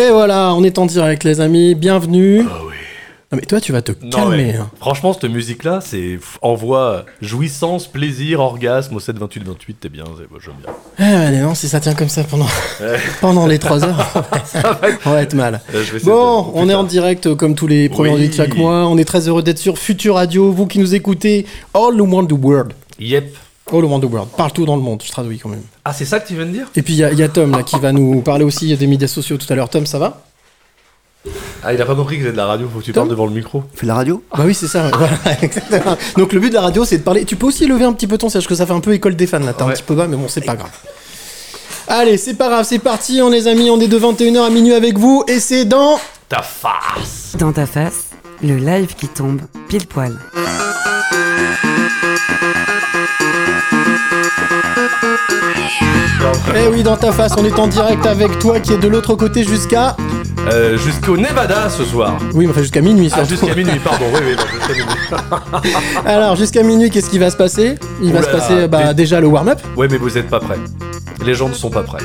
Et voilà, on est en direct, les amis. Bienvenue. Ah oui. Non, mais toi, tu vas te Non, calmer. mais, hein. franchement, cette musique-là, c'est envoie jouissance, plaisir, orgasme au 7 28 28, t'es bien, c'est- moi, j'aime bien. Ah, allez, non, si ça tient comme ça pendant, pendant les 3 heures, on va être mal. Euh, je vais essayer Bon, de- on est en direct euh, comme tous les premiers Oui. de chaque mois. On est très heureux d'être sur Future Radio. Vous qui nous écoutez, all around the world. Yep. All around the world. Partout dans le monde, je traduis quand même. Ah, c'est ça que tu viens de dire? Et puis il y, a- il y a Tom là qui va nous parler aussi des médias sociaux tout à l'heure. Tom, ça va? Ah, il a pas compris que c'est de la radio, faut que tu Tom? parles devant le micro. Fais la radio? Bah oui, c'est ça. ouais, voilà, exactement. Donc le but de la radio, c'est de parler. Tu peux aussi lever un petit peu ton siège, que ça fait un peu école des fans là. T'es un Ouais. petit peu bas, mais bon, c'est pas grave. Allez, c'est pas grave, c'est parti, on les amis, on est de 21h à minuit avec vous et c'est dans. Ta face Dans ta face, le live qui tombe pile poil. Eh oui, dans ta face, on est en direct avec toi qui est de l'autre côté jusqu'à. euh, Jusqu'au Nevada ce soir. Oui, mais enfin jusqu'à minuit Ah, jusqu'à minuit, pardon. Oui, oui, jusqu'à minuit. Alors, jusqu'à minuit, qu'est-ce qui va se passer? Il va se passer bah, déjà le warm-up. Ouais, mais vous êtes pas prêts. Les gens ne sont pas prêts.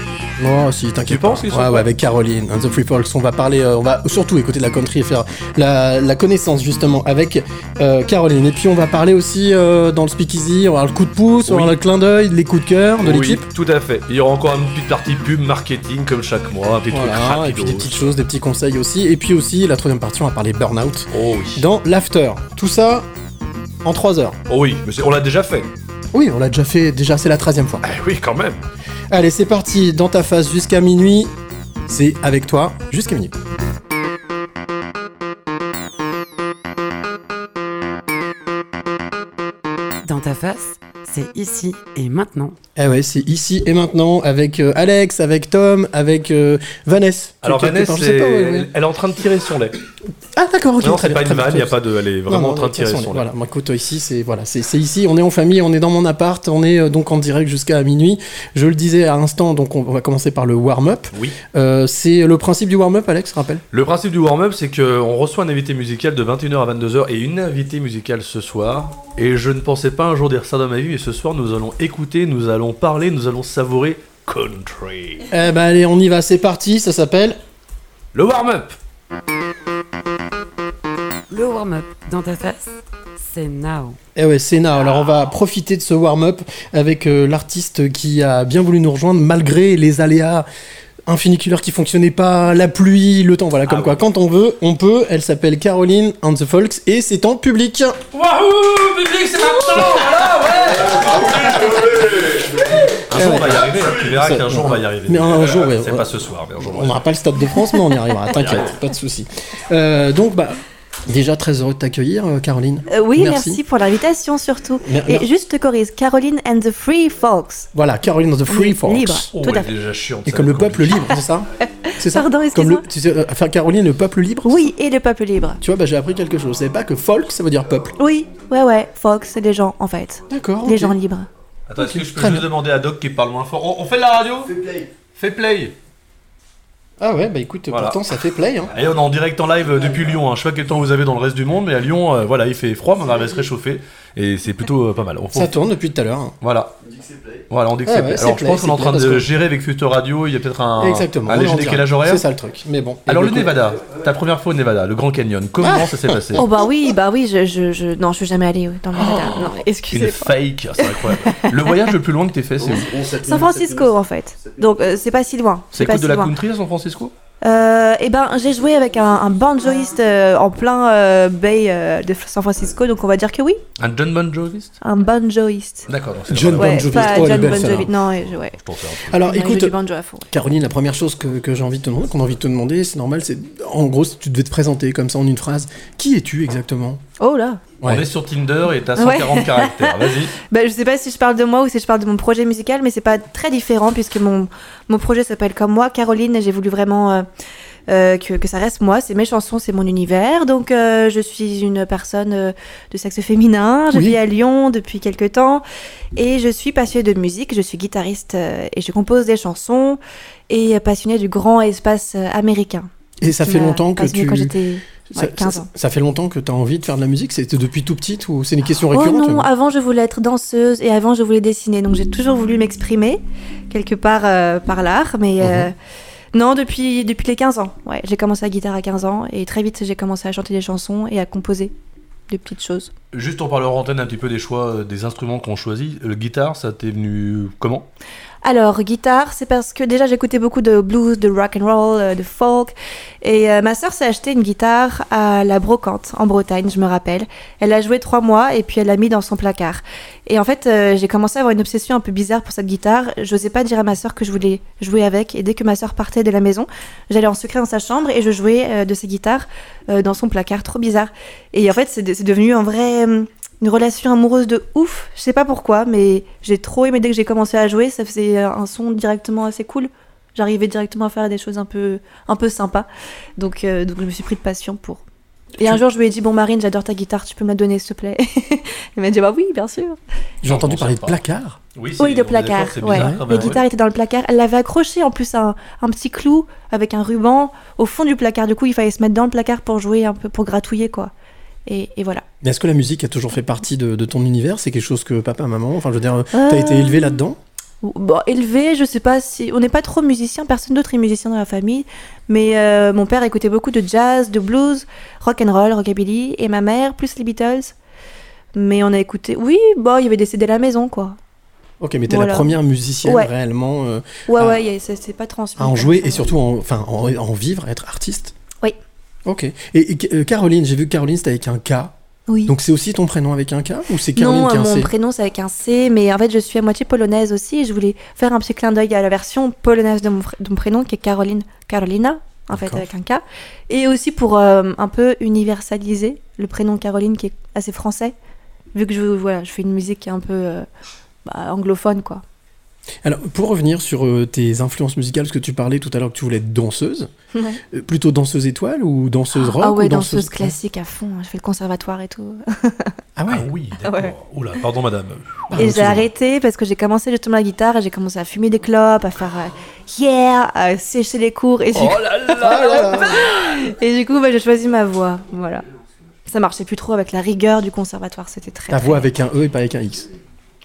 Oh, si, t'inquiète. Tu penses qu'ils sont Ouais, ouais, avec Caroline and the Free Folks, on va parler, euh, on va surtout écouter de la country et faire la, la connaissance justement avec euh, Caroline. Et puis on va parler aussi euh, dans le speakeasy, on va avoir le coup de pouce, on va le clin d'œil, les coups de cœur de oui, l'équipe. tout à fait. Il y aura encore une petite partie pub, marketing, comme chaque mois, Voilà, et puis des petites choses, des petits conseils aussi. Et puis aussi, la troisième partie, on va parler burn-out Oh oui. dans l'after. Tout ça en 3 heures. Oh oui, mais on l'a déjà fait. Oui, on l'a déjà fait, déjà c'est la 13 fois. Eh oui, quand même. Allez, c'est parti, dans ta face jusqu'à minuit. C'est avec toi jusqu'à minuit. Dans ta face, c'est ici et maintenant. Eh ouais, c'est ici et maintenant avec euh, Alex, avec Tom, avec euh, Vanessa. Alors Vanessa, part, pas, ouais, ouais. elle est en train de tirer son lait. Ah d'accord, ok. non, c'est pas une vanne, il y a pas de, elle est vraiment non, en train de tirer son lait. Voilà, moi, écoute, ici, c'est voilà, c'est c'est ici, on est en famille, on est dans mon appart, on est euh, donc en direct jusqu'à minuit. Je le disais à l'instant, donc on va commencer par le warm-up. Oui. Euh, c'est le principe du warm-up, Alex, rappelle? Le principe du warm-up, c'est qu'on reçoit un invité musical de 21h à 22h et une invitée musicale ce soir. Et je ne pensais pas un jour dire ça dans ma vie, mais ce soir nous allons écouter, nous allons parler, nous allons savourer country. Eh ben allez, on y va, c'est parti, ça s'appelle... Le warm-up Le warm-up dans ta face, c'est now. Eh ouais, c'est now. Alors on va profiter de ce warm-up avec euh, l'artiste qui a bien voulu nous rejoindre malgré les aléas un funiculaire qui fonctionnait pas, la pluie, le temps, voilà, comme Ah quoi, quand on veut, on peut. Elle s'appelle Caroline and the Folks et c'est en public. Wahoo Public, c'est maintenant Voilà, ouais Un jour on va y arriver, hein. tu verras qu'un jour on va y arriver. Mais un jour, ouais, C'est ouais. pas ce soir, mais un jour on n'aura pas le Stade de France, mais on y arrivera, t'inquiète, pas de souci. Euh, donc, bah, déjà très heureux de t'accueillir, euh, Caroline. Euh, oui, Merci. merci. pour l'invitation surtout. Mer- Et juste te corrige, Caroline and the Free Folks. Voilà, Caroline and the Free Folks. libre. Oh, Tout à fait. déjà chiante. Et comme le peuple libre, c'est ça C'est ça Pardon, excuse-moi. tu sais, euh, enfin, Caroline, le peuple libre Oui, et le peuple libre. Tu vois, bah, j'ai appris quelque chose. Je savais pas que folk, ça veut dire peuple. Oui, ouais, ouais, Folks, c'est les gens en fait. D'accord. Les ok. gens libres. Attends, est-ce que je peux juste demander à Doc qui parle moins fort? On, on fait de la radio? Fais play. Fais play. Ah ouais, bah écoute, Voilà. pourtant ça fait play. Hein. Et on est en direct en live euh, depuis Lyon. Hein. Je sais pas quel temps vous avez dans le reste du monde, mais à Lyon, euh, voilà, il fait froid, mais on arrive à se réchauffer. Et c'est plutôt euh, pas mal. On- Ça tourne depuis tout à l'heure. hein. Voilà. Voilà, on dit que c'est ouais, play. c'est Alors je play, pense qu'on est en train de que- gérer avec Future Radio. Il y a peut-être un, Exactement. un léger décalage horaire. C'est ça le truc. Mais bon. Alors le Nevada, ta première fois au Nevada, le Grand Canyon, comment Ah ça s'est passé? Oh bah oui, bah oui, je, je, je... non, je suis jamais allée dans le Nevada. non, Une excusez-moi. fake, c'est incroyable. le voyage le plus loin que t'aies fait, c'est où? San Francisco en fait. Donc c'est pas si loin. C'est de la country à San Francisco? Euh, eh ben, j'ai joué avec un, un banjoiste euh, en plein euh, bay euh, de San Francisco, donc on va dire que oui, Un John Bon Joviste un banjoiste. D'accord. donc c'est John Bon Ouais, Oh, John. Non, je- ouais. Je. Alors Non, écoute, du banjo à fond. Caroline, la première chose que, que j'ai envie de te demander, qu'on a envie de te demander, c'est normal, c'est en gros, si tu devais te présenter comme ça en une phrase, qui es-tu exactement? Oh là. On est sur Tinder et t'as Ouais. 140 caractères, vas-y. Bah, je sais pas si je parle de moi ou si je parle de mon projet musical, mais c'est pas très différent puisque mon, mon projet s'appelle comme moi, Caroline, et j'ai voulu vraiment euh, euh, que, que ça reste moi. C'est mes chansons, c'est mon univers. Donc, euh, je suis une personne euh, de sexe féminin. Je Oui. vis à Lyon depuis quelques temps et je suis passionnée de musique. Je suis guitariste euh, et je compose des chansons et passionnée du grand espace américain. Et ça fait longtemps que tu. Quand j'étais ça, ouais, 15 ça- ans. ça fait longtemps que tu as envie de faire de la musique C'était depuis tout petite ou c'est une question Oh récurrente non, avant je voulais être danseuse et avant je voulais dessiner. Donc j'ai toujours voulu m'exprimer quelque part euh, par l'art. Mais Mhm. euh, Non, depuis, depuis les 15 ans. Ouais, j'ai commencé la guitare à 15 ans et très vite j'ai commencé à chanter des chansons et à composer des petites choses. Juste on parler en antenne un petit peu des choix euh, des instruments qu'on choisit. Le guitare, ça t'est venu comment? Alors, guitare, c'est parce que déjà j'écoutais beaucoup de blues, de rock and roll, euh, de folk. Et euh, ma sœur s'est acheté une guitare à la Brocante, en Bretagne, je me rappelle. Elle a joué trois mois et puis elle l'a mis dans son placard. Et en fait, euh, j'ai commencé à avoir une obsession un peu bizarre pour cette guitare. J'osais pas dire à ma sœur que je voulais jouer avec. Et dès que ma sœur partait de la maison, j'allais en secret dans sa chambre et je jouais de ses guitares dans son placard. Trop bizarre. Et en fait, c'est de- c'est devenu un vrai. Une relation amoureuse de ouf, je sais pas pourquoi, mais j'ai trop aimé dès que j'ai commencé à jouer, ça faisait euh, un son directement assez cool. J'arrivais directement à faire des choses un peu, un peu sympas. Donc, euh, donc je me suis pris de passion pour. Et un jour, je lui ai dit Bon, Marine, j'adore ta guitare, tu peux me la donner, s'il te plaît? Elle m'a dit Bah oui, bien sûr. J'ai entendu parler de placard. Oui, Oui, de placard. Ouais. Les guitares étaient dans le placard. Elle l'avait accroché en plus à un, un petit clou avec un ruban au fond du placard. Du coup, il fallait se mettre dans le placard pour jouer un peu, pour gratouiller, quoi. Et, et voilà. Est-ce que la musique a toujours fait partie de, de ton univers? C'est quelque chose que papa, maman, enfin je veux dire, t'as Euh, été élevé là-dedans? Bon, élevé, je sais pas si. On n'est pas trop musicien, personne d'autre est musicien dans la famille. Mais euh, mon père écoutait beaucoup de jazz, de blues, rock and roll, rockabilly. Et ma mère, plus les Beatles. Mais on a écouté. Oui, bon, il y avait des CD à la maison, quoi. Ok, mais t'es Voilà. la première musicienne Ouais. réellement euh, Ouais, Ah. ouais, c'est pas transmis. à en jouer et surtout en, enfin, en, en vivre, être artiste? Oui. Ok. Et, et, euh, Caroline, j'ai vu que Caroline c'était avec un K. Oui. Donc c'est aussi ton prénom avec un K ou c'est Caroline non, qui a un mon C prénom c'est avec un C, mais en fait je suis à moitié polonaise aussi. et Je voulais faire un petit clin d'œil à la version polonaise de mon, fr- de mon prénom qui est Caroline, Carolina, en fait avec un K. Et aussi pour euh, un peu universaliser le prénom Caroline qui est assez français, vu que je, voilà, je fais une musique qui est un peu euh, bah, anglophone quoi. Alors pour revenir sur euh, tes influences musicales, parce que tu parlais tout à l'heure que tu voulais être danseuse, euh, plutôt danseuse étoile ou danseuse rock ah ouais, ou danseuse classique à fond. hein. Je fais le conservatoire et tout. Ah ouais. Ah oui, d'accord. Ouais. Oula, pardon madame. Pardon, et j'ai arrêté parce que j'ai commencé justement la guitare et j'ai commencé à fumer des clopes, à faire euh, yeah, à sécher les cours et du Oh là là Ah là là. Et du coup, bah, j'ai choisi ma voix. Voilà. Ça marchait plus trop avec la rigueur du conservatoire. C'était très. Ta très- voix avec un E et pas avec un X.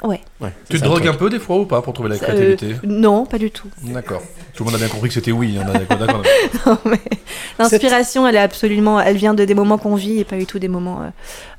Ouais. Ouais. Tu te drogues un peu des fois ou pas pour trouver la Euh, créativité non, pas du tout. D'accord. Tout le monde a bien compris que c'était oui. hein, L'inspiration, elle est absolument. Elle vient de des moments qu'on vit et pas du tout des moments euh,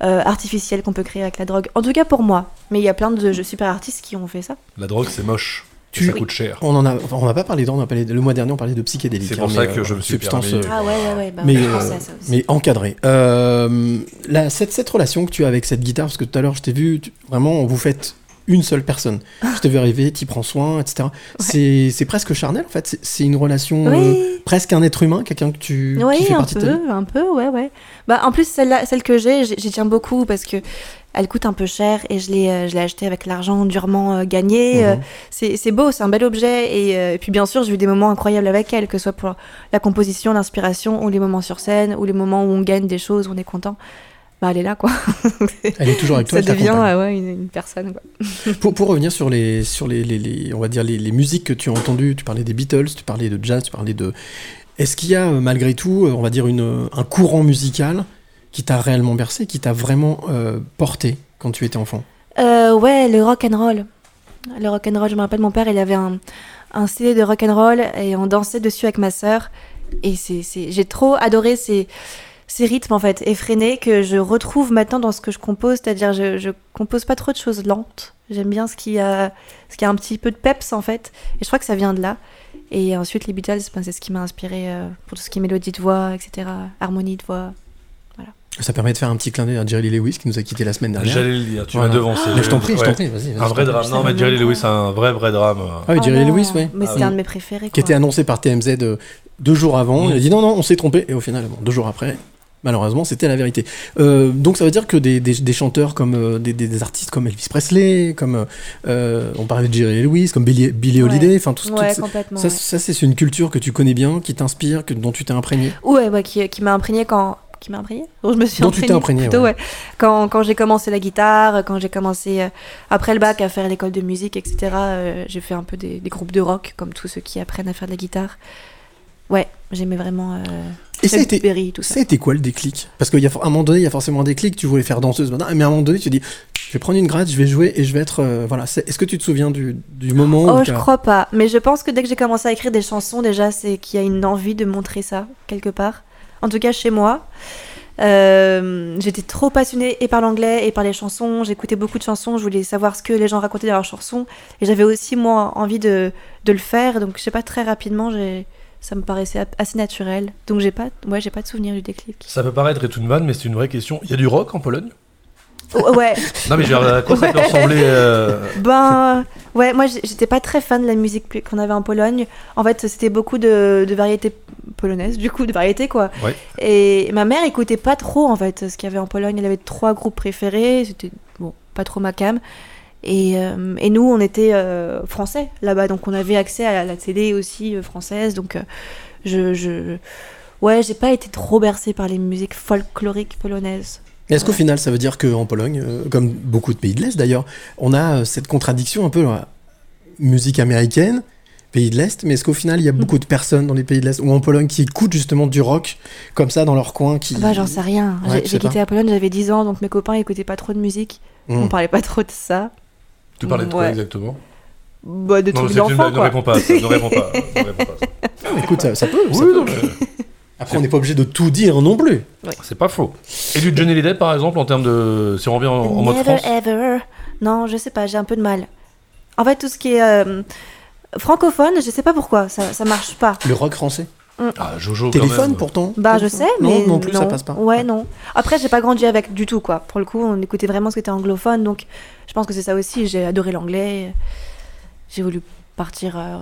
euh, artificiels qu'on peut créer avec la drogue. En tout cas pour moi. Mais il y a plein de jeux super artistes qui ont fait ça. La drogue, c'est moche. Tu- Ça coûte cher. On en a, enfin, on n'a pas parlé on a parlé de- le mois dernier on parlait de psychédéliques. C'est pour hein, ça mais, que euh, je me suis substance, permis. Ah ouais, ouais, ouais. Bah, mais, euh, ça aussi. mais encadré. Euh, la- cette, cette relation que tu as avec cette guitare, parce que tout à l'heure je t'ai vu, tu- vraiment vous faites une seule personne. Je t'ai vu arriver, t'y prends soin, etc. C'est c'est presque charnel en fait, c'est- une relation euh, presque un être humain, quelqu'un que tu qui Oui, fait un partie de ta vie. peu, un peu, ouais, ouais. Bah, en plus, celle-là, celle que j'ai, j'y tiens beaucoup parce que elle coûte un peu cher et je l'ai, euh, je l'ai achetée avec l'argent durement euh, gagné. Mhm. Euh, c'est, beau, c'est un bel objet et, et puis bien sûr, j'ai eu des moments incroyables avec elle, que ce soit pour la composition, l'inspiration ou les moments sur scène ou les moments où on gagne des choses, où on est content. Bah, elle est là, quoi. Elle est toujours avec toi, Ça devient euh, ouais, une, une personne, quoi. Pour, pour revenir sur les, sur les, les- les- on va dire les, les musiques que tu as entendues, tu parlais des Beatles, tu parlais de jazz, tu parlais de. Est-ce qu'il y a euh, malgré tout, euh, on va dire une, un courant musical qui t'a réellement bercé, qui t'a vraiment euh, porté quand tu étais enfant? Euh, ouais, le rock and roll. Le rock and roll, je me rappelle, mon père, il avait un, un CD de rock and roll et on dansait dessus avec ma sœur. Et c'est, c'est, j'ai trop adoré ces, ces rythmes en fait effrénés que je retrouve maintenant dans ce que je compose, c'est-à-dire je, je compose pas trop de choses lentes. J'aime bien ce qui a, ce qui a un petit peu de peps en fait. Et je crois que ça vient de là. Et ensuite les Beatles, ben, c'est ce qui m'a inspiré euh, pour tout ce qui est mélodie de voix, etc. Harmonie de voix. Ça permet de faire un petit clin d'œil à Jerry Lee Lewis qui nous a quitté la semaine dernière. J'allais le dire, tu Voilà. m'as devancé. Mais je t'en prie, je t'en prie, vas-y. Un vrai drame. Non, mais Jerry Lewis, pas. un vrai, vrai drame. Ah oui, Oh Jerry Lewis, oui. Mais Ah c'était oui. un de mes préférés. Qui était quoi. annoncé par TMZ euh, deux jours avant. Il a dit non, non, on s'est trompé. Et au final, bon, deux jours après, malheureusement, c'était la vérité. Euh, donc ça veut dire que des, des- des chanteurs comme euh, des, des- artistes comme Elvis Presley, comme euh, on parlait de Jerry Lewis, comme Billie Ouais. Holiday, enfin tout, Ouais, tout ça. complètement. Ça, ouais. ça, c'est une culture que tu connais bien, qui t'inspire, dont tu t'es imprégné. Ouais, qui, qui m'a imprégné quand. Qui m'a imprégné? Dont je me suis Dont tu t'es imprégné, plutôt, ouais. ouais. Quand, quand j'ai commencé la guitare, quand j'ai commencé euh, après le bac à faire l'école de musique, etc., euh, j'ai fait un peu des, des groupes de rock, comme tous ceux qui apprennent à faire de la guitare. Ouais, j'aimais vraiment. Euh, Et ça a, été, Berry, tout ça. ça a été quoi le déclic? Parce qu'à un moment donné, il y a forcément un déclic, tu voulais faire danseuse, maintenant, mais à un moment donné, tu dis, je vais prendre une gratte, je vais jouer et je vais être. euh, voilà. Est-ce que tu te souviens du, du moment Oh, où je crois pas. Mais je pense que dès que j'ai commencé à écrire des chansons, déjà, c'est qu'il y a une envie de montrer ça, quelque part. En tout cas, chez moi. Euh, J'étais trop passionnée et par l'anglais et par les chansons. J'écoutais beaucoup de chansons. Je voulais savoir ce que les gens racontaient dans leurs chansons. Et j'avais aussi, moi, envie de, de le faire. Donc, je sais pas, très rapidement, j'ai- ça me paraissait assez naturel. Donc, j'ai pas, ouais, j'ai pas de souvenir du déclic. Ça peut paraître être une vanne, mais c'est une vraie question. Il y a du rock en Pologne? Oh, ouais. Non, mais dire, à quoi ça peut Ouais. ressembler euh, Ben, ouais, moi j'étais pas très fan de la musique qu'on avait en Pologne. En fait, c'était beaucoup de, de variétés polonaises, du coup, de variétés quoi. Ouais. Et ma mère écoutait pas trop en fait ce qu'il y avait en Pologne. Elle avait trois groupes préférés, c'était bon, pas trop ma cam. Et, euh, et nous, on était euh, français là-bas, donc on avait accès à la, télé aussi euh, française. Donc, je, je, ouais, j'ai pas été trop bercée par les musiques folkloriques polonaises. Est-ce qu'au final, ça veut dire qu'en Pologne, comme beaucoup de pays de l'Est d'ailleurs, on a cette contradiction un peu musique américaine, pays de l'Est, mais est-ce qu'au final, il y a beaucoup de personnes dans les pays de l'Est ou en Pologne qui écoutent justement du rock comme ça dans leur coin qui... Ah Bah, j'en sais rien. Ouais, J'ai- quitté la Pologne, j'avais 10 ans, donc mes copains écoutaient pas trop de musique. Hmm. On parlait pas trop de ça. Tu parlais de quoi Ouais. exactement? Bah, de Non, trucs blague, ne quoi. réponds pas à ça. Ne réponds pas. ne réponds pas à ça. Ah, écoute, ça, ça peut. ça Oui, peut. non, mais Après, on n'est pas obligé de tout dire non plus. c'est pas faux. Et du Johnny Hallyday, par exemple, en termes de. Si on revient en, en mode Never France? ever. Non, je sais pas, j'ai un peu de mal. En fait, tout ce qui est euh, francophone, je sais pas pourquoi, ça, ça marche pas. Le rock français? Ah, Jojo, quand Téléphone même. pourtant? Bah, je sais, mais. Non, non plus, ça passe pas. Ouais, non. Après, j'ai pas grandi avec du tout, quoi. Pour le coup, on écoutait vraiment ce qui était anglophone, donc je pense que c'est ça aussi. J'ai adoré l'anglais. J'ai voulu partir euh,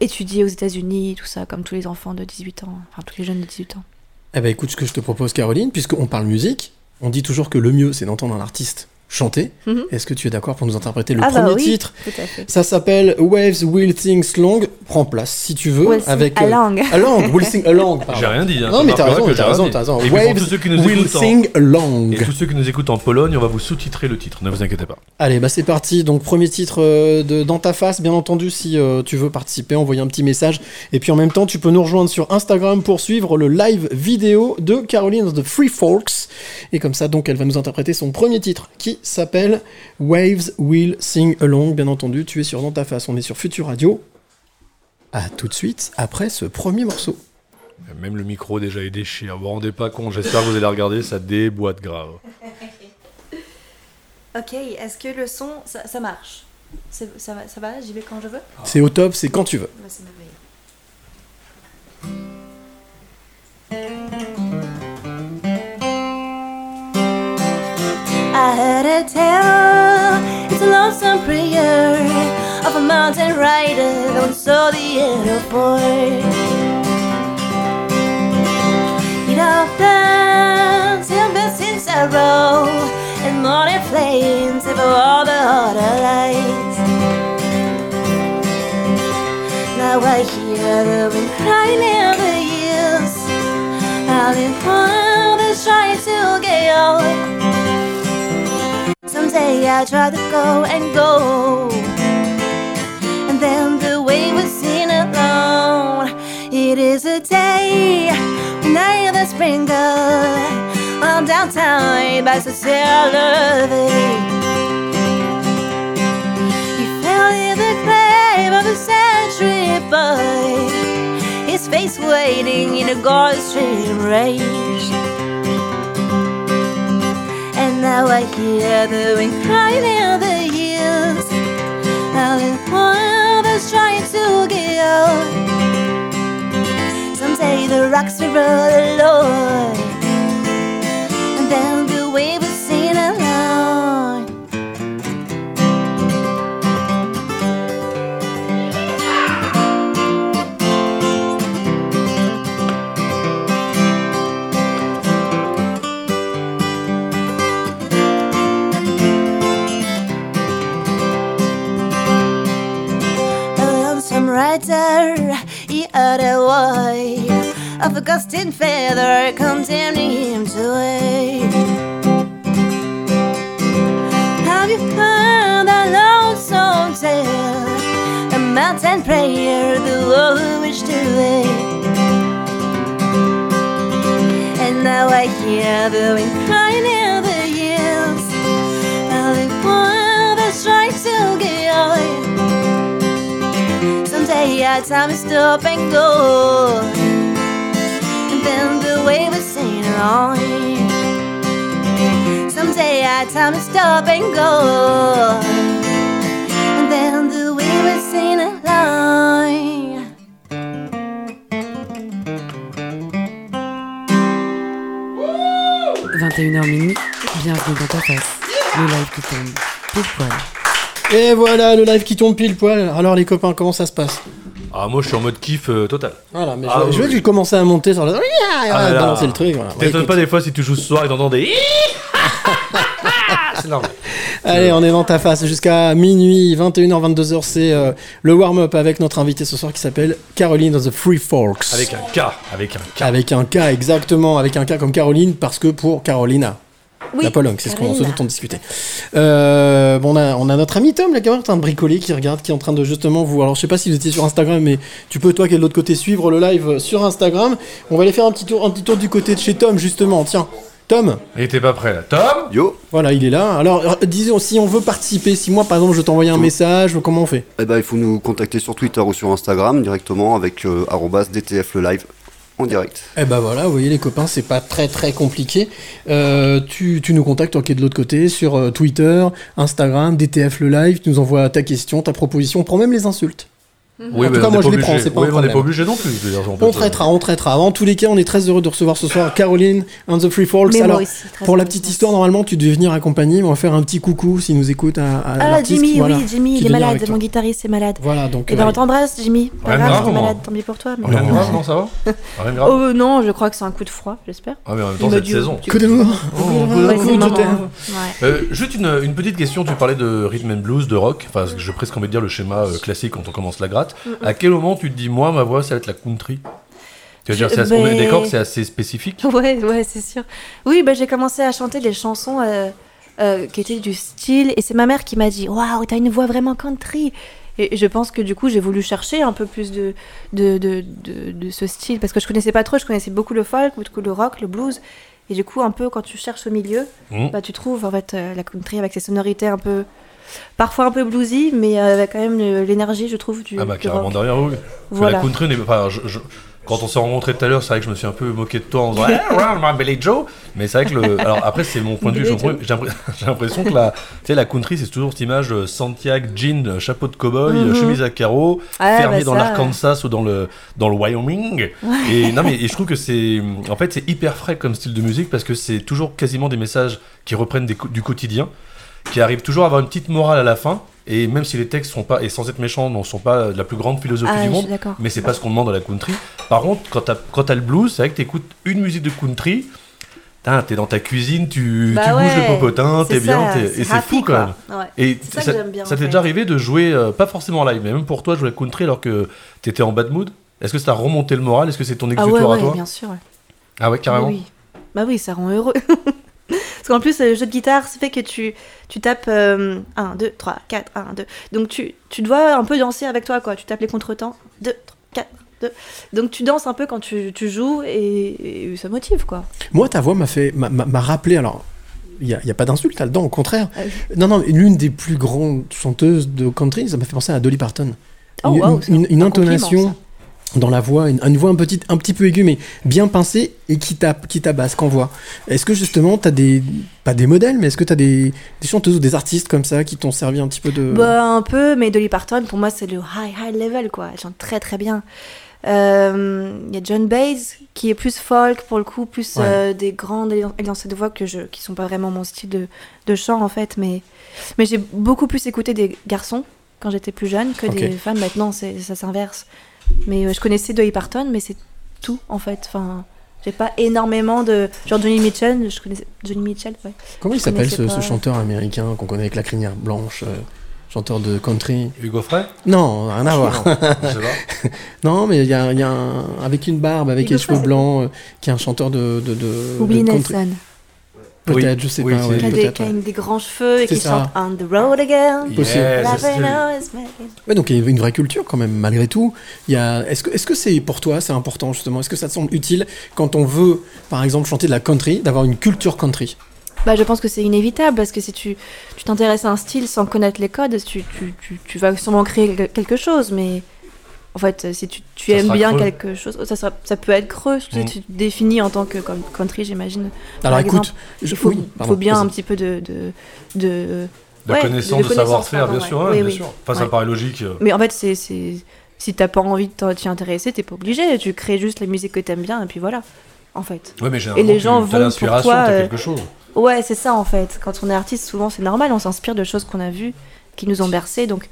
étudier aux États-Unis, tout ça, comme tous les enfants de 18 ans, enfin tous les jeunes de 18 ans. Eh ben écoute ce que je te propose Caroline, puisqu'on parle musique, on dit toujours que le mieux c'est d'entendre un artiste chanter. Mhm. Est-ce que tu es d'accord pour nous interpréter le Ah bah premier oui. titre Tout à fait. Ça s'appelle Waves Will Sing Long. Prends place si tu veux. Will sing avec euh, along. Along, Will Sing. J'ai rien dit. Hein, Non, mais t'as raison, t'as raison, t'as Waves tous ceux qui nous Will en- Sing Along. Et tous ceux qui nous écoutent en Pologne, on va vous sous-titrer le titre, ne vous inquiétez pas. Allez, bah c'est parti. Donc premier titre euh, de Dans ta face, bien entendu, si euh, tu veux participer, envoyer un petit message. Et puis en même temps, tu peux nous rejoindre sur Instagram pour suivre le live vidéo de Caroline de Free Folks. Et comme ça, donc, elle va nous interpréter son premier titre qui s'appelle Waves Will Sing Along. Bien entendu, tu es sur Dans ta face. On est sur Future Radio. À tout de suite après ce premier morceau. Même le micro déjà est déchiré. Vous vous rendez pas compte, j'espère que vous allez regarder, ça déboîte grave. Ok, est-ce que le son, ça, ça marche? C'est- ça, va, ça va J'y vais quand je veux? C'est au top, c'est quand tu veux. Bah, c'est merveilleux. I heard a tale, it's a lonesome prayer of a mountain rider that saw the boy. It often silver in sorrow and morning flames over all the other lights. Now I hear the wind crying in the years. I've been father's trying to get out. Someday I'll try to go and go. And then the way was seen alone. It is a day when I hear the sprinkle on downtown by Society. He fell in the grave of the century boy. His face waiting in a Gulf Stream rage. Now I hear the wind crying in the years. Now the father's trying to get out. Someday the rocks will roll alone. And then the wave lighter, he uttered why of a gusting feather condemning him to wait. Have you heard that lonesome tale? A mountain prayer, the one which to wait. And now I hear the wind crying in the hills, and the one that strikes to get away. Now time to stop and go. And then the way we sing along. Someday our time to stop and go. And then the way we sing along. 21h minuit, bienvenue dans ta face. Le live qui tombe pile poil. Et voilà, le live qui tombe pile poil. Alors les copains, comment ça se passe Ah, moi je suis en mode kiff euh, total. Voilà, mais Ah, je, je oui, vais oui. commencer à monter sur la... Ah là balancer là. le truc. Voilà. T'étonnes Écoute. pas des fois si tu joues ce soir et t'entends des. C'est normal. Allez, on est dans ta face jusqu'à minuit, 21h, 22h. C'est euh, le warm-up avec notre invité ce soir qui s'appelle Caroline of the Free Forks. Avec un K. Avec un K. Avec un K, exactement. Avec un K comme Caroline, parce que pour Carolina. Oui, la Pologne, c'est ce qu'on dont on discutait. Euh, bon, on, a, on a notre ami Tom, là, qui est en train de bricoler, qui regarde, qui est en train de justement vous. Alors, je sais pas si vous étiez sur Instagram, mais tu peux, toi qui es de l'autre côté, suivre le live sur Instagram. On va aller faire un petit tour, un petit tour du côté de chez Tom, justement. Tiens, Tom, Et t'es pas prêt là. Tom Yo, voilà, il est là. Alors, euh, disons, si on veut participer, si moi, par exemple, je t'envoie un message, comment on fait? Eh ben, il faut nous contacter sur Twitter ou sur Instagram directement avec euh, DTF le live en direct. Eh ben voilà, vous voyez les copains, c'est pas très très compliqué. Euh, tu, tu nous contactes, toi qui de l'autre côté, sur euh, Twitter, Instagram, DTF le live, tu nous envoies ta question, ta proposition, on prend même les insultes. Oui, En tout cas, on moi, est je pas les prends, obligé. c'est pas Oui, un mais on n'est pas obligé non plus. je veux dire, peut On te- traitera, on traitera. En tous les cas, on est très heureux de recevoir ce soir Caroline and the Free. Mais moi Alors, aussi, pour la petite histoire, normalement, tu devais venir accompagner, mais on va faire un petit coucou s'il nous écoute à, à Ah, l'artiste, Jimmy, voilà, oui, Jimmy, il est malade. Mon guitariste est malade. Voilà, donc. Et ben, euh, on t'embrasse, Jimmy. Pas grave, grave, malade, tant pis pour toi. mais- Rien de Non. grave, non, ça va Rien de grave. Oh non, je crois que c'est un coup de froid, j'espère. Ah, mais en même Il temps, cette saison. que. Oh, de. Ouais. Euh, juste une, petite question, tu parlais de rhythm and blues, de rock, enfin je vais presque envie de dire le schéma euh, classique quand on commence la gratte. À quel moment tu te dis moi ma voix ça va être la country? Tu veux dire c'est assez, d'accord que c'est assez spécifique? Ouais, ouais, c'est sûr. Oui, bah, j'ai commencé à chanter des chansons euh, euh, qui étaient du style, et c'est ma mère qui m'a dit Waouh, t'as une voix vraiment country. Et je pense que du coup, j'ai voulu chercher un peu plus de, de, de, de, de ce style, parce que je connaissais pas trop, je connaissais beaucoup le folk, beaucoup le rock, le blues. Et du coup, un peu quand tu cherches au milieu, Mhm. bah, tu trouves en fait euh, la country avec ses sonorités un peu. Parfois un peu bluesy, mais avec quand même l'énergie, je trouve, du, Ah bah du carrément rock. derrière oui. Voilà. La country n'est pas. Quand on s'est rencontrés tout à l'heure, c'est vrai que je me suis un peu moqué de toi en disant I'm Billy Joe. Mais c'est vrai que le. Alors après, c'est mon point de vue. J'ai l'impression- que la, tu sais, la country, c'est toujours cette image Santiago, jean, chapeau de cow-boy, euh, chemise à carreaux, Ouais, fermier bah dans l'Arkansas ou dans le, dans le Wyoming. Et non, mais et je trouve que c'est. En fait, c'est hyper frais comme style de musique parce que c'est toujours quasiment des messages qui reprennent des du quotidien, qui arrivent toujours à avoir une petite morale à la fin. Et même si les textes sont pas, et sans être méchants, ne sont pas la plus grande philosophie Ah, du monde, mais c'est pas ce qu'on demande à la country. Par contre, quand t'as le blues, c'est vrai que t'écoutes une musique de country, t'es dans ta cuisine, tu, Bah tu bouges le popotin, t'es bien, et c'est fou quand même. Ouais. Et ça ça, j'aime bien, ça t'est déjà arrivé de jouer, euh, pas forcément en live, mais même pour toi, jouer la country alors que t'étais en bad mood? Est-ce que ça t'a remonté le moral? Est-ce que c'est ton Ah ouais, exutoire à toi? bien sûr. Ah ouais, carrément? Oui. Bah oui, ça rend heureux. Parce qu'en plus, le jeu de guitare, ça fait que tu, tu tapes 1, 2, 3, 4, 1, 2. Donc tu, tu dois un peu danser avec toi, quoi. Tu tapes les contretemps. 2, 3, 4, 2. Donc tu danses un peu quand tu, tu joues et, et ça motive, quoi. Moi, ta voix m'a fait, m'a- rappelé. Alors, il n'y a, a pas d'insulte là-dedans, au contraire. Oui. Non, non, l'une des plus grandes chanteuses de country, ça m'a fait penser à Dolly Parton. Oh, une, waouh, une- une- compliment, intonation dans la voix, une, une voix un petit, un petit peu aiguë, mais bien pincée et qui tape, qui tabasse qu'en voix. Est-ce que justement, tu as des, pas des modèles, mais est-ce que tu as des, des chanteuses ou des artistes comme ça qui t'ont servi un petit peu de. Bah, un peu, mais Dolly Parton, pour moi, c'est le high, high level, quoi. Elle chante très, très bien. Euh, Il y a John Baez, qui est plus folk, pour le coup, plus Ouais. euh, des grandes élancées de voix que je, qui sont pas vraiment mon style de, de chant, en fait. Mais, mais j'ai beaucoup plus écouté des garçons quand j'étais plus jeune que des femmes. Maintenant, ça s'inverse. Mais euh, je connaissais Dolly Parton, mais c'est tout, en fait. Enfin, j'ai pas énormément de. Genre Johnny Mitchell, je connaissais. Johnny Mitchell, ouais. Comment il s'appelle ce, chanteur américain qu'on connaît avec la crinière blanche euh, Chanteur de country? Hugo Frey? Non, rien à voir. Non, je sais pas. Non, mais il y a, il y a un. Avec une barbe, avec Hugo les cheveux Frey. blancs, euh, qui est un chanteur de. de, de Willie de country. Nelson. Peut-être, Oui. je sais Oui, pas. c'est- ouais, Qui a, des, qui a grands cheveux et C'est qui chante On the road again. Yeah, c'est-. Ouais, donc il y a une vraie culture quand même, malgré tout. Il y a... Est-ce que est-ce que c'est pour toi, c'est important justement? Est-ce que ça te semble utile quand on veut, par exemple, chanter de la country, d'avoir une culture country? Bah, je pense que c'est inévitable parce que si tu tu t'intéresses à un style sans connaître les codes, tu, tu, tu, tu vas sûrement créer quel- quelque chose, mais En fait, si tu, aimes bien creux. quelque chose, ça, sera- ça peut être creux. Si Mm. tu te définis en tant que country, j'imagine. Alors Par écoute, Il faut, oui, pardon, faut bien un petit peu de. de, de- De Ouais, connaissance, de savoir-faire, bien sûr. ouais. ouais, Oui, bien oui. sûr. Enfin, ça paraît logique. euh. Mais en fait, c'est. c'est- Si t'as pas envie de t'y intéresser, t'es pas obligé. Tu crées juste la musique que t'aimes bien, et puis voilà. En fait. Ouais, mais généralement, les gens tu- vont t'as pour l'inspiration, toi, t'as euh, quelque chose. Ouais, c'est ça en fait. Quand on est artiste, souvent c'est normal, on s'inspire de choses qu'on a vues, qui nous ont bercés, donc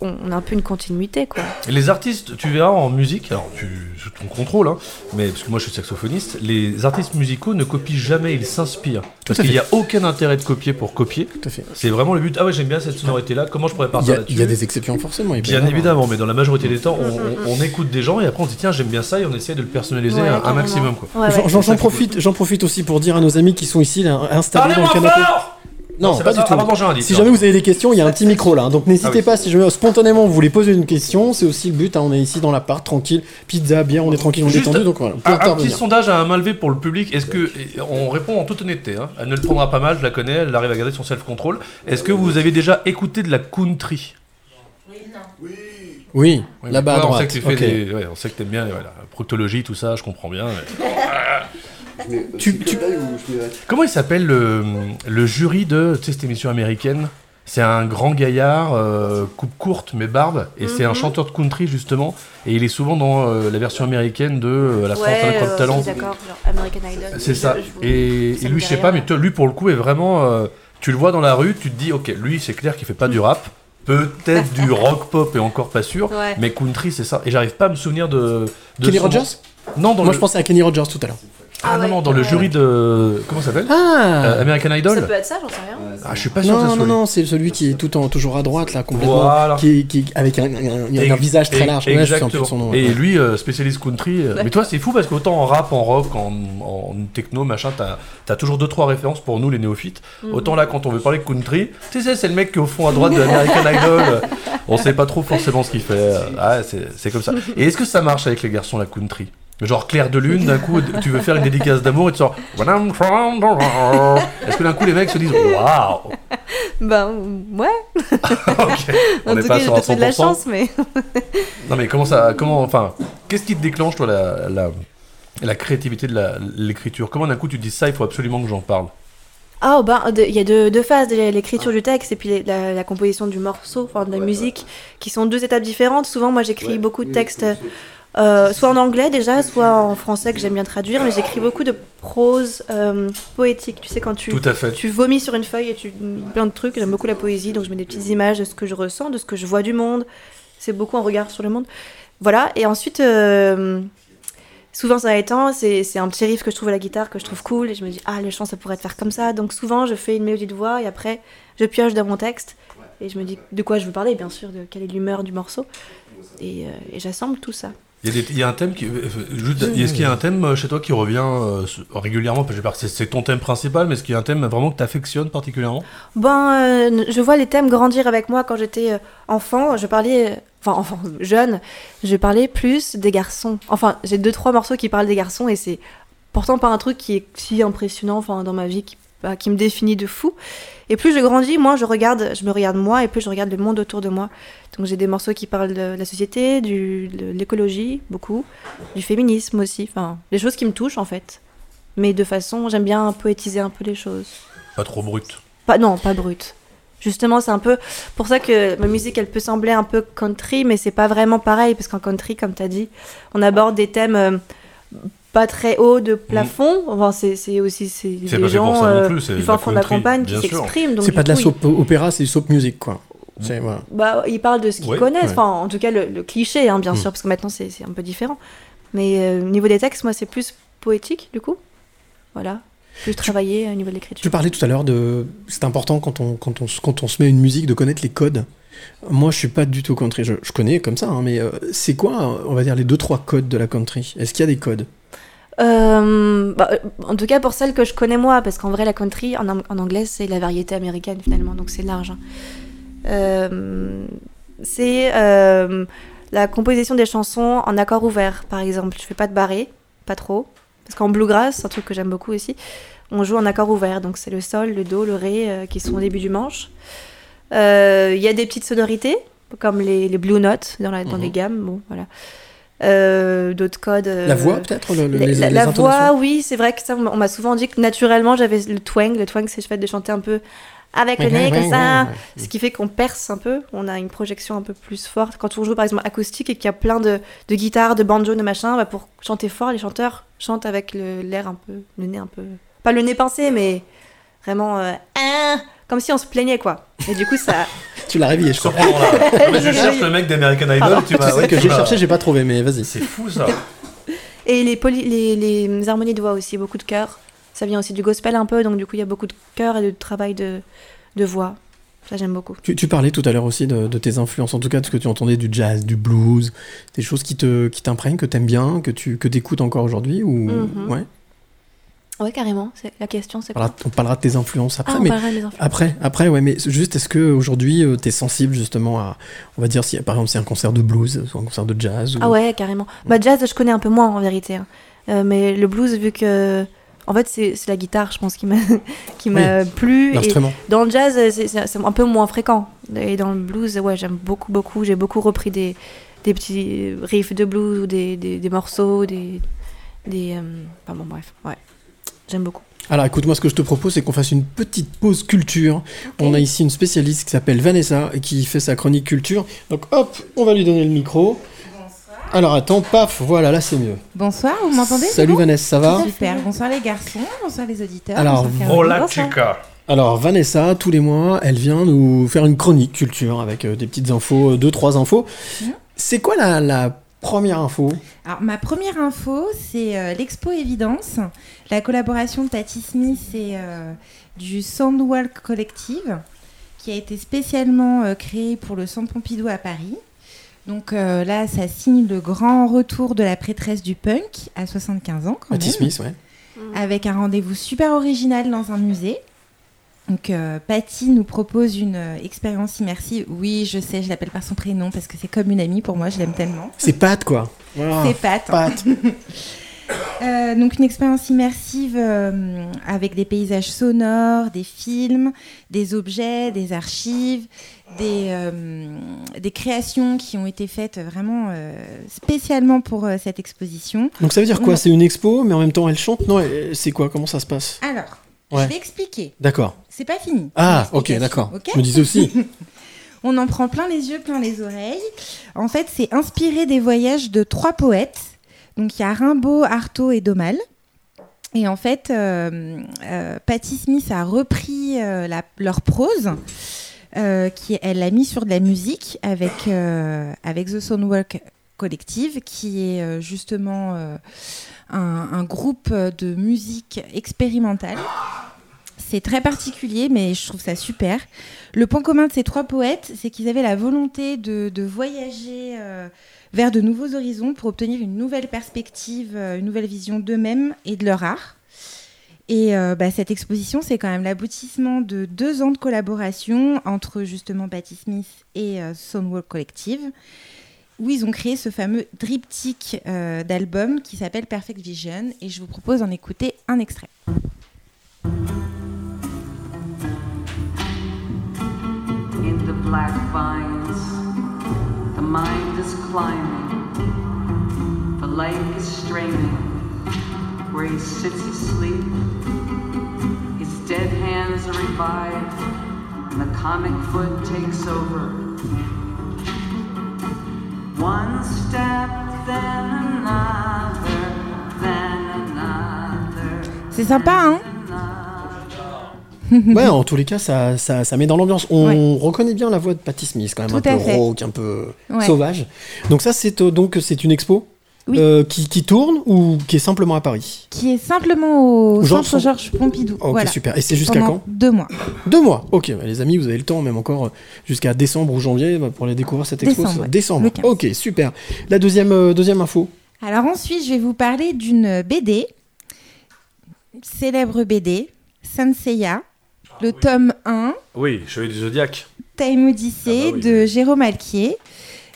on, a un peu une continuité quoi. Et les artistes, tu verras en musique, alors tu, sous ton contrôle, hein, mais parce que moi je suis saxophoniste, les artistes musicaux ne copient jamais, ils s'inspirent. Parce à qu'il n'y a aucun intérêt de copier pour copier. Tout à fait. C'est vraiment le but. Ah ouais, j'aime bien cette sonorité-là, comment je pourrais partir là-dessus il y a des exceptions forcément. il Bien évidemment, mais dans la majorité des temps, on, Mm, mm, on- on écoute des gens et après on se dit tiens, j'aime bien ça et on essaie de le personnaliser Ouais, un, maximum. Quoi. Ouais, J'en- ouais. Profite, aussi pour dire à nos amis qui sont ici là, installés dans le canapé. fort Non, c'est pas ça. du tout. Ah, indice, si jamais vous avez des questions, il y a un petit micro là. hein. Donc n'hésitez Ah oui. pas si jamais spontanément vous voulez poser une question, c'est aussi le but. hein. On est ici dans l'appart, tranquille, pizza, bien, on est tranquille, on est Juste détendu. Donc voilà, Un, petit sondage à un main levée pour le public. Est-ce que on répond en toute honnêteté hein, Elle ne le prendra pas mal, je la connais. Elle arrive à garder son self-control. Est-ce que vous avez déjà écouté de la country? Oui, Oui, là-bas à toi, on droite. sait que tu fais Ok. des- ouais, on sait que t'aimes bien ouais, la proctologie, tout ça. Je comprends bien. mais- Tu- tu- Comment il s'appelle le, le jury de cette émission américaine? C'est un grand gaillard, euh, coupe courte mais barbe, et c'est un Mhm. chanteur de country justement, et il est souvent dans euh, la version américaine de euh, La France a Ouais, euh, talent. oui, d'accord, genre American Idol. C'est ça. Je- je vous- Et, ça et me lui, je sais pas, mais toi, lui pour le coup est vraiment. euh, tu le vois dans la rue, tu te dis, ok, lui c'est clair qu'il fait pas du rap, peut-être du rock pop et encore pas sûr, Ouais. mais country c'est ça. Et j'arrive pas à me souvenir de. de Kenny son- Rogers? Non, dans Moi le. je pensais à Kenny Rogers tout à l'heure. Ah, Ah non, ouais. non, dans le jury de. Comment ça s'appelle? Ah Euh, American Ça Idol peut être ça, j'en sais rien. Ah, je suis pas sûr que ça Non, soit non, lui. non, c'est celui qui est tout en, toujours à droite là, complètement. Voilà. Qui, qui, avec un, un- un- un Ex- visage très large. Ouais, Exactement. son nom. Et ouais. lui, euh, spécialiste country. euh, Ouais. Mais toi, c'est fou parce qu'autant en rap, en rock, en, en techno, machin, t'as as toujours deux trois références pour nous les néophytes. Mhm. Autant là, quand on veut parler de country, tu sais, c'est le mec qui est au fond à droite de American Idol. euh, On sait pas trop forcément ce qu'il fait. Ah, c'est c'est comme ça. Et est-ce que ça marche avec les garçons la country? Genre Claire de Lune, d'un coup, tu veux faire une dédicace d'amour et tu sors. Est-ce que d'un coup les mecs se disent Waouh Ben, ouais. Ok, on En n'est tout pas cas, j'ai sur un peut-être fait de la 100%. chance, mais. Non mais comment ça, comment, enfin, qu'est-ce qui te déclenche toi la, la, la créativité de l'écriture? Comment d'un coup tu te dis ça, il faut absolument que j'en parle? Ah, ben, de- il y a deux, deux phases, l'écriture du texte et puis les- la, la composition du morceau, enfin de la musique, qui sont deux étapes différentes. Souvent, moi, j'écris beaucoup de textes, euh, soit en anglais déjà, soit en français que j'aime bien traduire, mais j'écris beaucoup de prose euh, poétique. Tu sais, quand tu, Tout à fait. tu vomis sur une feuille et tu plein de trucs. J'aime beaucoup la poésie, donc je mets des petites images de ce que je ressens, de ce que je vois du monde. C'est beaucoup un regard sur le monde. Voilà. Et ensuite, euh, souvent ça étant, c'est c'est un petit riff que je trouve à la guitare que je trouve cool et je me dis ah le chant ça pourrait être faire comme ça. Donc souvent je fais une mélodie de voix et après je pioche dans mon texte et je me dis de quoi je veux parler, bien sûr, de quelle est l'humeur du morceau et, euh, et j'assemble tout ça. Il y, a des- il y a un thème qui, euh, juste, est-ce qu'il y a un thème euh, chez toi qui revient euh, régulièrement? C'est- ton thème principal, mais est-ce qu'il y a un thème vraiment que tu affectionnes particulièrement? Ben, euh, je vois les thèmes grandir avec moi quand j'étais euh, enfant. Je parlais, euh, enfin enfant, jeune, je parlais plus des garçons. Enfin, j'ai deux trois morceaux qui parlent des garçons et c'est pourtant pas un truc qui est si impressionnant, enfin dans ma vie, qui, bah, qui me définit de fou. Et plus je grandis, moins je regarde, je me regarde moi et plus je regarde le monde autour de moi. Donc j'ai des morceaux qui parlent de la société, du, de l'écologie, beaucoup, du féminisme aussi, enfin des choses qui me touchent en fait. Mais de façon, j'aime bien poétiser un peu les choses. Pas trop brut. Pas, non, pas brut. Justement, c'est un peu pour ça que ma musique, elle peut sembler un peu country, mais c'est pas vraiment pareil, parce qu'en country, comme tu as dit, on aborde des thèmes euh, pas très hauts de plafond. Enfin, c'est c'est aussi c'est Mm. Des gens euh, plus, du de fin la fond de la campagne qui s'expriment. donc C'est du pas de la coup, soap opéra, c'est soap music quoi. Voilà. ils, bah, ils parlent de ce qu'ils Ouais. connaissent, Ouais. enfin, en tout cas, le, le cliché, hein, bien Mm. sûr, parce que maintenant, c'est c'est un peu différent. Mais euh, au niveau des textes, moi, c'est plus poétique, du coup. Voilà. Plus travaillé au niveau de l'écriture. Tu parlais tout à l'heure de. C'est important quand on, quand, on, se- quand on se met une musique de connaître les codes. Moi, je suis pas du tout country. Je, je connais comme ça, hein, mais euh, c'est quoi, on va dire, les deux trois codes de la country? Est-ce qu'il y a des codes? Euh, bah, euh, en tout cas pour celle que je connais moi, parce qu'en vrai la country en, ang- en anglais c'est la variété américaine finalement, donc c'est large. hein. Euh, c'est euh, la composition des chansons en accord ouvert, par exemple. Je fais pas de barré, pas trop, parce qu'en bluegrass, c'est un truc que j'aime beaucoup aussi, on joue en accord ouvert, donc c'est le sol, le do, le ré qui sont au début du manche. Il y a des petites sonorités, comme les, les Blue Notes dans, la, dans Mhm. les gammes. Bon, voilà. Euh, D'autres codes. euh, La voix, peut-être le- le- la, les, la- les la intonations voix, oui, c'est vrai que ça, on m'a souvent dit que naturellement j'avais le twang. Le twang, c'est le fait de chanter un peu avec le nez, comme ça. Ce qui fait qu'on perce un peu, on a une projection un peu plus forte. Quand on joue par exemple acoustique et qu'il y a plein de, de guitares, de banjo, de machin, bah, pour chanter fort, les chanteurs chantent avec l'air un peu, le nez un peu. Pas le nez pincé, mais vraiment. euh, Ah comme si on se plaignait quoi. Et du coup, ça. Tu l'as réveillé, je crois. Non, mais je cherche le mec d'American Idol, tu Tu m'as. sais ouais, que j'ai cherché, j'ai pas trouvé, mais vas-y. C'est fou ça. Et les, poly- les, les harmonies de voix aussi, beaucoup de chœurs. Ça vient aussi du gospel un peu, donc du coup, il y a beaucoup de chœurs et de travail de, de voix. Ça, j'aime beaucoup. Tu, tu parlais tout à l'heure aussi de, de tes influences, en tout cas de ce que tu entendais du jazz, du blues, des choses qui te qui t'imprègnent, que t'aimes bien, que tu que écoutes encore aujourd'hui ou Mhm. ouais. Ouais, carrément. C'est la question, c'est On quoi parlera, on parlera de tes influences après, Ah, on mais parlera de mes influences. après après ouais, mais juste est-ce que aujourd'hui euh, t'es sensible justement à, on va dire si par exemple c'est un concert de blues, ou un concert de jazz ou... Ah ouais, carrément. Bah, jazz, je connais un peu moins en vérité. hein. Euh, mais le blues, vu que. En fait, c'est la guitare, je pense, qui m'a qui m'a plu. L'instrument. dans le jazz, c'est- un peu moins fréquent. Et dans le blues, ouais, j'aime beaucoup, beaucoup. J'ai beaucoup repris des, des petits riffs de blues ou des, des, des morceaux, des. des euh, Enfin bon, bref, ouais. J'aime beaucoup. Alors écoute, moi ce que je te propose c'est qu'on fasse une petite pause culture. On a ici une spécialiste qui s'appelle Vanessa et qui fait sa chronique culture. Donc hop, on va lui donner le micro. Alors attends, paf, voilà, là c'est mieux. Bonsoir, vous m'entendez Salut bon Vanessa, ça va Super, bonsoir les garçons, bonsoir les auditeurs. Alors, bonsoir. Hola Bonsoir. chica. Alors Vanessa, tous les mois, elle vient nous faire une chronique culture avec euh, des petites infos, euh, deux, trois infos. C'est quoi la, la première info Alors, ma première info, c'est euh, l'Expo Évidence, la collaboration de Patty Smith et euh, du Soundwalk Collective, qui a été spécialement euh, créé pour le Centre Pompidou à Paris. Donc euh, là, ça signe le grand retour de la prêtresse du punk à 75 ans quand Patty même. Smith, ouais. avec un rendez-vous super original dans un musée. Donc, euh, Patty nous propose une euh, expérience immersive. Oui, je sais, je l'appelle par son prénom parce que c'est comme une amie pour moi, je l'aime tellement. C'est Pat quoi. C'est Pat. Pat. Euh, donc, une expérience immersive euh, avec des paysages sonores, des films, des objets, des archives, des, des créations qui ont été faites vraiment spécialement pour cette exposition. Donc ça veut dire quoi? C'est une expo, mais en même temps elle chante? Non, c'est quoi? Comment ça se passe? Alors, Ouais. je vais expliquer. D'accord. C'est pas fini. Ah, ok, d'accord. ok Je me disais aussi. On en prend plein les yeux, plein les oreilles. En fait, c'est inspiré des voyages de trois poètes. Donc, il y a Rimbaud, Artaud et Domal. Et en fait, euh, euh, Patti Smith a repris euh, la- leur prose. qui, elle l'a mis sur de la musique avec, avec The Soundwork Collective, qui est justement un, un groupe de musique expérimentale. C'est très particulier, mais je trouve ça super. Le point commun de ces trois poètes, c'est qu'ils avaient la volonté de, voyager euh, vers de nouveaux horizons pour obtenir une nouvelle perspective, euh, une nouvelle vision d'eux-mêmes et de leur art. Et euh, bah, cette exposition, c'est quand même l'aboutissement de deux ans de collaboration entre justement Patti Smith et euh, Collective, où ils ont créé ce fameux triptyque d'albums qui s'appelle Perfect Vision. Et je vous propose d'en écouter un extrait. Black vines. The mind is climbing, the light is straining. Where he sits asleep, his dead hands are revived, and the comic foot takes over. One step, then another, then another. C'est sympa, hein Ouais, en tous les cas, ça, ça, ça met dans l'ambiance. On Ouais. reconnaît bien la voix de Patti Smith, quand même Tout un peu fait. rauque, un peu Ouais. sauvage. Donc ça, c'est euh, donc c'est une expo Oui. euh, qui, qui tourne ou qui est simplement à Paris? Qui est simplement au Georges- centre Georges Pompidou. Ok, voilà. super. Et c'est jusqu'à quand? Deux mois. Deux mois. Ok, bah, les amis, vous avez le temps, même encore euh, jusqu'à décembre ou janvier bah, pour aller découvrir cette expo. Décembre, ouais. Décembre. Le 15. Ok, super. La deuxième, euh, deuxième info. Alors ensuite, je vais vous parler d'une BD, célèbre BD, Senseiya, le tome 1, Oui, Chevalier du Zodiac. Time Odyssey Ah bah oui. de Jérôme Alquier,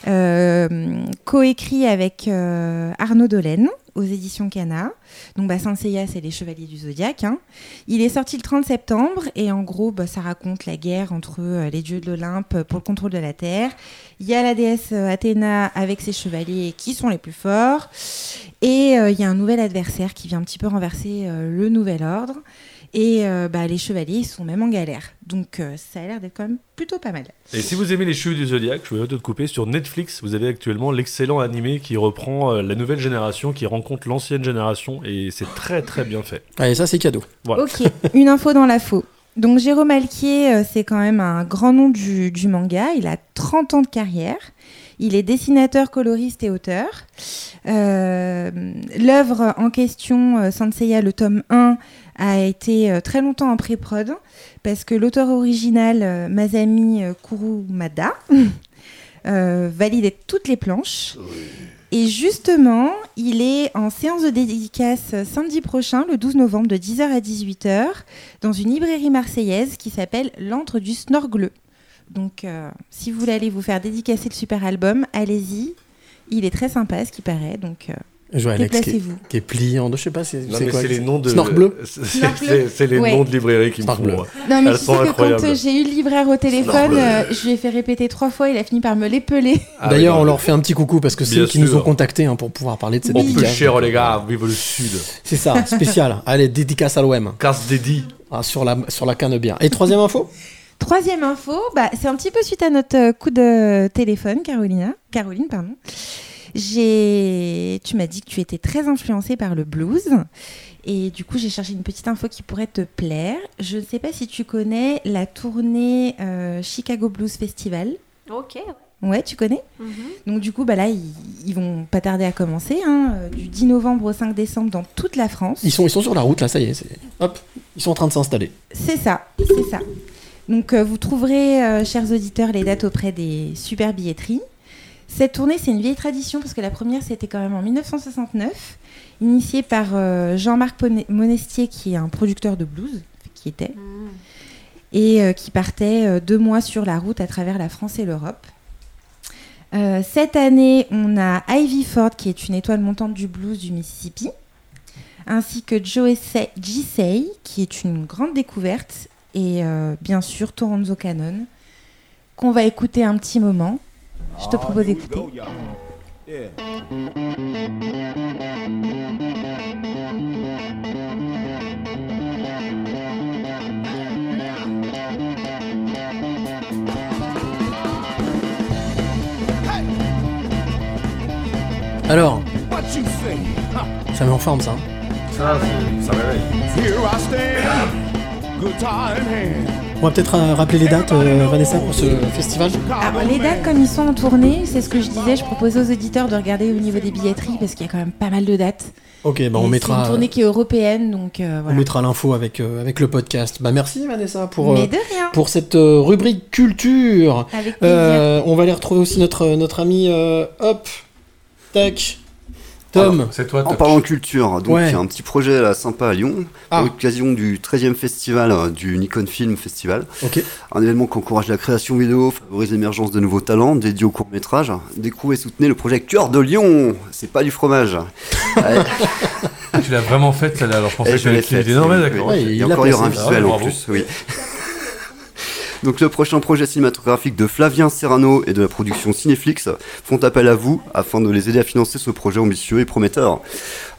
euh, coécrit avec euh, Arnaud Dolène aux éditions Cana. Donc bah, Saint Seiya, c'est les chevaliers du zodiaque. hein. Il est sorti le 30 septembre et en gros, bah, ça raconte la guerre entre euh, les dieux de l'Olympe pour le contrôle de la Terre. Il y a la déesse Athéna avec ses chevaliers qui sont les plus forts. Et il y a un nouvel adversaire qui vient un petit peu renverser le nouvel ordre. Et euh, bah, les chevaliers sont même en galère. Donc euh, ça a l'air d'être quand même plutôt pas mal. Et si vous aimez les cheveux du Zodiac, je voulais te couper sur Netflix. Vous avez actuellement l'excellent animé qui reprend euh, la nouvelle génération, qui rencontre l'ancienne génération, et c'est très très bien fait. Allez, ça c'est cadeau. Voilà. Ok, une info dans la faux. Donc Jérôme Alquier, euh, c'est quand même un grand nom du, du manga. Il a 30 ans de carrière. Il est dessinateur, coloriste et auteur. Euh, L'œuvre en question, euh, Sanseiya, le tome 1, a été euh, très longtemps en pré-prod parce que l'auteur original, euh, Masami euh, Kurumada, euh, validait toutes les planches. Et justement, il est en séance de dédicace samedi prochain, le 12 novembre, de 10h à 18h, dans une librairie marseillaise qui s'appelle L'Antre du Snorgleux. Donc, euh, si vous voulez aller vous faire dédicacer le super album, allez-y. Il est très sympa, ce qui paraît. Donc, euh, Je vois Alex qui est, qui est pliant. de- Je sais pas, c'est Non, c'est mais quoi c'est les noms de. Snork bleu C'est- les Ouais. noms de librairies qui me Snork font. bleu. Non, mais Elles tu sont sais que quand incroyables. j'ai eu le libraire au téléphone, euh, je lui ai fait répéter trois fois, il a fini par me l'épeler. ah D'ailleurs, oui, on leur fait un petit coucou parce que c'est Bien eux qui nous ont contactés hein, pour pouvoir parler de cette On peut dédicace. cher, les gars, vive le Sud. C'est ça, spécial. Allez, dédicace à l'OM. Casse dédi. Ah, sur la, sur la canne bien. Et troisième info? Troisième info, bah, c'est un petit peu suite à notre euh, coup de téléphone, Carolina. Caroline, pardon. J'ai, tu m'as dit que tu étais très influencée par le blues. Et du coup, j'ai cherché une petite info qui pourrait te plaire. Je ne sais pas si tu connais la tournée euh, Chicago Blues Festival. Ok. Ouais, tu connais? Donc du coup, bah là, ils, ils vont pas tarder à commencer, hein, euh, du 10 novembre au 5 décembre dans toute la France. ils sont, ils sont sur la route, là, ça y est. Hop, ils sont en train de s'installer. C'est ça, c'est ça. Donc euh, vous trouverez, euh, chers auditeurs, les dates auprès des super billetteries. Cette tournée, c'est une vieille tradition parce que la première, c'était quand même en 1969, initiée par euh, Jean-Marc Monestier, qui est un producteur de blues, qui était, et euh, qui partait euh, deux mois sur la route à travers la France et l'Europe. Cette année, on a Ivy Ford, qui est une étoile montante du blues du Mississippi, ainsi que Joe Gisei, qui est une grande découverte, et bien sûr Toronzo Cannon, qu'on va écouter un petit moment. Je te propose d'écouter. Alors, ça met en forme, ça. hein. Ça, c'est- ça réveille. On va peut-être euh, rappeler les dates, euh, Vanessa, pour ce festival. Alors, les dates, comme ils sont en tournée, c'est ce que je disais, je proposais aux auditeurs de regarder au niveau des billetteries, parce qu'il y a quand même pas mal de dates. Ok, bah on C'est mettra, une tournée qui est européenne, donc euh, on voilà. mettra l'info avec, euh, avec le podcast. Bah merci, Vanessa, pour, euh, pour cette euh, rubrique culture. avec plaisir. Euh, on va aller retrouver aussi notre, notre ami euh, Hop, Tac, Tom. Alors, C'est toi, En parlant de culture, donc Ouais. il y a un petit projet là, sympa à Lyon, Ah. à l'occasion du 13e festival euh, du Nikon Film Festival. ok. Un événement qui encourage la création vidéo, favorise l'émergence de nouveaux talents, dédié au court métrage. Découvrez et soutenez le projet Cœur de Lyon C'est pas du fromage Ah, tu l'as vraiment faite celle-là, alors je pensais et que tu l'avais fait. Non, mais d'accord. Ouais, il encore, y aura un placé. visuel Ah, en plus, oui. Donc le prochain projet cinématographique de Flavien Serrano et de la production Cinéflix font appel à vous afin de les aider à financer ce projet ambitieux et prometteur.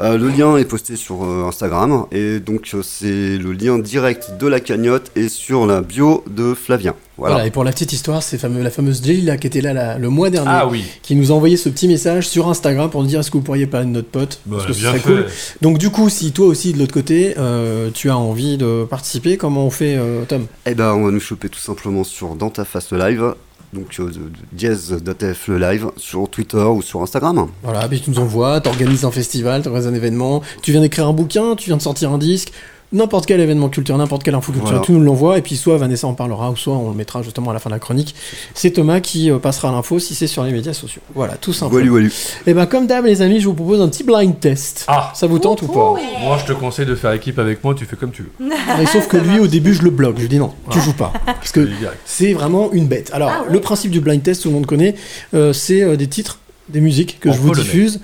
Euh, le lien est posté sur euh, Instagram et donc euh, c'est le lien direct de la cagnotte et sur la bio de Flavien. Voilà. Voilà. et pour la petite histoire, c'est fameux, la fameuse Jelly là, qui était là le mois dernier, Ah oui. qui nous a envoyé ce petit message sur Instagram pour nous dire est-ce que vous pourriez parler de notre pote? Bah, Parce que ce bien serait fait. cool. Donc du coup, si toi aussi de l'autre côté, euh, tu as envie de participer, comment on fait, euh, Tom? Eh ben on va nous choper tout simplement sur Dans ta face le live, donc euh, dièse.tf le live sur Twitter ou sur Instagram. Voilà, puis tu nous envoies, t'organises un festival, t'organises un événement, tu viens d'écrire un bouquin, tu viens de sortir un disque, n'importe quel événement culturel, n'importe quelle info culturelle, Voilà. tu nous l'envoies, et puis soit Vanessa en parlera, ou soit on le mettra justement à la fin de la chronique. C'est Thomas qui euh, passera l'info si c'est sur les médias sociaux. Voilà, tout simplement. Voilà, voilà. Et ben comme d'hab les amis, je vous propose un petit blind test. Ah. Ça vous tente ou pas Moi, je te conseille de faire équipe avec moi, tu fais comme tu veux. Mais Sauf que lui au début je le bloque, je lui dis non, tu joues pas. Parce que c'est vraiment une bête. Alors Ah ouais. le principe du blind test, tout le monde connaît, euh, c'est euh, des titres, des musiques que En je vous diffuse.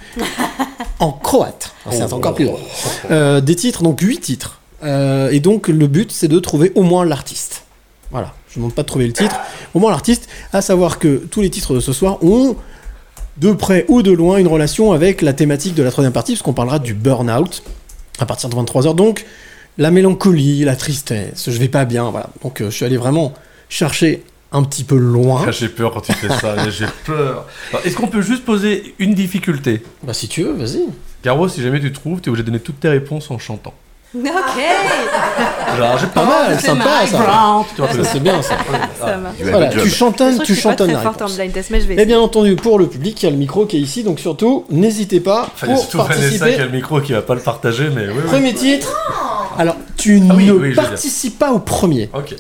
en croate. C'est encore plus drôle. Euh, des titres, donc 8 titres. Euh, et donc le but c'est de trouver au moins l'artiste. Voilà, je ne demande pas de trouver le titre, au moins l'artiste, à savoir que tous les titres de ce soir ont de près ou de loin une relation avec la thématique de la troisième partie, parce qu'on parlera du burn-out à partir de 23h. Donc la mélancolie, la tristesse, je vais pas bien, voilà. Donc euh, je suis allé vraiment chercher un petit peu loin. Ah, J'ai peur quand tu fais ça, j'ai peur. Est-ce qu'on peut juste poser une difficulté? Bah si tu veux, vas-y. Caro, si jamais tu trouves, tu es obligé de donner toutes tes réponses en chantant. Ok. Genre, j'ai Pas mal, sympa ça. C'est bien ça. Voilà, tu chantonnes, tu je suis pas chantonnes très la forte en réponse. blind test, mais je vais Et essayer. bien entendu, pour le public, il y a le micro qui est ici, donc surtout, n'hésitez pas Fallait pour surtout Vanessa qui participer. a le micro qui va pas le partager, mais oui, oui. Premier titre. Alors, tu Ah oui, ne participes pas au premier. Ok.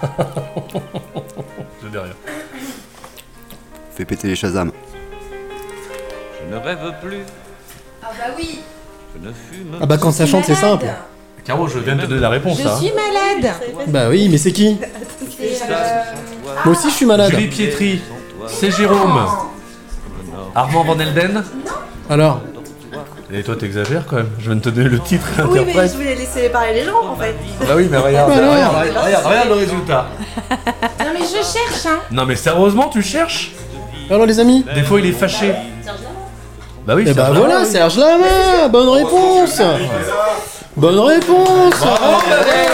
je rien. Fais péter les Shazam. Je ne rêve plus, Ah bah oui, je ne fume Ah bah quand ça chante, c'est simple. Caro, je viens de te donner la réponse. je hein. suis malade. Bah oui, mais c'est qui C'est, euh, Moi aussi, je suis malade. Julie Pietri, c'est Jérôme. Armand Van Elden. Alors, Et toi, t'exagères quand même. Je viens de te donner le titre et Oui, mais l'interprète. je voulais laisser parler les gens en fait. Bah oui, mais regarde, Bah non. regarde, regarde, regarde, regarde le résultat. Non mais je cherche, hein. Non, mais sérieusement, tu cherches? Alors les amis Des fois, il est fâché. Bah oui, Eh bah Serge voilà, oui. Serge Lama Bonne réponse Bonne réponse Bravo, Alex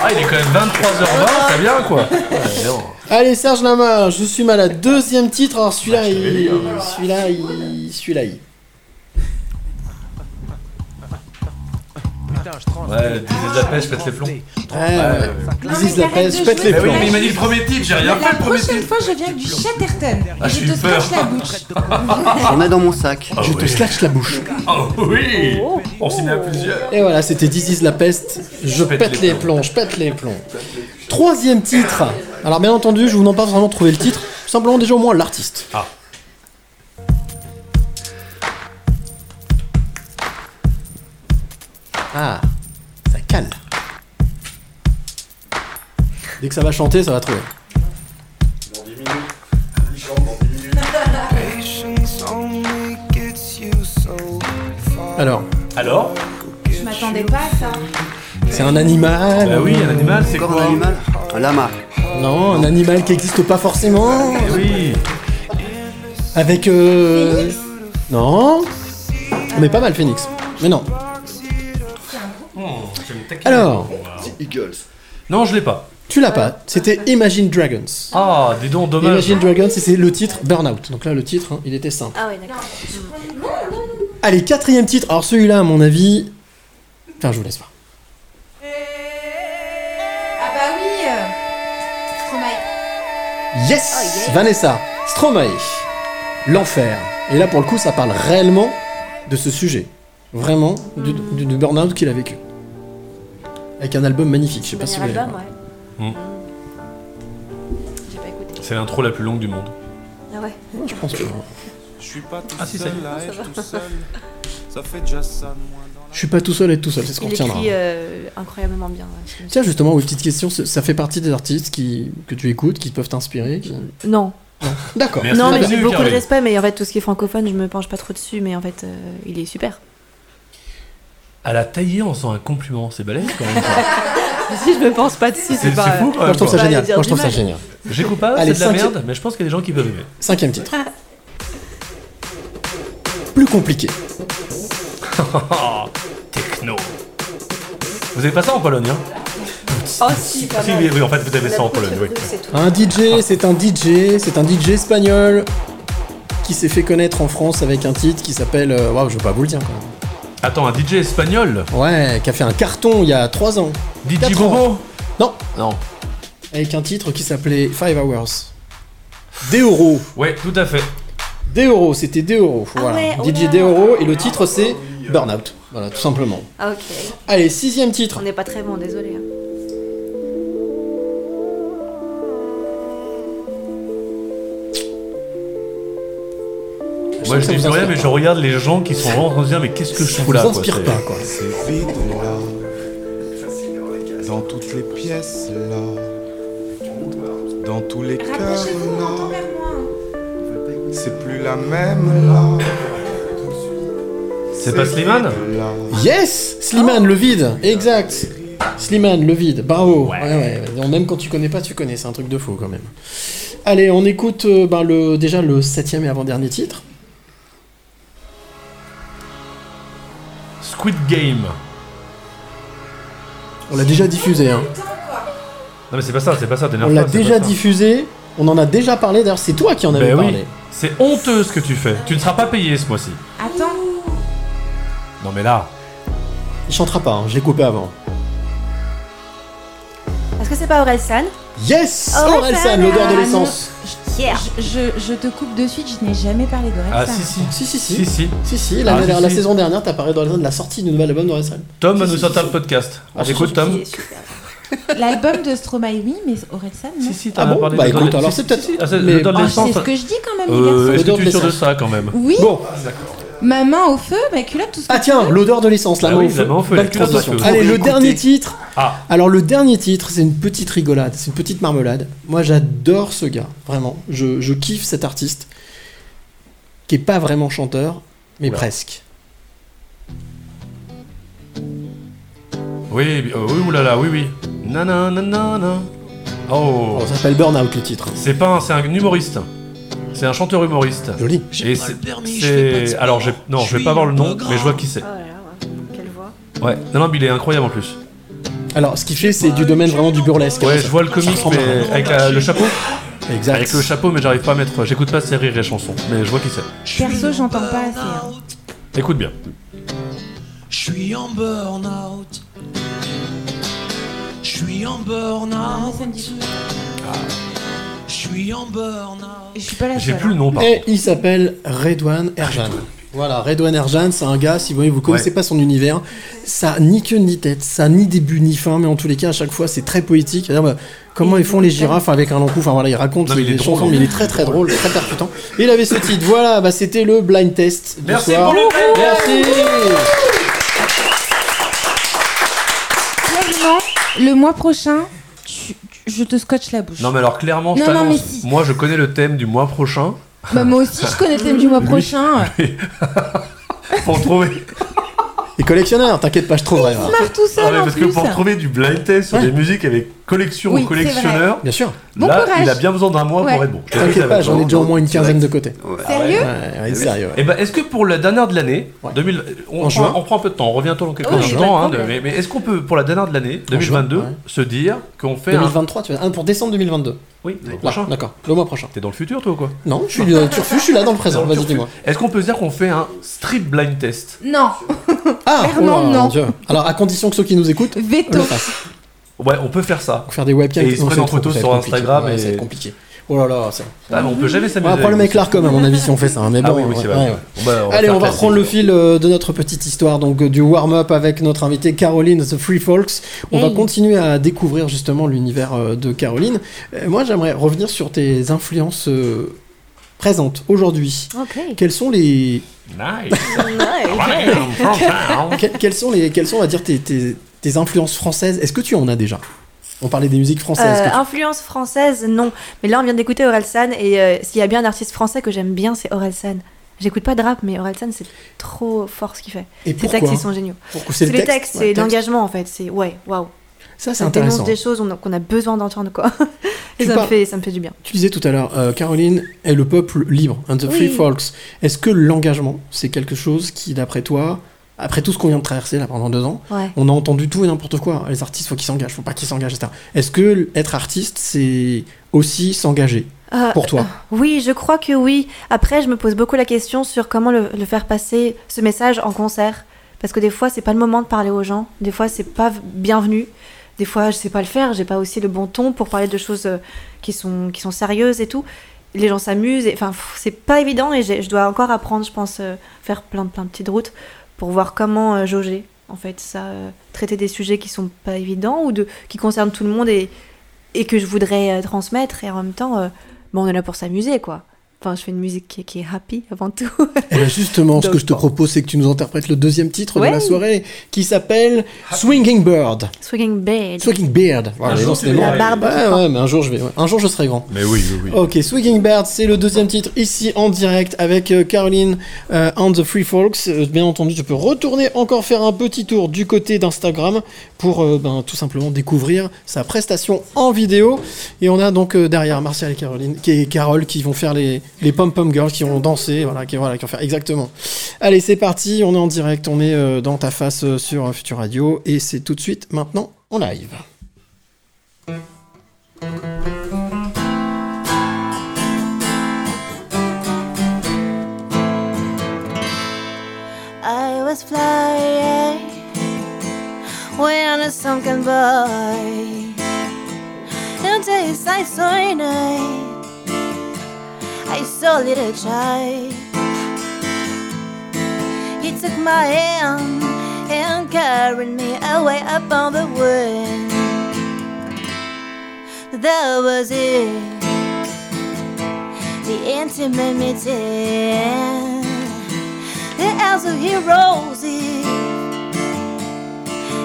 Ah, il est quand même 23h20, c'est bien quoi. Ouais, non. Allez, Serge Lama, je suis malade. Deuxième titre, alors celui-là, il... Celui-là, il... Celui-là, il... Ouais, disais de la pêche, pète les plombs. Ouais, ouais. This is la pêche, je pète les plombs. mais il m'a dit le premier titre, j'ai rien La fait le premier prochaine titre. fois, je viens avec du Chatterton. Ah, et je j'ai te scratch la bouche. J'en ai dans mon sac. Je te slash la bouche. Oh oui On s'y met à plusieurs. Et voilà, c'était This is la peste. Je pète les les plombs, je pète les plombs. Troisième titre. Alors bien entendu, je vous demande pas vraiment de trouver le titre. Simplement déjà au moins l'artiste. Ah. Ah, ça cale. Dès que ça va chanter, ça va trouver. Alors, Alors Je m'attendais pas à ça. c'est un animal. Bah oui, un animal, c'est Encore quoi un animal Un lama. Non, un animal qui n'existe pas forcément. Eh oui Avec. Euh... Non. Mais pas mal, Phoenix. Mais non. Alors, Eagles. Non, je l'ai pas. tu l'as pas. C'était Imagine Dragons. Ah, dis donc, dommage. Imagine Dragons, et c'est le titre Burnout. Donc là, le titre, hein, il était simple. Ah ouais, d'accord. Allez, quatrième titre. Alors celui-là, à mon avis. Enfin, je vous laisse pas. Ah bah oui. euh, Stromae. Yes, Vanessa, Stromae, l'enfer. Et là, pour le coup, ça parle réellement de ce sujet. Vraiment, du, du- du burn-out qu'il a vécu. Avec un album magnifique, je sais pas si vous l'avez album, vu. ouais. J'ai pas écouté. C'est l'intro la plus longue du monde. Ah ouais. Ouais, Je pense que... Je suis pas tout Ah, si, ça seul y est. à être tout seul. Ça fait déjà ça de moins dans Je suis pas tout seul à être tout seul, c'est ce qu'on Il retiendra. écrit euh, incroyablement bien. ouais. Tiens, justement, oui, petite question, ça ça fait partie des artistes qui, que tu écoutes, qui peuvent t'inspirer qui- Non, D'accord. Merci. non, mais j'ai beaucoup de Caroline. respect, mais en fait, tout ce qui est francophone, je me penche pas trop dessus, mais en fait, euh, il est super. Elle a taillé en faisant un compliment, c'est balèze quand même. si je me pense pas dessus, C'est pas. fou quand Moi, je trouve ça génial. Moi, je trouve ça génial. J'écoute pas, Allez, c'est de la cinquième- merde, mais je pense qu'il y a des gens qui peuvent aimer. Cinquième titre. Plus compliqué. Techno. Vous avez pas ça en Pologne, hein? Oh si, pas Si, oui, oui, en fait, vous avez La ça en Pologne, oui. Un DJ, c'est un DJ, c'est un DJ espagnol qui s'est fait connaître en France avec un titre qui s'appelle. euh, Waouh, je vais pas vous le dire quand même. Attends, un DJ espagnol Ouais, qui a fait un carton il y a 3 ans. DJ. Bobo Non, Non. avec un titre qui s'appelait Five Hours. Deoro. Ouais, tout à fait. Deoro, c'était Deoro. Voilà. ouais, oh DJ. Deoro et le titre c'est Burnout. Voilà, tout simplement. Ah ok. Allez, sixième titre. On n'est pas très bon, désolé. Moi, je dis rien, mais je regarde les gens qui sont vraiment en train de se dire, mais qu'est-ce que je Ça fous là quoi, inspire c'est- pas quoi. C'est vide là. Dans toutes les pièces là. Dans tous les cœurs là. hein. c'est plus la même langue. C'est pas Slimane Yes Slimane, le vide, exact. Slimane, le vide, bravo. Ouais. ouais, Non, Même quand tu connais pas, tu connais, c'est un truc de faux quand même. Allez, on écoute euh, ben, le, déjà le septième et avant-dernier titre. Squid Game. On l'a déjà diffusé, hein. Non mais c'est pas ça, c'est pas ça. On l'a déjà diffusé, on en a déjà parlé, d'ailleurs c'est toi qui en avais Ben oui. parlé. C'est honteux ce que tu fais. Tu ne seras pas payé ce mois-ci. Attends. Non mais là. Il chantera pas, hein, je l'ai coupé avant. Est-ce que c'est pas Orelsan? Yes Orelsan, Orelsan, l'odeur de ah, l'essence. Yeah. Je, je- je te coupe de suite, je n'ai jamais parlé de Ah si si. Si, si, si. Si si. Si, si, la, Ah, la- si, la si. saison dernière, t'as parlé de la sortie du nouvel album d'Orelsan. Tom va Si, nous sortir si. le podcast. Ah, On écoute Tom L'album de Stromae, oui, mais Orelsan, non. Si si, Ah t'en as bon parlé Bah de- écoute, de- alors c'est peut-être- si. Ah, mais- de Ah, c'est ce que je dis quand même, les Euh, garçons. Est-ce que tu de es sûr de ça quand même Oui, Bon, ma main au feu, ma culotte, tout ce que ah tu tiens, veux. l'odeur de l'essence, la Ah main oui, au la feu. main au feu, Belle la culotte au transition. feu. Allez, le dernier titre. Ah. Alors le dernier titre, c'est une petite rigolade, c'est une petite marmelade. Moi j'adore ce gars, vraiment. Je, je kiffe cet artiste qui est pas vraiment chanteur, mais Oula. presque. Oui, euh, oui, oulala, oui, oui. Nanana. Oh. Ça s'appelle Burnout le titre. C'est pas un, c'est un humoriste. C'est un chanteur humoriste. Joli. Et c'est, c'est- alors j'ai, non, je vais pas avoir le nom, mais je vois qui c'est. Oh là là, ouais. quelle voix. Ouais. Non, non, mais il est incroyable en plus. Alors ce qu'il fait, c'est du domaine vraiment du burlesque. Ouais, je vois le comique, ressemble mais avec la- le chapeau. Exact. Avec le chapeau, mais j'arrive pas à mettre. J'écoute pas ses rires et chansons, mais je vois qui c'est. Perso, j'entends pas assez. hein. Écoute bien. Je suis en burn-out. Je suis en Ah, burn-out. ça me dit tout. Je suis en burn-out. Je suis pas la J'ai seule. plus le nom par Et contre. il s'appelle Redouane Erjan. Voilà, Redouane Erjan, c'est un gars, si vous voyez, vous connaissez Ouais. pas son univers, ça a ni queue ni tête, ça a ni début ni fin, mais en tous les cas, à chaque fois, c'est très poétique. C'est-à-dire, bah, comment ils font les girafes avec un long cou, enfin voilà, il raconte Non, mais il est les drôle, chansons, hein. mais il est très très drôle, très percutant. Et il avait ce titre, voilà, bah, c'était le blind test du Merci soir. pour le blind Merci Clairement, le mois prochain, je te scotche la bouche. Non, mais alors clairement, je Non, non, t'annonce. mais si. Moi, je connais le thème du mois prochain. Bah, moi aussi, je connais le thème du mois Lui. prochain. Pour trouver. Et collectionneur, t'inquiète pas, je trouverai. voilà. Marre tout seul Ah, mais en parce plus. que pour trouver du blind test sur Ouais. des musiques avec collection Oui, ou collectionneur, Bien sûr, Bon là, courage. il a bien besoin d'un mois Ouais. pour être bon. T'inquiète pas, j'en ai déjà au moins une quinzaine de côté. Ouais. Sérieux Ouais, ouais, sérieux. ouais. Et ben, est-ce que pour la dernière de l'année, Ouais. 2000, on, En prend, juin. on prend un peu de temps, on revient dans quelques Oui, instants, hein, mais, mais est-ce qu'on peut, pour la dernière de l'année, En juin, 2022, ouais. se dire qu'on fait un. 2023, tu veux Ah, pour décembre 2022. Oui, le prochain. D'accord, le mois prochain. T'es dans le futur, toi ou quoi? Non, je suis, euh, turfu, je suis là dans le présent, vas-y dis-moi. Est-ce qu'on peut se dire qu'on fait un strip blind test? Non, Ah, oh non. Alors, à condition que ceux qui nous écoutent veto. Ouais, on peut faire ça. Faire des webcams. Et ils se non, prennent c'est en photo sur. Instagram Ouais, et- Ça va être compliqué. Oh là là, ça. Ah, mais on peut jamais On s'amuser. va prendre le avec mec Larcom, à mon avis, si on fait ça. Mais Ah bon, oui, oui, ouais, c'est ouais, vrai. ouais. Bon, bah, Allez, faire on va reprendre le fil euh, de notre petite histoire, donc euh, du warm-up avec notre invitée Caroline The Free Folks. On va continuer à découvrir justement l'univers euh, de Caroline. Moi, j'aimerais revenir sur tes influences présentes aujourd'hui. Ok. Quelles sont les, Nice. Que- quelles sont les, quelles sont, on va dire, tes, tes, tes influences françaises Est-ce que tu en as déjà? On parlait des musiques françaises. Euh, tu- influence française, non. Mais là, on vient d'écouter Orelsan et euh, s'il y a bien un artiste français que j'aime bien, c'est Orelsan. J'écoute pas de rap, mais Orelsan, c'est trop fort ce qu'il fait. Et Ses textes, ils sont géniaux. C'est le les texte textes, c'est l'engagement en fait. C'est ouais, waouh. Ça, c'est intéressant. des choses qu'on a besoin d'entendre quoi. et ça me fait, ça me fait du bien. Tu disais tout à l'heure, euh, Caroline est le peuple libre, and the free folks. Est-ce que l'engagement, c'est quelque chose qui, d'après toi, après tout ce qu'on vient de traverser là pendant deux ans, Ouais. on a entendu tout et n'importe quoi. Les artistes, faut qu'ils s'engagent, faut pas qu'ils s'engagent, etc. Est-ce que être artiste, c'est aussi s'engager Euh, pour toi? Oui, je crois que oui. Après, je me pose beaucoup la question sur comment le, le faire passer ce message en concert. Parce que des fois, c'est pas le moment de parler aux gens. Des fois, c'est pas bienvenu. Des fois, je sais pas le faire. J'ai pas aussi le bon ton pour parler de choses euh, qui sont, qui sont sérieuses et tout. Les gens s'amusent. Enfin, c'est pas évident et je dois encore apprendre, je pense, euh, faire plein, plein de petites routes pour voir comment euh, jauger. En fait, ça, euh, traiter des sujets qui sont pas évidents ou de, qui concernent tout le monde et, et que je voudrais euh, transmettre. Et en même temps, bon, on est là pour s'amuser, quoi. Enfin, je fais une musique qui, qui est happy avant tout. Eh ben justement, ce que je te bon. propose, c'est que tu nous interprètes le deuxième titre Ouais. de la soirée, qui s'appelle Swinging Bird. Swinging Bed. Swinging Beard. Voilà, Un jour, tu. La barbe qui Ouais, mais un jour je vais, ouais. un jour je serai grand. Mais oui, oui, oui. Ok, Swinging Bird, c'est le deuxième titre ici en direct avec euh, Caroline euh, and the Free Folks. Euh, bien entendu, tu peux retourner encore faire un petit tour du côté d'Instagram pour euh, ben, tout simplement découvrir sa prestation en vidéo. Et on a donc euh, derrière Martial et Caroline, qui et Carole qui vont faire les, les pom pom girls, qui vont danser, voilà, qui, vont faire exactement. Allez, c'est parti, on est en direct, on est euh, dans ta face euh, sur euh, Future Radio et c'est tout de suite maintenant en live. I was flying when a sunken boy. And I I saw a little child. He took my hand and carried me away up on the wind. That was it, the intimate meeting the house of heroes is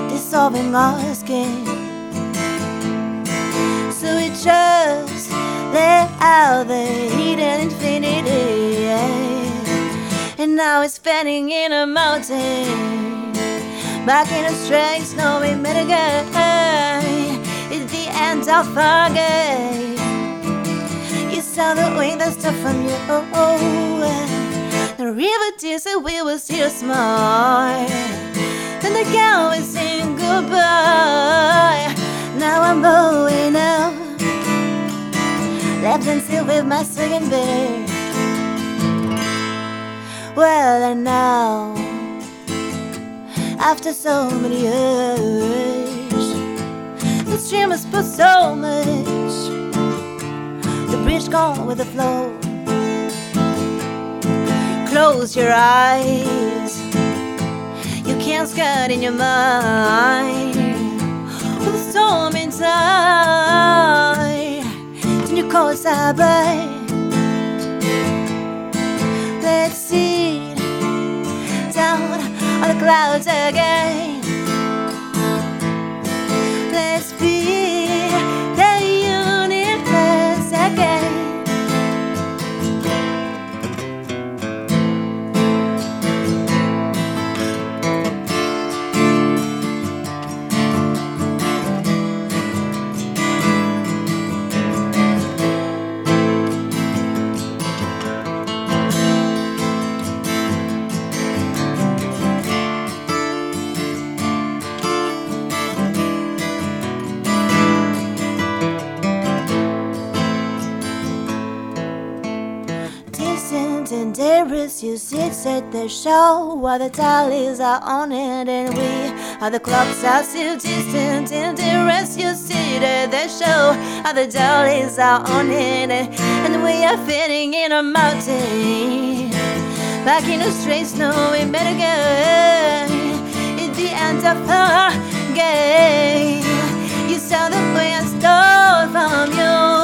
dissolving our skin. So we just let out the heat and infinity. And now it's standing in a mountain. Back in a strange snowy Michigan. It's the end of our game. You saw the wind that stood from you. The river tears that we were still small. Then the girl was saying goodbye. Now I'm going out. Left and still with my swinging bear. Well, and now, after so many years, the stream has put so much. The bridge gone with the flow close your eyes. You can't scan in your mind with the storm inside. You call side by. Let's see down on the clouds again. And dangerous, you sit at the show while the tallies are on it, and we are the clocks are still distant and dangerous. You sit at the show while the tallies are on it, and we are fitting in a mountain. Back in a straight snow, we met again. At the end of our game, you saw the way I stole from you,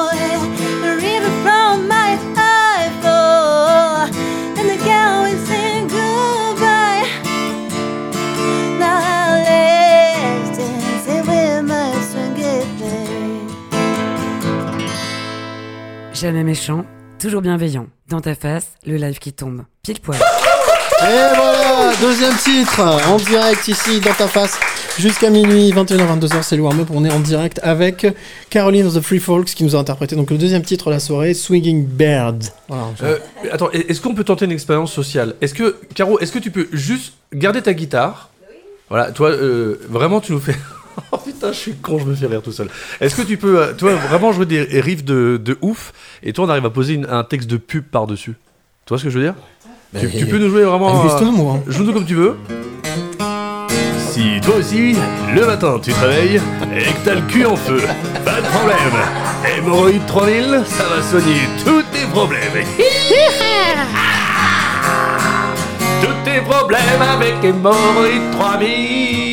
Jamais méchant, toujours bienveillant. Dans ta face, le live qui tombe. Pile poil. Et voilà, deuxième titre, en direct ici dans ta face, jusqu'à minuit, 21h-22h, c'est le warm-up, on est en direct avec Caroline of the Free Folks qui nous a interprété donc le deuxième titre de la soirée, Swinging Bird. Voilà. Euh, attends, est-ce qu'on peut tenter une expérience sociale? Est-ce que, Caro, est-ce que tu peux juste garder ta guitare? Voilà, toi, euh, vraiment, tu nous fais. oh putain, je suis con, je me fais rire tout seul. Est-ce que tu peux, euh, toi, vraiment jouer des riffs de, de ouf et toi, on arrive à poser une- un texte de pub par-dessus Tu vois ce que je veux dire? Tu, tu peux nous jouer vraiment. Amuse-toi, moi. Joue-nous comme tu veux. Si toi aussi, le matin, tu te réveilles et que t'as le cul en feu, pas de problème. Hémorroïde 3000, ça va soigner tous tes problèmes. Tous tes problèmes avec Hémorroïde 3000.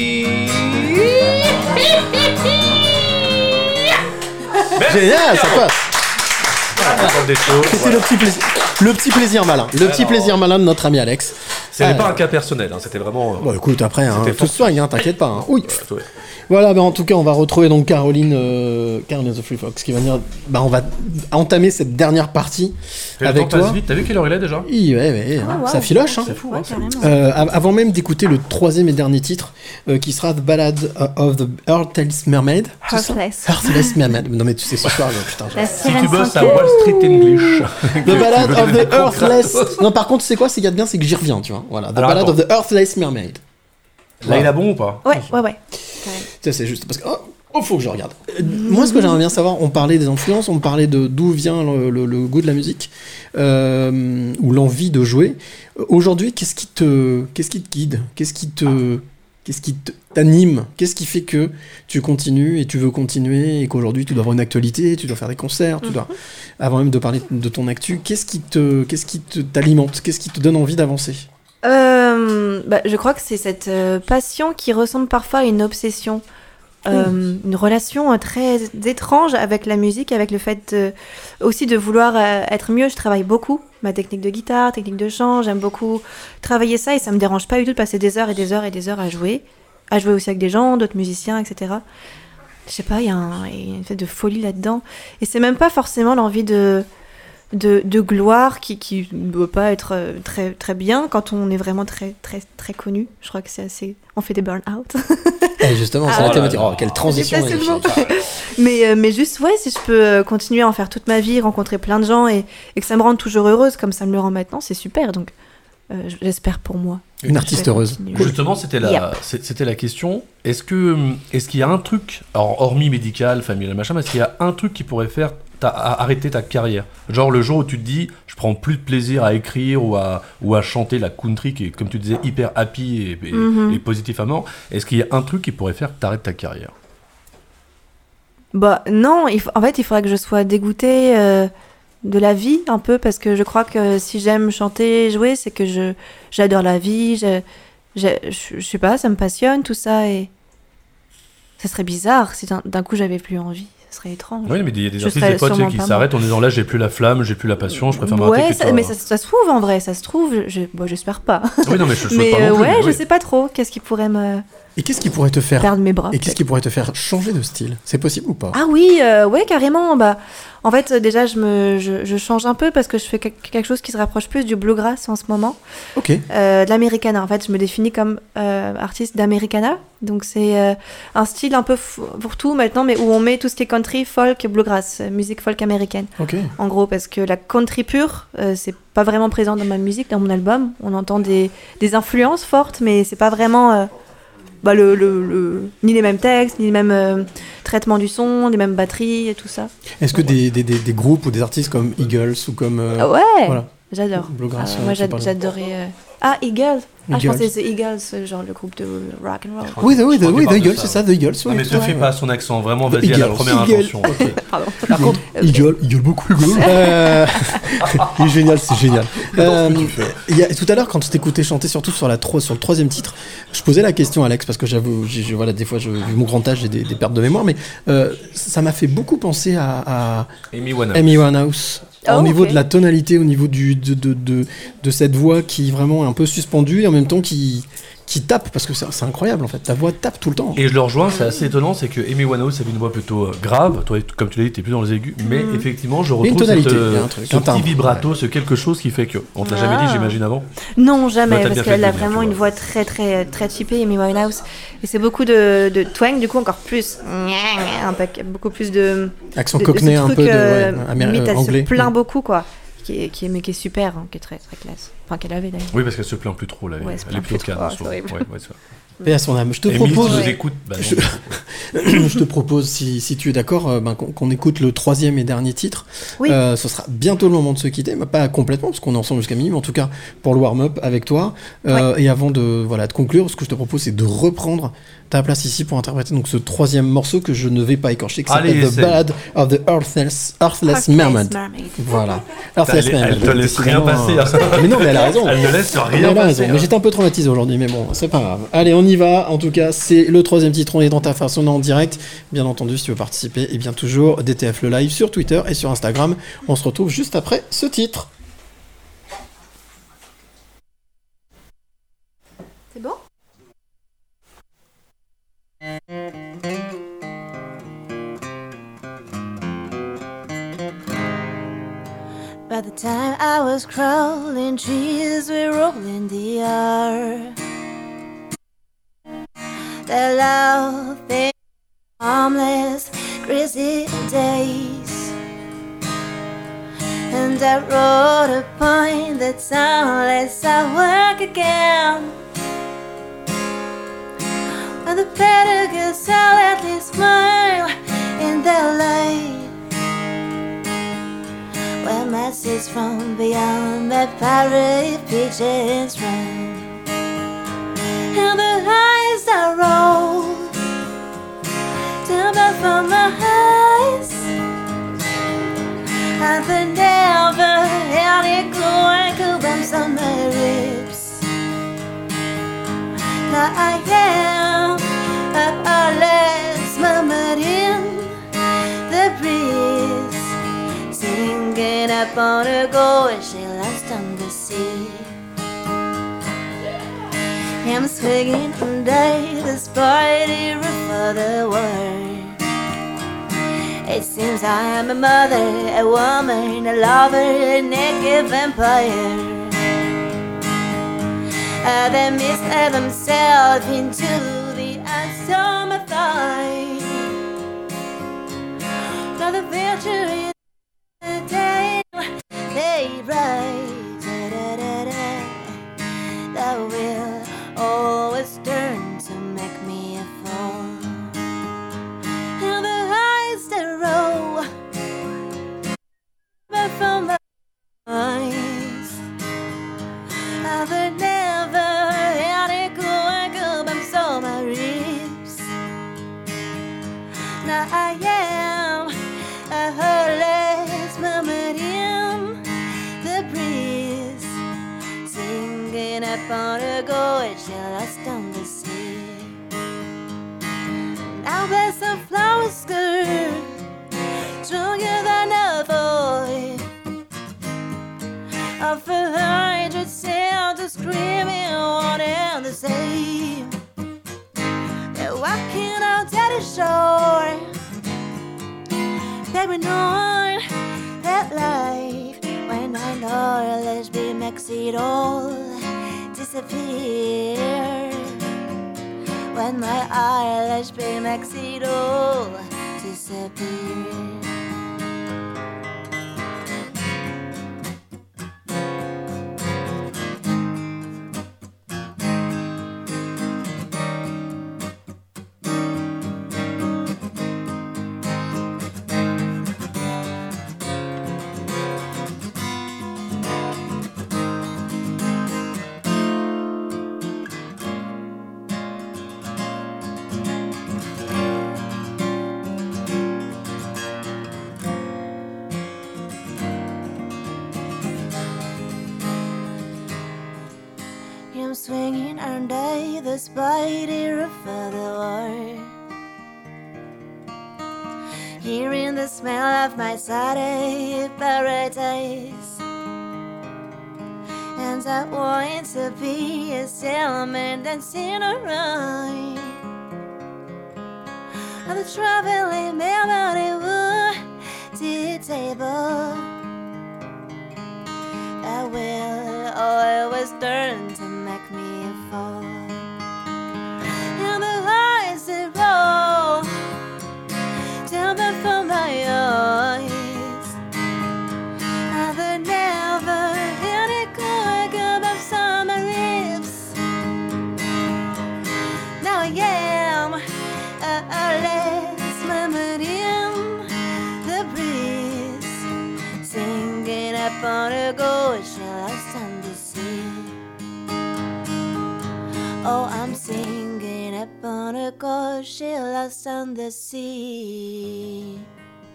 Génial, ça passe. C'était le petit plaisir, le petit plaisir malin, le petit plaisir malin de notre ami Alex. C'était Euh, pas un cas personnel, hein, c'était vraiment. euh, Bon, écoute, après, hein, tout se soigne, hein, t'inquiète pas. hein. Oui. Voilà, ben en tout cas, on va retrouver donc Caroline, euh, Caroline the Free Fox, qui va venir. Bah, on va entamer cette dernière partie Et avec toi. t'as vu quelle heure il est déjà? Oui, ouais, ouais, hein, wow. ça filoche. Hein. C'est fou, Ouais, hein. Euh, av- avant même d'écouter le troisième et dernier titre, euh, qui sera The Ballad of the Heartless Mermaid. Heartless. Heartless Mermaid. Non mais tu sais ce soir, là, putain. Si tu bosses à. Wall Street English. The Ballad of the Earthless. Non, par contre, c'est quoi C'est qu'il y a de bien, c'est que j'y reviens, tu vois. Voilà. The Alors, Ballad attends. of the Earthless Mermaid. Là, il a bon ou pas? Ouais, ouais, ouais. Ça, c'est juste parce que. Oh, oh, faut que je regarde. Euh, Moi, ce que j'aimerais bien savoir, on parlait des influences, on parlait de d'où vient le, le- le goût de la musique euh, ou l'envie de jouer. Euh, Aujourd'hui, qu'est-ce qui te, qu'est-ce qui te guide? Qu'est-ce qui te, qu'est-ce qui t'anime? Qu'est-ce qui fait que tu continues et tu veux continuer et qu'aujourd'hui tu dois avoir une actualité, tu dois faire des concerts, tu dois, avant même de parler de ton actu, qu'est-ce qui te, qu'est-ce qui te t'alimente? Qu'est-ce qui te donne envie d'avancer? Euh, bah, je crois que c'est cette euh, passion qui ressemble parfois à une obsession. Euh, Une relation euh, très étrange avec la musique, avec le fait de- aussi de vouloir être mieux. Je travaille beaucoup ma technique de guitare, technique de chant. J'aime beaucoup travailler ça et ça me dérange pas du tout de passer des heures et des heures et des heures à jouer. À jouer aussi avec des gens, d'autres musiciens, etc. Je sais pas, il y, a y une fait de folie là-dedans. Et c'est même pas forcément l'envie de, de, de gloire qui qui ne doit pas être euh, très très bien quand on est vraiment très très très connu. Je crois que c'est assez. On fait des burn-out. Eh, Justement, c'est Ah, la thématique. Oh, quelle transition mais euh, mais juste ouais, si je peux euh, continuer à en faire toute ma vie, rencontrer plein de gens et, et que ça me rende toujours heureuse comme ça me le rend maintenant, c'est super. Donc euh, j'espère pour moi. Une artiste heureuse. continuer. Justement, c'était la, Yep. c'est- c'était la question. Est-ce que, est-ce qu'il y a un truc, alors hormis médical, familial, machin, mais est-ce qu'il y a un truc qui pourrait faire arrêter ta carrière Genre le jour où tu te dis, je prends plus de plaisir à écrire ou à, ou à chanter la country qui est, comme tu disais, hyper happy et, et- Mhm. et positif à mort. Est-ce qu'il y a un truc qui pourrait faire que t'arrêtes ta carrière? Bah non, il en fait, il faudrait que je sois dégoûtée euh, de la vie un peu parce que je crois que si j'aime chanter, jouer, c'est que je j'adore la vie, je, je, je, je sais pas, ça me passionne tout ça et ça serait bizarre si d'un coup j'avais plus envie, ça serait étrange. Oui, mais il y a des artistes des fois qui s'arrêtent en disant là, j'ai plus la flamme, j'ai plus la passion, je préfère m'arrêter. Ouais, ça- mais ça, ça se trouve en vrai, ça se trouve, je, bon, j'espère pas. Oui, non, mais je mais pas non euh, plus, ouais, mais je oui. sais pas trop, qu'est-ce qui pourrait me Et qu'est-ce qui pourrait te faire perdre mes bras Et qu'est-ce qui pourrait te faire changer de style? C'est possible ou pas? Ah oui, euh, ouais, carrément. Bah, en fait, déjà, je, me, je, je change un peu parce que je fais quel- quelque chose qui se rapproche plus du bluegrass en ce moment. Ok. Euh, de l'americana. En fait, je me définis comme euh, artiste d'americana. Donc, c'est un style un peu pour tout maintenant, mais où on met tout ce qui est country, folk, bluegrass, musique folk américaine. Ok. En gros, parce que la country pure, c'est pas vraiment présent dans ma musique, dans mon album. On entend des, des influences fortes, mais c'est pas vraiment. Bah, le, le- le- ni les mêmes textes, ni les mêmes euh, traitements du son, les mêmes batteries et tout ça. Est-ce que des, des, des, des groupes ou des artistes comme Eagles ou comme. euh, Ah ouais Voilà. J'adore. Bluegrass, Ah, euh, moi, j'adorais. euh, Ah, Eagles Ah, je Eagles. pensais que c'est Eagles, euh, genre le groupe de rock and roll. Oui, the, oui, the, oui, the Eagles, c'est ça, The Eagles. Oui, mais à fais fait. pas à son accent, vraiment, vas-y à la première intention. Pardon. Par contre, Eagle, Eagle beaucoup, Eagle. Euh, il est génial, c'est génial. Euh, il y a- tout à l'heure, quand je t'écoutais chanter, surtout sur, la tro- sur le troisième titre, je posais la question à Alex, parce que j'avoue, voilà, des fois, je, vu mon grand âge, j'ai des, des pertes de mémoire, mais euh, ça m'a fait beaucoup penser à, à Amy Winehouse. Oh, au niveau ok. de la tonalité, au niveau du, de, de, de, de cette voix qui vraiment est un peu suspendue et en même temps qui, qui tape, parce que c'est incroyable en fait, ta voix tape tout le temps. Et je le rejoins, c'est assez étonnant, c'est que Amy Winehouse avait une voix plutôt euh, grave, toi, comme tu l'as dit, t'es plus dans les aigus, mais Mm. effectivement, je retrouve cette, euh, un truc, ce un timbre, petit vibrato, ce quelque chose qui fait que. On te l'a jamais Ah. dit, j'imagine avant. Non, jamais, Bah, parce qu'elle a vraiment une voix très, très, très typée, Amy Winehouse. Et c'est beaucoup de, de twang, du coup, encore plus. Un peu, beaucoup plus de. Accent de- cockney un truc, peu de euh, ouais, améri- limite, elle se anglais. plaint beaucoup, quoi. Qui est, qui est, mais qui est super, hein, qui est très, très classe. Enfin, qu'elle avait d'ailleurs. Oui, parce qu'elle se plaint plus trop, là. Ouais, elle elle est plutôt plus trop. calme. Oh. Ouais, ouais. Paix à son âme. Je te propose. bah. Je, je te propose, si, si tu es d'accord, euh, ben, qu'on qu'on écoute le troisième et dernier titre. Oui. Euh, ce sera bientôt le moment de se quitter, mais pas complètement, parce qu'on est ensemble jusqu'à minuit, mais en tout cas pour le warm-up avec toi. Euh, Et avant de, voilà, de conclure, ce que je te propose, c'est de reprendre ta place ici pour interpréter donc, ce troisième morceau que je ne vais pas écorcher, qui s'appelle The. Ballad of the Earthless, Earthless Mermaid. Mermaid. Voilà. Elle, Earthless elle Mermaid. te laisse rien passer. Mais non, mais elle a raison. Elle ne laisse Elle rien a passer. raison. hein. Mais j'étais un peu traumatisé aujourd'hui, mais bon, c'est pas grave. Allez, on y y va. En tout cas, c'est le troisième titre. On est dans ta face, on est en direct. Bien entendu, si tu veux participer, et bien toujours DTF le live sur Twitter et sur Instagram. On se retrouve juste après ce titre. C'est bon? Time I was crawling, trees were rolling the air. The love, the harmless, crazy days. And I wrote a poem that soundless I work again. When the girls silently smile in their light. Messages from beyond my pirate pigeons run. And the eyes that roll down back from my eyes. And the never had it going, cool bumps on my ribs. Now I am a heartless up on a ghost she lost on the sea. I'm swinging from day this party of the world. It seems I'm a mother, a woman, a lover, a naked vampire. Uh, they mislead themselves into the unsummer fight. Now the future is day made right. Da, da, da, that will always turn. Dancing around.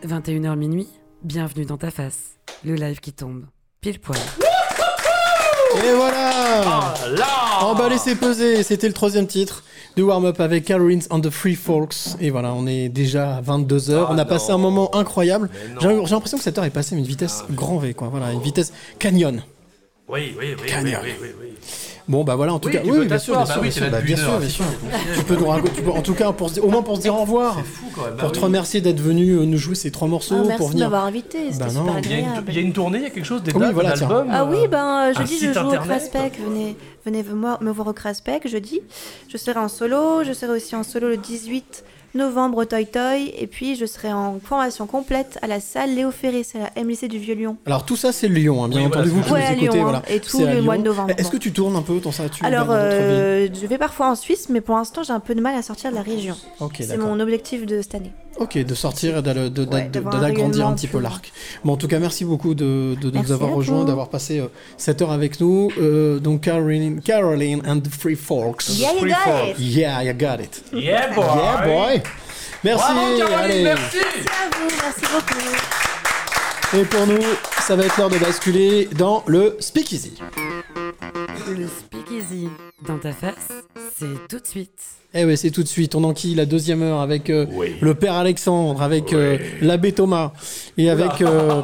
21h minuit, bienvenue dans ta face, le live qui tombe. Pile poil. Et voilà Ah là Emballé c'est pesé, c'était le troisième titre du warm-up avec Carolines and the Free Folks. Et voilà, on est déjà à 22h. Ah on a passé un moment incroyable. J'ai l'impression que cette heure est passée à une vitesse grand V, quoi. Voilà, une vitesse canyon. Oui, oui, oui, oui, Canyon. oui, oui, oui. Bon, bah voilà, en tout Oui, cas, tu oui, peux bien sûr, bien sûr, bah oui, bien t'es sûr, bah, bien sûr, bien fou. Tu peux nous raconter, en tout cas, pour se au moins pour se dire au revoir. C'est fou quand même. bah Pour te oui. remercier d'être venu euh, nous jouer ces trois morceaux, Ah, pour merci de venir. m'avoir invité, c'était Bah super Il y, a une, agréable. il y a une tournée, il y a quelque chose, des Oui, dates, voilà, album Ah oui, euh, ben jeudi je joue au. Craspec, venez, venez me voir, me voir au Craspec jeudi. Je serai en solo, je serai aussi en solo le 18 novembre au Toy Toy, et puis je serai en formation complète à la salle Léo Ferré, c'est la MLC du Vieux-Lyon. Alors tout ça c'est Lyon, hein, bien Oui, entendu, voilà, vous qui Ouais, nous à écoutez, Lyon, voilà. et tout le mois de Lyon. novembre. Est-ce que tu tournes un peu ton ça tu Alors, euh, je vais parfois en Suisse, mais pour l'instant j'ai un peu de mal à sortir de la région. Ok, c'est mon objectif de cette année. Ok, de sortir et Ouais, un d'agrandir un petit peu l'arc. Bon, en tout cas, merci beaucoup de, de nous avoir rejoints, d'avoir passé euh, cette heure avec nous. Euh, donc, Caroline, Caroline and the Free Folks. Yeah, you Free got it Yeah, you got it. Yeah, boy! Yeah, boy. Merci. Bravo, Caroline, allez. merci! Merci à vous, merci beaucoup. Et pour nous, ça va être l'heure de basculer dans le Speakeasy. Le Speakeasy dans ta face, c'est tout de suite. Eh ouais, c'est tout de suite. On enquille la deuxième heure avec euh, Oui. le père Alexandre, avec euh, l'abbé Thomas et avec euh,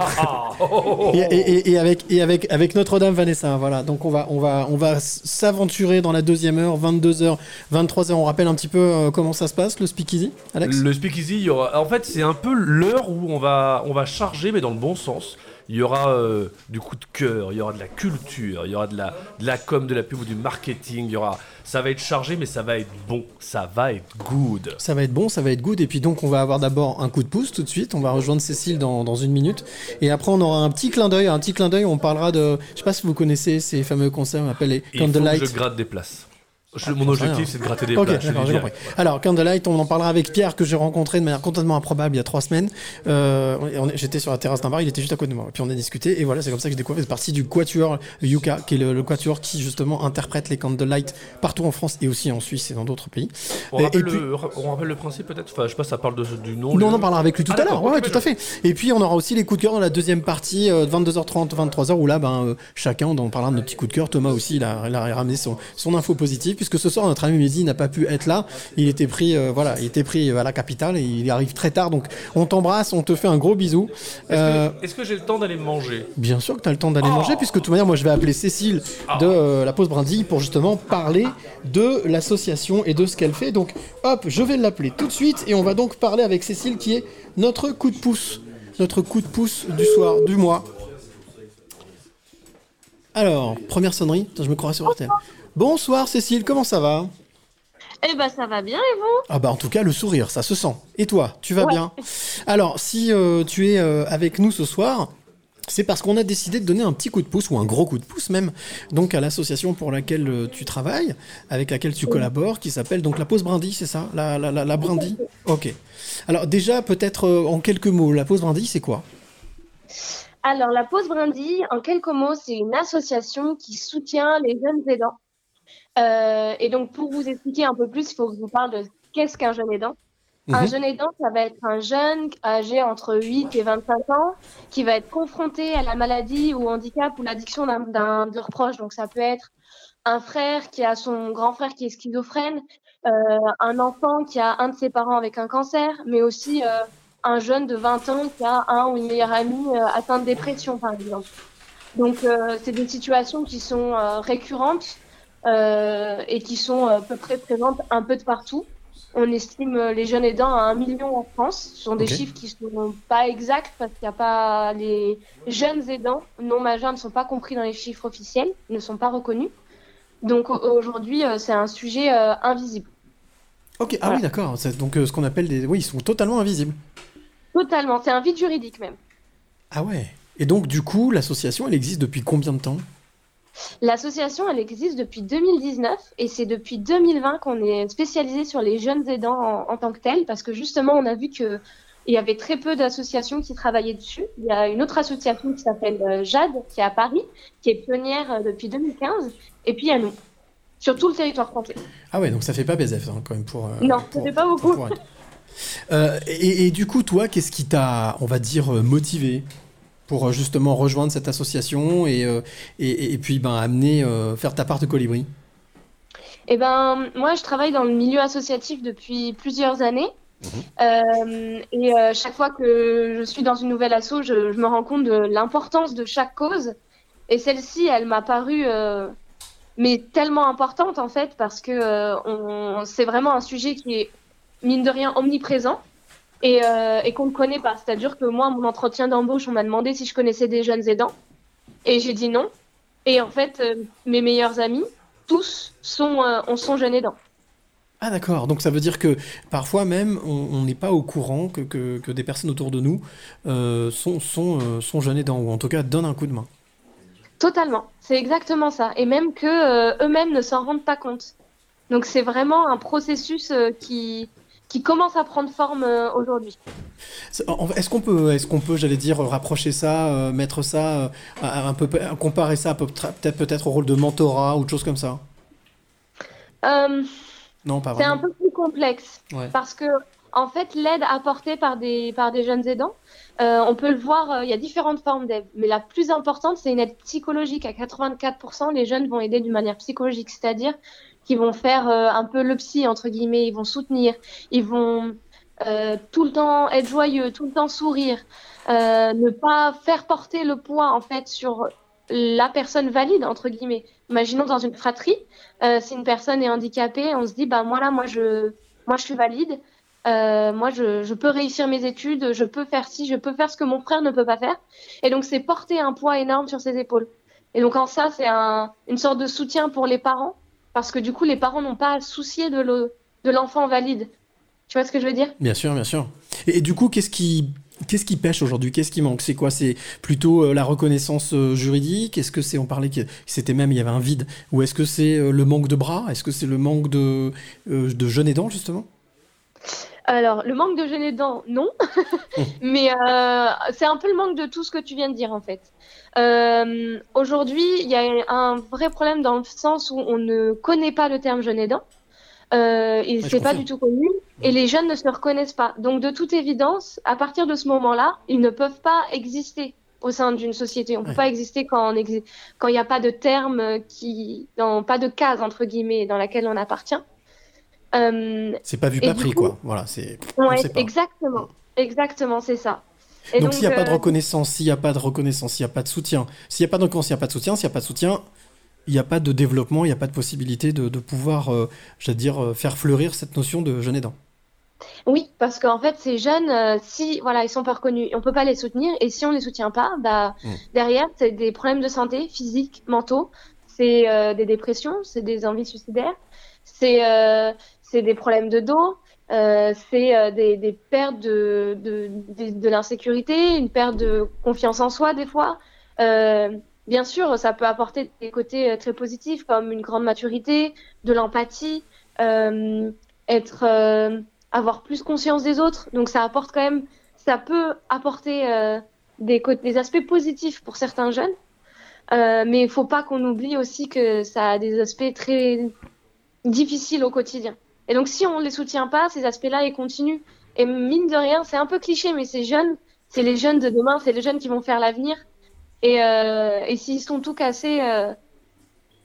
et, et- et- et avec et avec avec Notre-Dame Vanessa. Voilà. Donc on va on va on va s'aventurer dans la deuxième heure, 22h, 23h. On rappelle un petit peu euh, comment ça se passe le speakeasy, Alex? Le speakeasy, il y aura... en fait, c'est un peu l'heure où on va, on va charger, mais dans le bon sens. Il y aura euh, du coup de cœur, il y aura de la culture, il y aura de la, de la com, de la pub ou du marketing. Il y aura, ça va être chargé, mais ça va être bon, ça va être good. Ça va être bon, ça va être good. Et puis donc, on va avoir d'abord un coup de pouce tout de suite. On va rejoindre Cécile dans, dans une minute. Et après, on aura un petit clin d'œil. Un petit clin d'œil, on parlera de. Je sais pas si vous connaissez ces fameux concerts, on appelle les Et il faut que Candlelight. je gratte des places. Je- Ah, mon objectif, c'est de gratter des Ok, places. je d'accord, l'ai j'ai compris. Alors, Candlelight, on en parlera avec Pierre que j'ai rencontré de manière complètement improbable il y a trois semaines. Euh, J'étais sur la terrasse d'un bar, il était juste à côté de moi. Et puis on a discuté, et voilà, c'est comme ça que j'ai découvert cette partie du Quatuor Yuka, qui est le, le Quatuor qui justement interprète les Candlelight partout en France et aussi en Suisse et dans d'autres pays. On Et- rappelle, et puis- le, on rappelle le principe peut-être? Enfin, je sais pas, ça parle de, du nom. Non, on en parlera avec lui tout Ah, à l'heure. d'accord, Ouais, tout à fait. Et puis on aura aussi les coups de cœur dans la deuxième partie, euh, 22h30, 23h, où là, ben, euh, chacun, on en parlera de nos petits coups de cœur. Thomas aussi, il a, il a ramené son, son info positive, puisque ce soir, notre ami Mehdi n'a pas pu être là. Il était pris, euh, voilà, il était pris euh, à la capitale et il arrive très tard. Donc, on t'embrasse, on te fait un gros bisou. Est-ce Euh, que, que j'ai le temps d'aller manger? Bien sûr que tu as le temps d'aller manger, puisque de toute manière, moi je vais appeler Cécile de euh, la pause brindille pour justement parler de l'association et de ce qu'elle fait. Donc hop, je vais l'appeler tout de suite et on va donc parler avec Cécile qui est notre coup de pouce. Notre coup de pouce du soir, du mois. Alors, première sonnerie, Attends, je me crois sur RTL. Bonsoir Cécile, comment ça va? Eh ben ça va bien et vous? Ah bah en tout cas le sourire, ça se sent. Et toi, tu vas Ouais. bien? Alors si euh, tu es euh, avec nous ce soir, c'est parce qu'on a décidé de donner un petit coup de pouce ou un gros coup de pouce même, donc à l'association pour laquelle euh, tu travailles, avec laquelle tu collabores, qui s'appelle donc la pause brindille, c'est ça? La, la, la, la brindille Ok. Alors déjà peut-être euh, en quelques mots, la pause brindille c'est quoi? Alors la pause brindille, en quelques mots, c'est une association qui soutient les jeunes aidants. Euh, et donc pour vous expliquer un peu plus, il faut que je vous parle de qu'est-ce qu'un jeune aidant. Un Mhm. jeune aidant, ça va être un jeune âgé entre 8 et 25 ans qui va être confronté à la maladie ou au handicap ou l'addiction d'un- de leurs proches. Donc ça peut être un frère qui a son grand frère qui est schizophrène, euh, un enfant qui a un de ses parents avec un cancer, mais aussi euh, un jeune de 20 ans qui a un ou une meilleure amie euh, atteint de dépression, par exemple. Donc, euh, c'est des situations qui sont euh, récurrentes et qui sont euh, à peu près présentes un peu de partout. On estime euh, les jeunes aidants à un million en France. Ce sont des chiffres qui sont pas exacts parce qu'il n'y a pas les jeunes aidants non majeurs ne sont pas compris dans les chiffres officiels, ne sont pas reconnus. Donc au- aujourd'hui, euh, c'est un sujet euh, invisible. Ok, ah oui d'accord, donc euh, ce qu'on appelle des... Oui, ils sont totalement invisibles. Totalement, c'est un vide juridique même. Ah ouais Et donc du coup, l'association, elle existe depuis combien de temps? L'association, elle existe depuis 2019 et c'est depuis 2020 qu'on est spécialisé sur les jeunes aidants en, en tant que tels parce que justement, on a vu que il y avait très peu d'associations qui travaillaient dessus. Il y a une autre association qui s'appelle euh, Jade, qui est à Paris, qui est pionnière euh, depuis 2015, et puis il y a nous, sur tout le territoire français. Ah ouais, donc ça fait pas BZF hein, quand même pour... euh, non, ça fait pas beaucoup. pour Euh, et, et du coup, toi, qu'est-ce qui t'a, on va dire, motivé? Pour euh, justement rejoindre cette association et, euh, et, et puis ben, amener, euh, faire ta part de colibri Eh ben, moi, je travaille dans le milieu associatif depuis plusieurs années. Euh, et euh, chaque fois que je suis dans une nouvelle asso, je, je me rends compte de l'importance de chaque cause. Et celle-ci, elle m'a paru euh, mais tellement importante en fait parce que c'est vraiment un sujet qui est mine de rien omniprésent et, euh, et qu'on ne connaît pas. C'est-à-dire que moi, mon entretien d'embauche, on m'a demandé si je connaissais des jeunes aidants et j'ai dit non. Et en fait, euh, mes meilleurs amis, tous sont, euh, on sont jeunes aidants. Ah d'accord, donc ça veut dire que parfois même on n'est pas au courant que, que, que des personnes autour de nous euh, sont, sont, sont jeunes aidants ou en tout cas donnent un coup de main. Totalement, c'est exactement ça. Et même que euh, eux-mêmes ne s'en rendent pas compte. Donc c'est vraiment un processus euh, qui, qui commence à prendre forme euh, aujourd'hui. Est-ce qu'on peut, est-ce qu'on peut, j'allais dire, rapprocher ça, euh, mettre ça, euh, à- un peu, comparer ça peut-être peut-être au rôle de mentorat ou de choses comme ça? Non, pas c'est un vraiment. peu plus complexe Ouais. parce que en fait l'aide apportée par des par des jeunes aidants, euh, on peut le voir, euh, il y a différentes formes d'aide, mais la plus importante c'est une aide psychologique. À 84%, les jeunes vont aider d'une manière psychologique, c'est-à-dire qu'ils vont faire euh, un peu le psy entre guillemets, ils vont soutenir, ils vont euh, tout le temps être joyeux, tout le temps sourire, euh, ne pas faire porter le poids en fait sur la personne valide entre guillemets. Imaginons dans une fratrie, euh, si une personne est handicapée, on se dit bah moi là moi je moi je suis valide, euh, moi je, je peux réussir mes études, je peux faire ci, je peux faire ce que mon frère ne peut pas faire. Et donc c'est porter un poids énorme sur ses épaules. Et donc en ça c'est un, une sorte de soutien pour les parents parce que du coup les parents n'ont pas à soucier de le- de l'enfant valide. Tu vois ce que je veux dire? Bien sûr, bien sûr. Et, et du coup, qu'est-ce qui, qu'est-ce qui pêche aujourd'hui? Qu'est-ce qui manque? C'est quoi? C'est plutôt euh, la reconnaissance euh, juridique? Est-ce que c'est, on parlait que c'était même, il y avait un vide? Ou est-ce que c'est euh, le manque de bras? Est-ce que c'est le manque de, euh, de jeunes aidants, justement? Alors, le manque de jeunes aidants, non. Mais euh, c'est un peu le manque de tout ce que tu viens de dire, en fait. Euh, Aujourd'hui, il y a un vrai problème dans le sens où on ne connaît pas le terme jeune aidant. Euh, et c'est pas du tout connu. Et les jeunes ne se reconnaissent pas. Donc, de toute évidence, à partir de ce moment-là, ils ne peuvent pas exister au sein d'une société. On peut Ouais. pas exister quand exi- il n'y a pas de terme qui, dans, pas de case entre guillemets dans laquelle on appartient. Euh, C'est pas vu, pas pris, coup- quoi. Voilà, c'est. Ouais, exactement. Exactement, c'est ça. Et donc, s'il n'y a pas de euh, reconnaissance, s'il n'y a pas de reconnaissance, s'il n'y a pas de soutien, s'il n'y a pas de reconnaissance, s'il n'y a pas de soutien, s'il n'y a pas de soutien, il n'y a pas de développement, il n'y a pas de possibilité de, de pouvoir, euh, j'allais dire, euh, faire fleurir cette notion de jeune aidant. Oui, parce qu'en fait, ces jeunes, euh, si voilà, ils sont pas reconnus, on peut pas les soutenir, et si on les soutient pas, bah Mm. derrière, c'est des problèmes de santé physiques, mentaux, c'est euh, des dépressions, c'est des envies suicidaires, c'est euh, c'est des problèmes de dos, euh, c'est euh, des, des pertes de de, de, l'insécurité, une perte de confiance en soi des fois. Euh, bien sûr, ça peut apporter des côtés très positifs comme une grande maturité, de l'empathie, être avoir plus conscience des autres. Donc ça apporte quand même, ça peut apporter des, des aspects positifs pour certains jeunes. Mais il faut pas qu'on oublie aussi que ça a des aspects très difficiles au quotidien. Et donc si on les soutient pas, ces aspects-là, ils continuent. Et mine de rien, c'est un peu cliché, mais ces jeunes, c'est les jeunes de demain, c'est les jeunes qui vont faire l'avenir. Et, euh, et s'ils sont tout cassés, euh,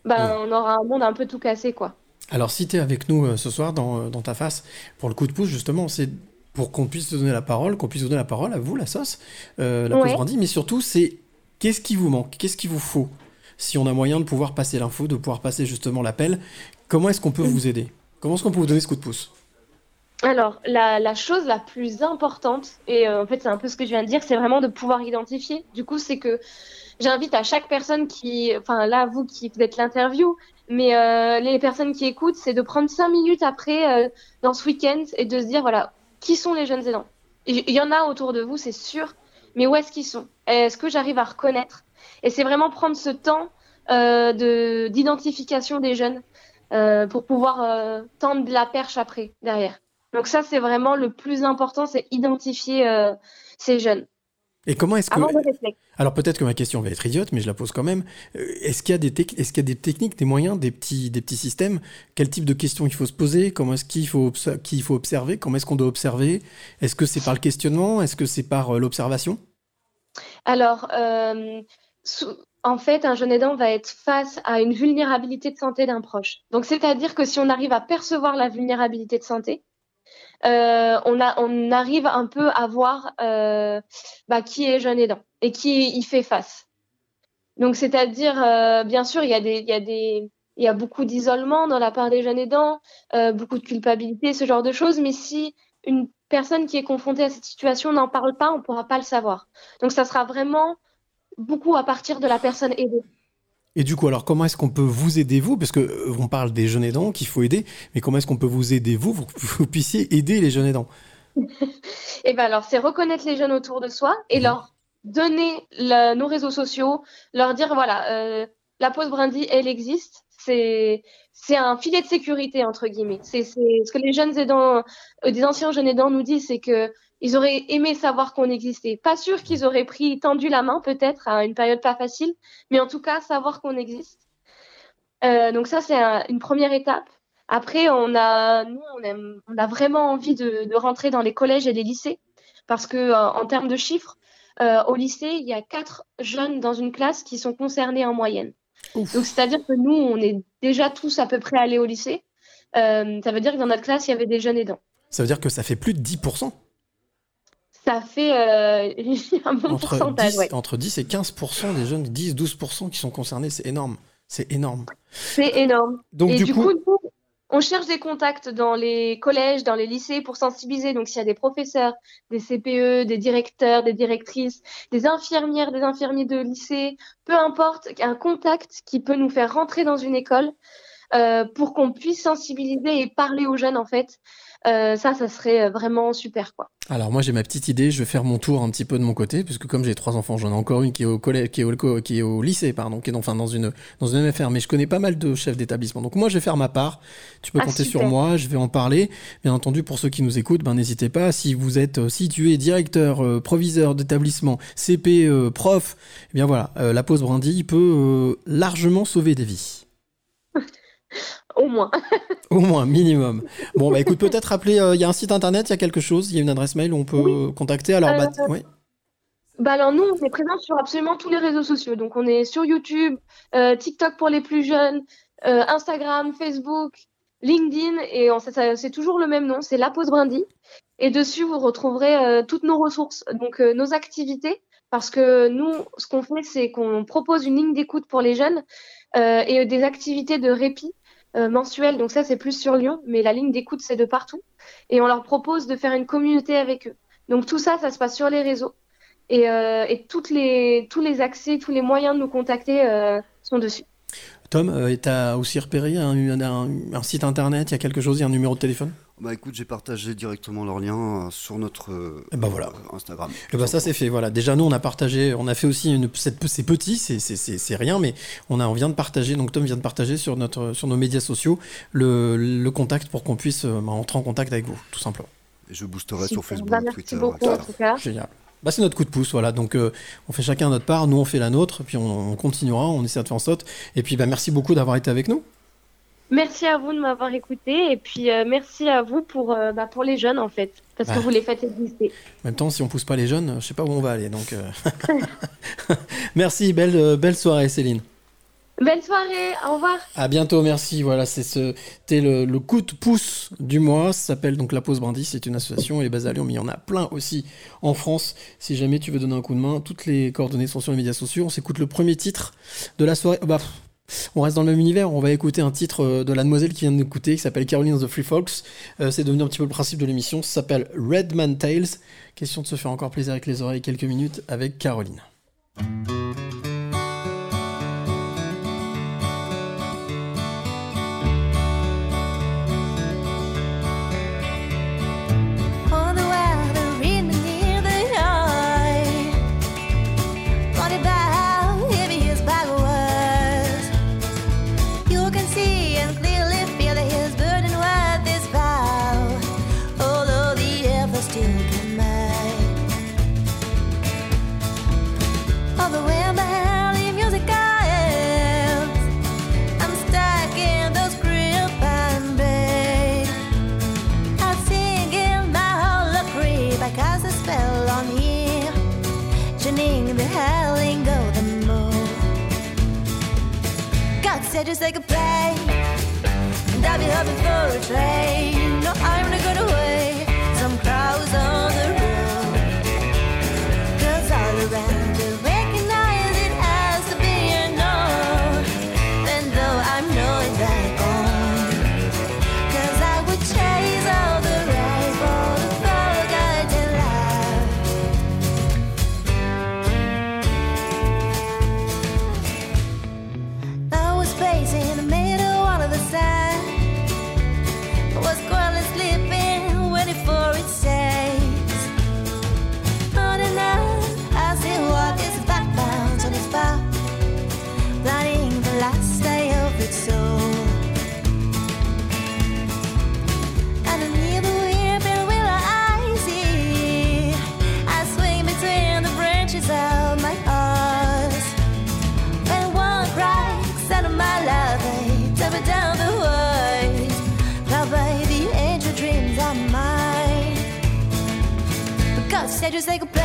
ben, on aura un monde un peu tout cassé, quoi. Alors, si tu es avec nous euh, ce soir dans, dans ta face pour le coup de pouce, justement, c'est pour qu'on puisse te donner la parole, qu'on puisse donner la parole à vous, la sauce, la Ouais. brandie, mais surtout, c'est qu'est-ce qui vous manque? Qu'est-ce qu'il vous faut? Si on a moyen de pouvoir passer l'info, de pouvoir passer justement l'appel, comment est-ce qu'on peut vous aider? Comment est-ce qu'on peut vous donner ce coup de pouce? Alors, la, chose la plus importante, et euh, en fait c'est un peu ce que je viens de dire, c'est vraiment de pouvoir identifier. Du coup, c'est que j'invite à chaque personne qui, enfin là, vous qui vous êtes l'interview, mais euh, les personnes qui écoutent, c'est de prendre cinq minutes après euh, dans ce week-end et de se dire, voilà, qui sont les jeunes aidants? Il y en a autour de vous, c'est sûr, mais où est-ce qu'ils sont? Est-ce que j'arrive à reconnaître? Et c'est vraiment prendre ce temps de d'identification des jeunes euh, pour pouvoir euh, tendre la perche après, derrière. Donc ça, c'est vraiment le plus important, c'est identifier euh, ces jeunes. Et comment est-ce que... Alors peut-être que ma question va être idiote, mais je la pose quand même. Euh, Est-ce qu'il y a des tec- est-ce qu'il y a des techniques, des moyens, des petits, des petits systèmes? Quel type de questions il faut se poser? Comment est-ce qu'il faut, obs- qu'il faut observer? Comment est-ce qu'on doit observer? Est-ce que c'est par le questionnement? Est-ce que c'est par l'observation? Alors, en fait, un jeune aidant va être face à une vulnérabilité de santé d'un proche. Donc, c'est-à-dire que si on arrive à percevoir la vulnérabilité de santé, euh, on, arrive un peu à voir euh, bah, qui est jeune aidant et qui y fait face. Donc, c'est-à-dire, euh, bien sûr, il y a il y a beaucoup d'isolement dans la part des jeunes aidants, beaucoup de culpabilité, ce genre de choses. Mais si une personne qui est confrontée à cette situation n'en parle pas, on pourra pas le savoir. Donc, ça sera vraiment beaucoup à partir de la personne aidée. Et du coup, alors comment est-ce qu'on peut vous aider vous? Parce que euh, on parle des jeunes aidants qu'il faut aider, mais comment est-ce qu'on peut vous aider vous pour que vous puissiez aider les jeunes aidants? Et ben alors, c'est reconnaître les jeunes autour de soi et leur donner nos réseaux sociaux, leur dire voilà, euh, la pause brindille, elle existe. C'est c'est un filet de sécurité entre guillemets. C'est c'est ce que les jeunes aidants, euh, des anciens jeunes aidants nous disent, c'est que ils auraient aimé savoir qu'on existait. Pas sûr qu'ils auraient pris tendu la main peut-être à une période pas facile, mais en tout cas savoir qu'on existe. Euh, donc ça c'est un- une première étape. Après, on a, nous, on, aime- on a vraiment envie de, de rentrer dans les collèges et les lycées parce que euh, en termes de chiffres, euh, au lycée, il y a quatre jeunes dans une classe qui sont concernés en moyenne. Donc, c'est-à-dire que nous, on est déjà tous à peu près allés au lycée. Euh, ça veut dire que dans notre classe, il y avait des jeunes aidants. Ça veut dire que ça fait plus de 10%. Ça fait euh, un bon Entre pourcentage, 10, ouais. entre 10 et 15% des jeunes, 10-12% qui sont concernés, c'est énorme. C'est énorme. C'est énorme. Donc, et du coup- on cherche des contacts dans les collèges, dans les lycées pour sensibiliser. Donc, s'il y a des professeurs, des CPE, des directeurs, des directrices, des infirmières, des infirmiers de lycée, peu importe, un contact qui peut nous faire rentrer dans une école euh, pour qu'on puisse sensibiliser et parler aux jeunes, en fait. Euh, ça, ça serait vraiment super, quoi. Alors moi j'ai ma petite idée, je vais faire mon tour un petit peu de mon côté, puisque comme j'ai trois enfants, j'en ai encore une qui est au collège, qui est au, qui est au lycée, pardon, qui est dans, enfin dans une dans une MFR, mais je connais pas mal de chefs d'établissement. Donc moi je vais faire ma part. Tu peux Ah, compter super. sur moi, je vais en parler. Bien entendu pour ceux qui nous écoutent, ben n'hésitez pas. Si vous êtes, euh, si tu es directeur, euh, proviseur d'établissement, CP, euh, prof, eh bien voilà, euh, la pause brindille peut euh, largement sauver des vies. Au moins. Au moins, minimum. Bon, bah écoute, peut-être rappeler, euh, il y a un site internet, il y a quelque chose, il y a une adresse mail où on peut contacter. Alors, bah, Euh, ouais. Bah alors nous, on est présent sur absolument tous les réseaux sociaux. Donc on est sur YouTube, euh, TikTok pour les plus jeunes, Instagram, Facebook, LinkedIn, et c'est toujours le même nom, c'est La Pause Brindille. Et dessus, vous retrouverez toutes nos ressources, donc nos activités, parce que nous, ce qu'on fait, c'est qu'on propose une ligne d'écoute pour les jeunes et des activités de répit euh, mensuelles. Donc ça, c'est plus sur Lyon, mais la ligne d'écoute, c'est de partout. Et on leur propose de faire une communauté avec eux. Donc tout ça, ça se passe sur les réseaux. Et, euh, et toutes les, tous les accès, tous les moyens de nous contacter euh, sont dessus. Tom, euh, t'as aussi repéré un- un site internet, il y a quelque chose, il y a un numéro de téléphone? Bah écoute, j'ai partagé directement leur lien euh, sur notre euh, Et bah voilà. euh, Instagram. Et bah ça c'est fait, voilà. Déjà nous on a partagé, on a fait aussi une, cette- c'est petit, c'est- c'est c'est- c'est rien, mais on a on vient de partager, donc Tom vient de partager sur notre sur nos médias sociaux le, le contact pour qu'on puisse euh, bah, entrer en contact avec vous, tout simplement. Et je boosterai sur. Facebook, Bah, merci Twitter, beaucoup, etc. en tout cas. Génial. Bah c'est notre coup de pouce, voilà. Donc euh, on fait chacun notre part, nous on fait la nôtre, puis on, on continuera, on essaie de faire en sorte. Et puis bah merci beaucoup d'avoir été avec nous. Merci à vous de m'avoir écouté et puis euh, merci à vous pour, euh, bah, pour les jeunes en fait, parce Bah. que vous les faites exister. En même temps, si on pousse pas les jeunes, je sais pas où on va aller. Donc euh, merci, belle belle soirée Céline. Belle soirée, au revoir. À bientôt, merci. Voilà, c'est ce, c'était le, le coup de pouce du mois. Ça s'appelle donc la Pause Brindis. C'est une association. Est basée à Lyon, mais il y en a plein aussi en France. Si jamais tu veux donner un coup de main, toutes les coordonnées sont sur les médias sociaux. On s'écoute le premier titre de la soirée. Bah, pff, on reste dans le même univers. On va écouter un titre euh, de la demoiselle qui vient de nous écouter, qui s'appelle Caroline of the Free Folks. Euh, c'est devenu un petit peu le principe de l'émission. Ça s'appelle Redman Tales. Question de se faire encore plaisir avec les oreilles quelques minutes avec Caroline. Said just take a play. And I'll be hoping for a train. But God said you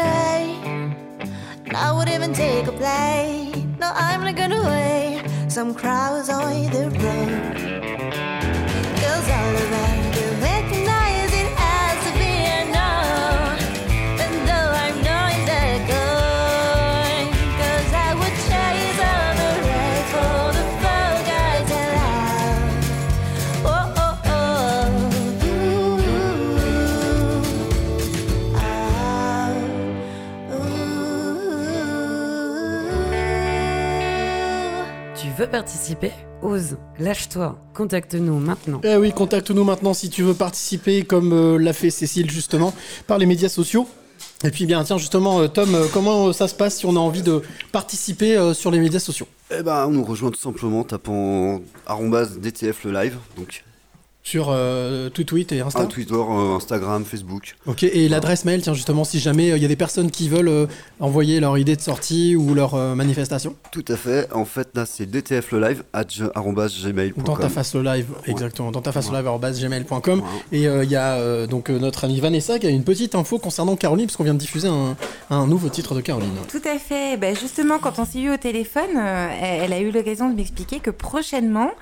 I would even take a plane. No, I'm not gonna wait. Some crowds on the road. Girls all around veux participer Ose, lâche-toi, contacte-nous maintenant. Eh oui, contacte-nous maintenant si tu veux participer, comme euh, l'a fait Cécile justement, par les médias sociaux. Et puis bien, tiens, justement, euh, Tom, euh, comment ça se passe si on a envie de participer euh, sur les médias sociaux? Eh ben, on nous rejoint tout simplement en tapant DTF le live, donc Sur euh, tout tweet et Insta un Twitter, euh, Instagram, Facebook. Ok, et l'adresse mail, tiens, justement, si jamais il y a des personnes qui veulent euh, envoyer leur idée de sortie ou leur euh, manifestation Tout à fait. En fait, là, c'est DTF le live at gmail.com. Dans ta face le live, Ouais. exactement. Dans ta face le Ouais. gmail.com. Ouais. Et euh, il y a euh, donc euh, notre amie Vanessa qui a une petite info concernant Caroline, parce qu'on vient de diffuser un, un nouveau titre de Caroline. Tout à fait. Ben, justement, quand on s'est eu au téléphone, euh, elle a eu l'occasion de m'expliquer que prochainement,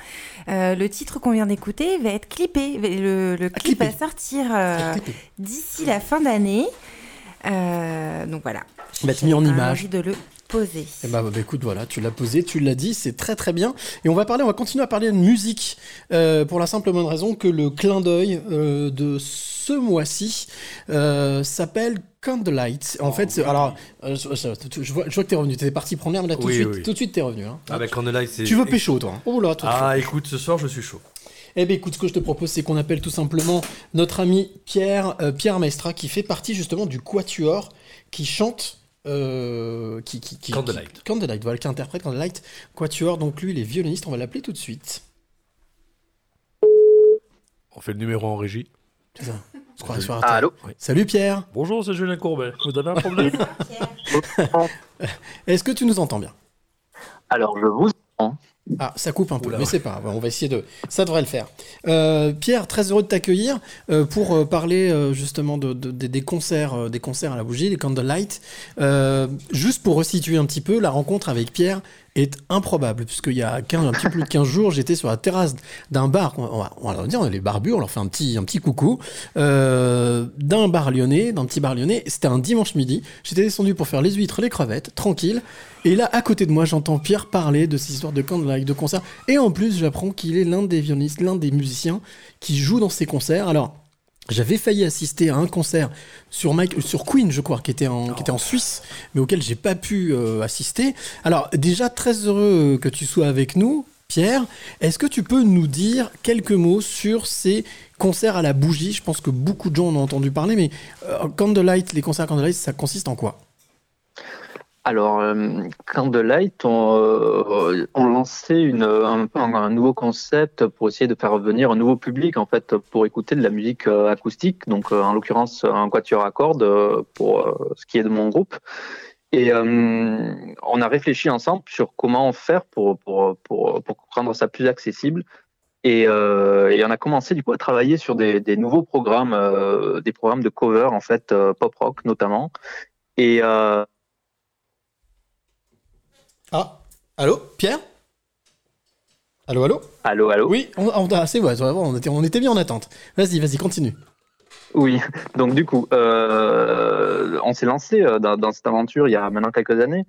euh, le titre qu'on vient d'écouter va être clippé. Le, le clip va sortir euh, d'ici la fin d'année. Euh, donc voilà. Va être mis en image. envie de le poser. Eh bah, bah, écoute, voilà, tu l'as posé, tu l'as dit, c'est très très bien. Et on va parler, on va continuer à parler de musique euh, pour la simple et bonne raison que le clin d'œil euh, de ce mois-ci euh, s'appelle Candlelight. En fait, c'est- alors, euh, je, je- je vois, je vois que t'es revenu, t'es parti prendre l'air, mais là tout, Oui, de suite, oui. tout de suite t'es revenu. Hein. Ah, bah, Candlelight, c'est. Tu veux pécho, toi hein. Oh là, toi. Ah, écoute, ce soir, je suis chaud. Eh bien, écoute, ce que je te propose, c'est qu'on appelle tout simplement notre ami Pierre, euh, Pierre Maestra, qui fait partie justement du Quatuor, qui chante. Euh, qui, qui, qui, Candlelight. qui- Candlelight, voilà, qui interprète Candlelight. Quatuor, donc lui, il est violoniste, on va l'appeler tout de suite. On fait le numéro en régie. C'est ça. On se croirait sur un Ah, allô Salut Pierre Bonjour, c'est Julien Courbet. Vous avez un problème Est-ce que tu nous entends bien? Alors, je vous entends. Ah, ça coupe un peu, Oula. mais c'est pas grave, on va essayer de... Ça devrait le faire. Euh, Pierre, très heureux de t'accueillir euh, pour euh, parler justement de, de- de- des concerts des concerts à la bougie, des Candlelight. Euh, juste pour resituer un petit peu, la rencontre avec Pierre est improbable, puisqu'il y a 15, un petit plus de 15 jours, j'étais sur la terrasse d'un bar, on va, on dire, on est les barbus, on leur fait un petit, un petit coucou, euh, d'un bar lyonnais, d'un petit bar lyonnais, c'était un dimanche midi, j'étais descendu pour faire les huîtres, les crevettes, tranquille, et là, à côté de moi, j'entends Pierre parler de cette histoire de Candlelight, génériques de concert. Et en plus, j'apprends qu'il est l'un des violonistes, l'un des musiciens qui joue dans ces concerts. Alors, j'avais failli assister à un concert sur, Mike, euh, sur Queen, je crois, qui était en, qui était en Suisse, mais auquel j'ai pas pu euh, assister. Alors, déjà, très heureux que tu sois avec nous. Pierre, est-ce que tu peux nous dire quelques mots sur ces concerts à la bougie? Je pense que beaucoup de gens en ont entendu parler, mais euh, Candlelight, les concerts Candlelight, ça consiste en quoi? Alors, euh, Candlelight, on, euh, on lançait une, un, un, nouveau concept pour essayer de faire venir un nouveau public, en fait, pour écouter de la musique euh, acoustique, donc en l'occurrence un quatuor à cordes pour ce qui est de mon groupe. Et euh, on a réfléchi ensemble sur comment faire pour, pour, pour, pour rendre ça plus accessible. Et, euh, et on a commencé du coup à travailler sur des, des nouveaux programmes, euh, des programmes de cover en fait pop rock notamment. Et Ah, allô, Pierre? Allô, allô? Allô, allô? Oui, on, on, ah, c'est on était, on était bien en attente. Vas-y, vas-y, continue. Oui, donc du coup, euh, on s'est lancé euh, dans, dans cette aventure il y a maintenant quelques années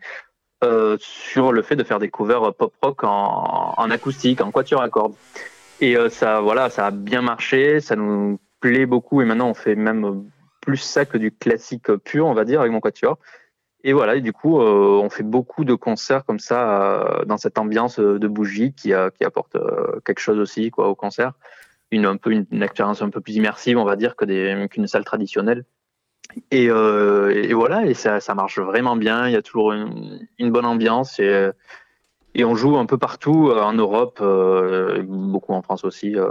euh, sur le fait de faire des covers pop rock en, en acoustique, en quatuor à cordes. Et euh, ça, voilà, ça a bien marché, ça nous plaît beaucoup et maintenant on fait même plus ça que du classique pur, on va dire, avec mon quatuor. Et voilà, et du coup, euh, on fait beaucoup de concerts comme ça euh, dans cette ambiance de bougie qui, euh, qui apporte euh, quelque chose aussi quoi au concert, une un peu une, expérience un peu plus immersive, on va dire, qu'une salle traditionnelle. Et, euh, et voilà, et ça, ça marche vraiment bien. Il y a toujours une, une bonne ambiance et et on joue un peu partout euh, en Europe, euh, beaucoup en France aussi, euh,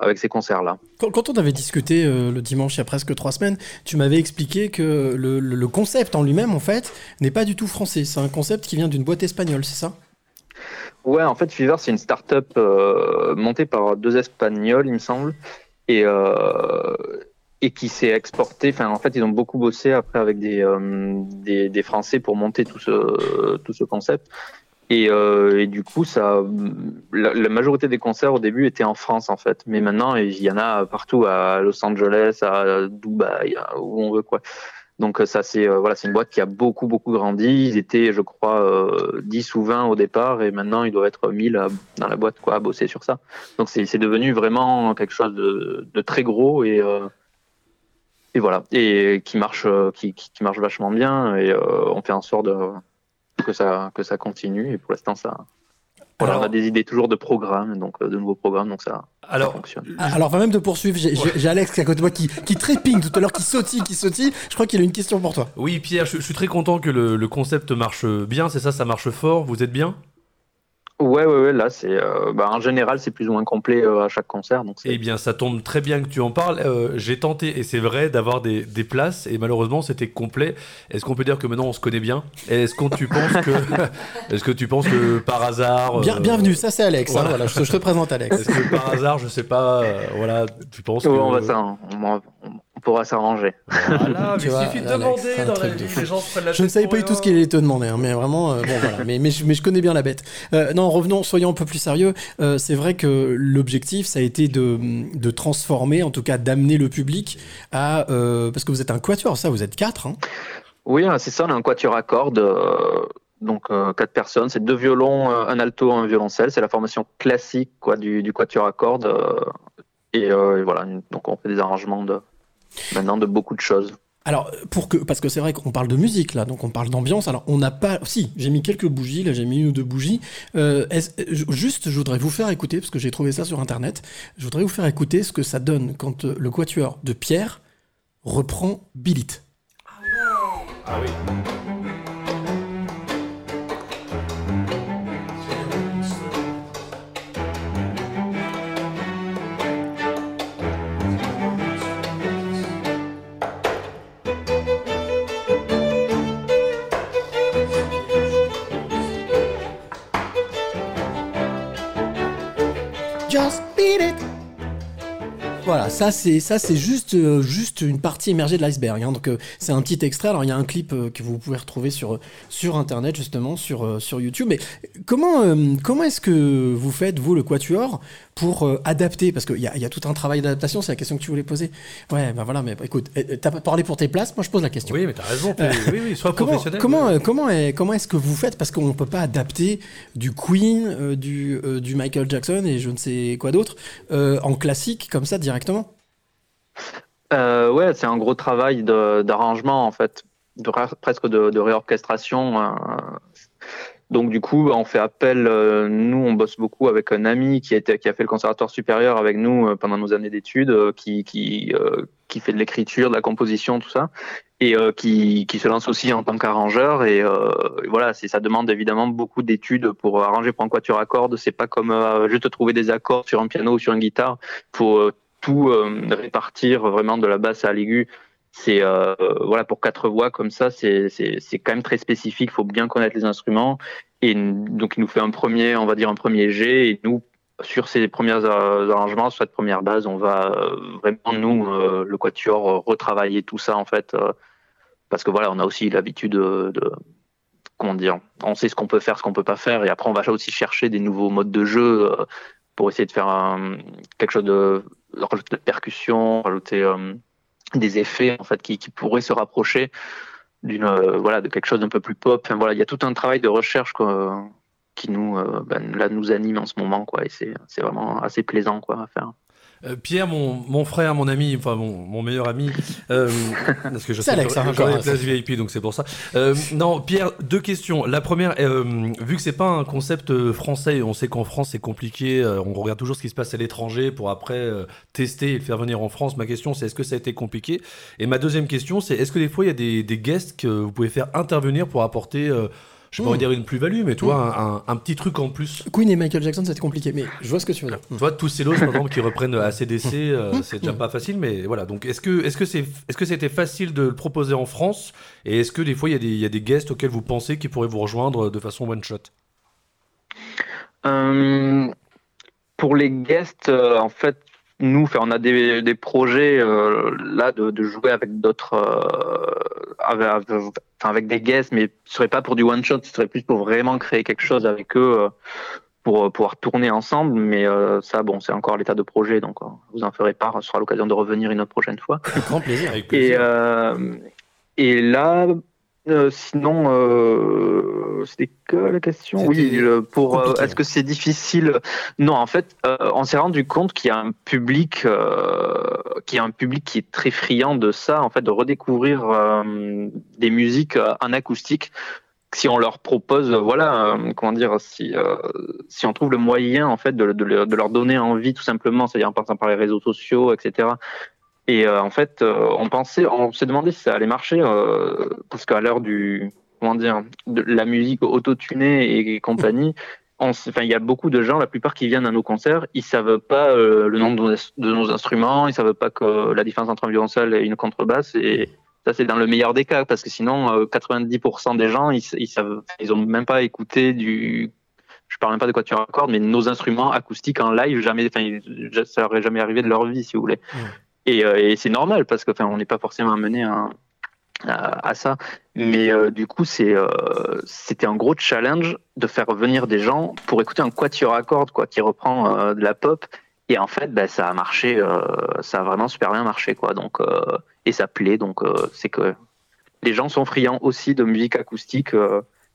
avec ces concerts-là. Quand, quand on avait discuté euh, le dimanche il y a presque trois semaines, tu m'avais expliqué que le, concept en lui-même, en fait, n'est pas du tout français. C'est un concept qui vient d'une boîte espagnole, c'est ça? Ouais, en fait, Fever, c'est une start-up montée par deux Espagnols, il me semble, et, et qui s'est exportée. Enfin, en fait, ils ont beaucoup bossé après avec des, des, des Français pour monter tout ce, tout ce concept. Et, euh, du coup, ça, la, la majorité des concerts au début étaient en France, en fait. Mais maintenant, il y en a partout, à Los Angeles, à Dubaï, où on veut, quoi. Donc ça c'est euh, voilà c'est une boîte qui a beaucoup beaucoup grandi. Ils étaient je crois euh, 10 ou 20 au départ et maintenant ils doivent être 1000 à- dans la boîte quoi à bosser sur ça. Donc c'est devenu vraiment quelque chose de, de très gros et euh, et voilà et qui marche euh, qui, qui, marche vachement bien et on fait en sorte de, que ça que ça continue et pour l'instant ça voilà, on a des idées toujours de programmes donc euh, de nouveaux programmes donc ça Alors, fonctionne. Ah, Alors, avant même de poursuivre, j'ai Alex qui est à côté de moi qui, qui trépigne tout à l'heure, qui sautille, qui sautille. Je crois qu'il a une question pour toi. Oui, Pierre, je, je suis très content que le, le concept marche bien, c'est ça, ça marche fort, vous êtes bien? Ouais ouais ouais là c'est euh, bah, en général c'est plus ou moins complet euh, à chaque concert donc Eh bien, ça tombe très bien que tu en parles. Euh, J'ai tenté, et c'est vrai, d'avoir des, des places, et malheureusement, c'était complet. Est-ce qu'on peut dire que maintenant on se connaît bien? Est-ce que tu penses que, est-ce que tu penses que par hasard, Bien, bienvenue, ça c'est Alex. hein, voilà. je, te- je te présente Alex. Est-ce que par hasard, je sais pas, euh, voilà, tu penses Ouais, que on va s'en- on, on pourra s'arranger. Voilà, Tu mais vois, il suffit de demander dans la vie, fou. les gens se prennent la Je ne savais pas du tout ce qu'il allait te demander, hein, mais vraiment, euh, bon voilà. Mais, mais, je, mais je connais bien la bête. Euh, non, revenons, soyons un peu plus sérieux. Euh, c'est vrai que l'objectif, ça a été de, de transformer, en tout cas d'amener le public à. euh, parce que vous êtes un quatuor, ça, vous êtes quatre. Hein. Oui, hein, c'est ça, on a un quatuor à cordes, euh, donc euh, quatre personnes, c'est deux violons, euh, un alto, un violoncelle, c'est la formation classique quoi du, du quatuor à cordes. euh, et, euh, et voilà, donc on fait des arrangements de maintenant de beaucoup de choses. Alors, pour que, parce que c'est vrai qu'on parle de musique là, donc on parle d'ambiance. Alors, on n'a pas. Si, j'ai mis quelques bougies, là, j'ai mis une ou deux bougies. Euh, est-ce- euh, juste, je voudrais vous faire écouter, parce que j'ai trouvé ça sur internet. Je voudrais vous faire écouter ce que ça donne quand euh, le quatuor de Pierre reprend Billit. Ah oui. Just beat Voilà, ça c'est ça c'est juste euh, juste une partie émergée de l'iceberg. hein. Donc euh, c'est un petit extrait. Alors il y a un clip euh, que vous pouvez retrouver sur sur internet justement sur sur YouTube. Mais comment comment est-ce que vous faites vous le quatuor pour adapter? Parce qu'il y y a tout un travail d'adaptation. C'est la question que tu voulais poser. Ouais, bah voilà. Mais écoute, euh, t'as pas parlé pour tes places. Moi je pose la question. Oui, mais t'as raison. oui, oui, sois comment, professionnel. Comment comment est- comment est-ce que vous faites? Parce qu'on peut pas adapter du Queen, du du Michael Jackson et je ne sais quoi d'autre en classique comme ça directement. Euh, ouais, c'est un gros travail d'arrangement en fait, presque de, réorchestration. euh. Donc du coup, on fait appel. euh, nous, on bosse beaucoup avec un ami qui a, fait le conservatoire supérieur avec nous euh, pendant nos années d'études, qui fait de l'écriture, de la composition, tout ça, et qui se lance aussi en tant qu'arrangeur. Et, voilà, ça demande évidemment beaucoup d'études pour arranger pour un quatuor à cordes. C'est pas comme juste trouver des accords sur un piano ou sur une guitare. Faut tout euh, répartir vraiment de la basse à l'aigu. C'est euh, voilà pour quatre voix comme ça, c'est c'est quand même très spécifique. Faut bien connaître les instruments et donc il nous fait un premier, on va dire un premier jet et nous sur ces premiers euh, arrangements, sur cette première base, on va euh, vraiment nous euh, le quatuor retravailler tout ça en fait parce que voilà, on a aussi l'habitude de, de comment dire, on sait ce qu'on peut faire, ce qu'on peut pas faire, et après on va aussi chercher des nouveaux modes de jeu pour essayer de faire un- quelque chose de rajouter de percussion, rajouter euh, des effets en fait qui, pourraient se rapprocher d'une euh, voilà de quelque chose d'un peu plus pop. Voilà, il y a tout un travail de recherche qui nous euh, ben, là nous anime en ce moment quoi, et c'est c'est vraiment assez plaisant quoi à faire. Euh, Pierre, mon, mon frère, mon ami, enfin mon, mon meilleur ami, euh, parce que je sais Alex, que hein, encore, des places VIP, donc c'est pour ça. Euh, non, Pierre, deux questions. La première, euh, vu que c'est pas un concept français, on sait qu'en France c'est compliqué, euh, on regarde toujours ce qui se passe à l'étranger pour après tester et le faire venir en France. Ma question, c'est est-ce que ça a été compliqué? Et ma deuxième question, c'est est-ce que des fois il y a des, des guests que vous pouvez faire intervenir pour apporter, euh, je sais pas Mm. envie de dire une plus-value, mais toi, un, un- un petit truc en plus Queen et Michael Jackson, c'était compliqué, mais je vois ce que tu veux dire. tu vois, tous ces lots, par exemple, qui reprennent ACDC, euh, c'est déjà pas facile, mais voilà. Donc, est-ce que, est-ce que c'est, est-ce que c'était facile de le proposer en France? Et est-ce que des fois, il y, a des- il y a des guests auxquels vous pensez qui pourraient vous rejoindre de façon one shot Euh, pour les guests, euh, en fait, nous, enfin, on a des, des projets euh, là de, de jouer avec d'autres, euh, avec, avec- enfin, avec des guests, mais ce serait pas pour du one shot, ce serait plus pour vraiment créer quelque chose avec eux, euh, pour euh, pouvoir tourner ensemble. Mais euh, ça, bon, c'est encore l'état de projet, donc euh, vous en ferez part. Ce sera l'occasion de revenir une autre prochaine fois. Avec grand plaisir. Avec Et, plaisir. euh, et là, euh, sinon, euh, c'était que la question. Oui, pour euh, compliqué. est-ce que c'est difficile? Non, en fait, on s'est rendu compte qu'il y a un public, qu'il y a un public qui est très friand de ça, en fait, de redécouvrir des musiques en acoustique. Si on leur propose, voilà, comment dire, si si on trouve le moyen, en fait, de, de leur donner envie, tout simplement, c'est-à-dire en passant par les réseaux sociaux, etc. Et euh, en fait, euh, on pensait, on s'est demandé si ça allait marcher, euh, parce qu'à l'heure du, comment dire, de la musique autotunée et compagnie, on s- enfin, il y a beaucoup de gens, la plupart qui viennent à nos concerts, ils savent pas le nom de nos, instruments, ils savent pas que la différence entre un violoncelle et une contrebasse, et ça c'est dans le meilleur des cas, parce que sinon, euh, 90% des gens, ils, ils savent, ils ont même pas écouté du je parle même pas de quoi tu raccordes, mais nos instruments acoustiques en live, jamais, ça aurait jamais arrivé de leur vie, si vous voulez. Et, euh, et c'est normal parce que, enfin, on n'est pas forcément amené à, ça. Mais euh, du coup, euh, c'était un gros challenge de faire venir des gens pour écouter un quatuor à cordes, quoi, qui reprend de la pop. Et en fait, ben, ça a marché, ça a vraiment super bien marché, quoi. Donc, et ça plaît. Donc, c'est que les gens sont friands aussi de musique acoustique.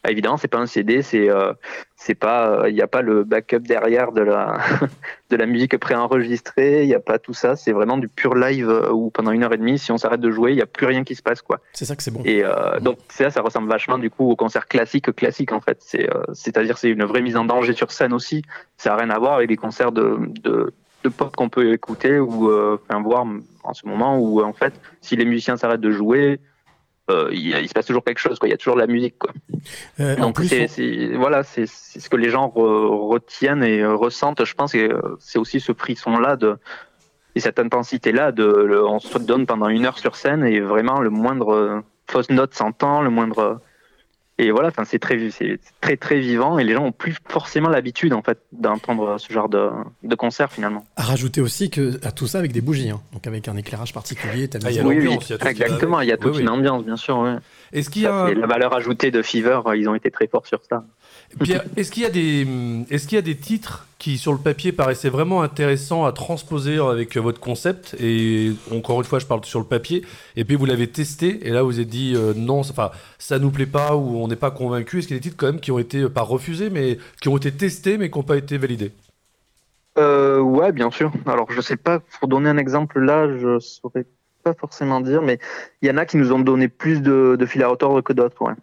Euh, bah, évidemment, c'est pas un CD, c'est euh, c'est pas, il n'y a pas le backup derrière de la de la musique préenregistrée, il n'y a pas tout ça. C'est vraiment du pur live euh, où pendant une heure et demie, si on s'arrête de jouer, il n'y a plus rien qui se passe, quoi. C'est ça que c'est bon. Et euh, donc ça, ça ressemble vachement du coup au concert classique classique en fait. C'est euh, c'est-à-dire c'est une vraie mise en danger sur scène aussi. Ça a rien à voir avec les concerts de de, de pop qu'on peut écouter ou euh, enfin voir en ce moment où en fait si les musiciens s'arrêtent de jouer, euh, il, se passe toujours quelque chose quoi. Il y a toujours de la musique quoi. Euh, Donc c'est on- voilà c'est ce que les gens re- retiennent et euh, ressentent. Je pense euh, c'est aussi ce frisson là de et cette intensité là de le- on se donne pendant une heure sur scène et vraiment le moindre fausse note s'entend, le moindre Et voilà, enfin, c'est très, c'est très très vivant et les gens ont plus forcément l'habitude en fait d'entendre ce genre de, de concert finalement. À rajouter aussi que à tout ça avec des bougies, hein. donc avec un éclairage particulier. t'as Ah, il y a mis- Oui, oui, il y a exactement, il y a toute Oui, une oui. ambiance bien sûr. Ouais. Est-ce qu'il y a Ça, un- c'est la valeur ajoutée de Fever, ils ont été très forts sur ça. Pierre, est-ce qu'il y a des, titres qui sur le papier paraissaient vraiment intéressants à transposer avec votre concept et encore une fois je parle sur le papier et puis vous l'avez testé et là vous êtes dit euh, non, enfin ça nous plaît pas ou on n'est pas convaincu. Est-ce qu'il y a des titres quand même qui ont été euh, pas refusés mais qui ont été testés mais qui n'ont pas été validés? Euh, ouais, bien sûr. Alors, je sais pas, pour donner un exemple là, je saurais pas forcément dire, mais il y en a qui nous ont donné plus de, de fil à retordre que d'autres. Ouais.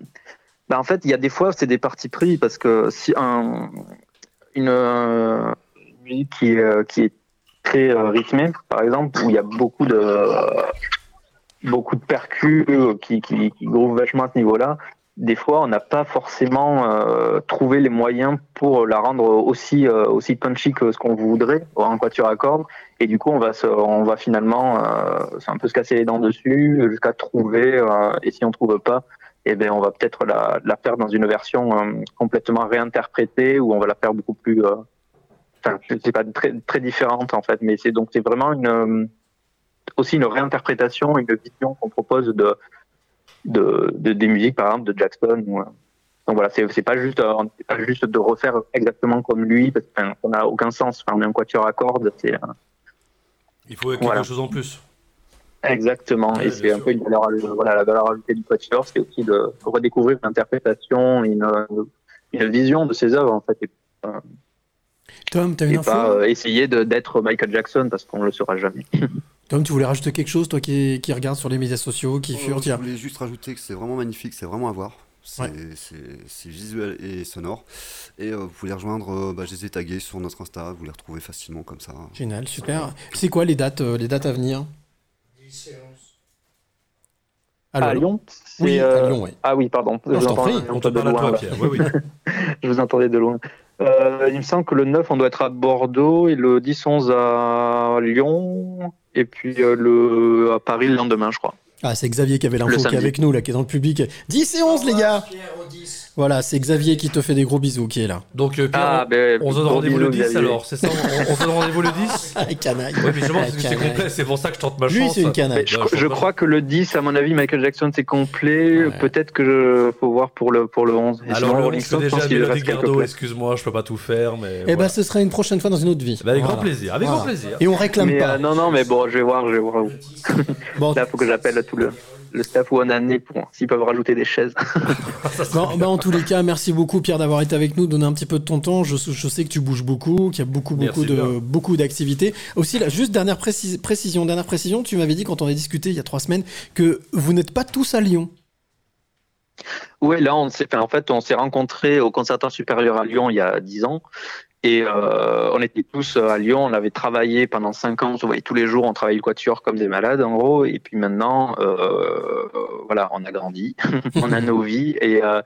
Bah, en fait, il y a des fois, c'est des partis pris parce que si un, une, musique qui, euh, qui est très euh, rythmée, par exemple, où il y a beaucoup de beaucoup de percus euh, qui, qui, qui groovent vachement à ce niveau-là, des fois, on n'a pas forcément trouvé les moyens pour la rendre aussi aussi punchy que ce qu'on voudrait en quatuor à cordes. Et du coup, on va se, on va finalement, un peu se casser les dents dessus jusqu'à trouver. et si on trouve pas, eh ben, on va peut-être la, la faire dans une version euh, complètement réinterprétée où on va la faire beaucoup plus. euh, Enfin, c'est pas très très différente en fait, mais c'est donc c'est vraiment une euh, aussi une réinterprétation, une vision qu'on propose de de, de- des musiques par exemple de Jackson ou, euh, donc voilà c'est pas juste pas juste de refaire exactement comme lui parce ça n'a aucun sens enfin, on est un quatuor à cordes c'est Il faut quelque Voilà. chose en plus. Exactement Ouais, et c'est un peu une valeur aj- voilà la valeur ajoutée du quatuor c'est aussi de redécouvrir l'interprétation une une vision de ses œuvres en fait et, euh, Tom, t'as une et info pas euh, essayer de d'être Michael Jackson parce qu'on le sera jamais Tom, tu voulais rajouter quelque chose, toi qui, qui regarde sur les médias sociaux, qui Oh, fure, je voulais juste rajouter que c'est vraiment magnifique, c'est vraiment à voir. C'est Ouais. c'est- c'est visuel et sonore. Et euh, vous pouvez les rejoindre, euh, bah, je les ai tagués sur notre Insta, vous les retrouvez facilement comme ça. Génial, super. C'est quoi les dates, euh, les dates à venir? Allô, à Lyon Oui, à euh, Lyon, ouais. ah oui pardon Non, je t'en prie. On te parle à de toi loin, Pierre. Oui, oui. je vous entendais de loin. Euh, il me semble que le 9, on doit être à Bordeaux, et le 10-11 à Lyon, et puis euh, le à Paris le lendemain, je crois. Ah, c'est Xavier qui avait l'info, qui est avec nous, là, qui est dans le public. 10 et 11, les gars Voilà, c'est Xavier qui te fait des gros bisous, qui est là. Donc euh, Pierre, Ah, ben, on se donne rendez-vous le bisous, 10 Xavier. alors, c'est ça on, on se donne rendez-vous le 10 Ah, canaille. Oui, mais je pense Ah, que c'est complet, c'est pour ça que je tente ma Lui, chance. c'est une canaille. Mais je, crois que le 10, à mon avis, Michael Jackson, c'est complet. Peut-être que je faut voir pour le, pour le 11. Et Alors, sinon, le Rolling 11, Stones, je déjà, Mélodie Gardot, excuse-moi, je peux pas tout faire, mais. Eh ben, voilà. ce sera une prochaine fois dans une autre vie. Bah, avec Voilà. grand plaisir, avec Voilà. grand plaisir. Et on réclame Mais, pas. euh, non, non, mais bon, je vais voir, je vais voir. Bon. Là, faut que j'appelle tout le, le staff ou un année pour s'ils peuvent rajouter des chaises. Bon, bah, en tous les cas, merci beaucoup Pierre d'avoir été avec nous, donner un petit peu de ton temps. Je, je sais que tu bouges beaucoup, qu'il y a beaucoup, beaucoup Merci de bien. beaucoup d'activités. Aussi, là, juste dernière précis- précision, dernière précision. Tu m'avais dit quand on a discuté il y a trois semaines que vous n'êtes pas tous à Lyon. Oui, là, on s'est, enfin, en fait, on s'est rencontrés au Conservatoire supérieur à Lyon il y a 10 ans. Et euh, on était tous à Lyon, on avait travaillé pendant 5 ans, on se voyait tous les jours, on travaillait le quatuor comme des malades en gros. Et puis maintenant, euh, voilà, on a grandi, on a nos vies. Et euh,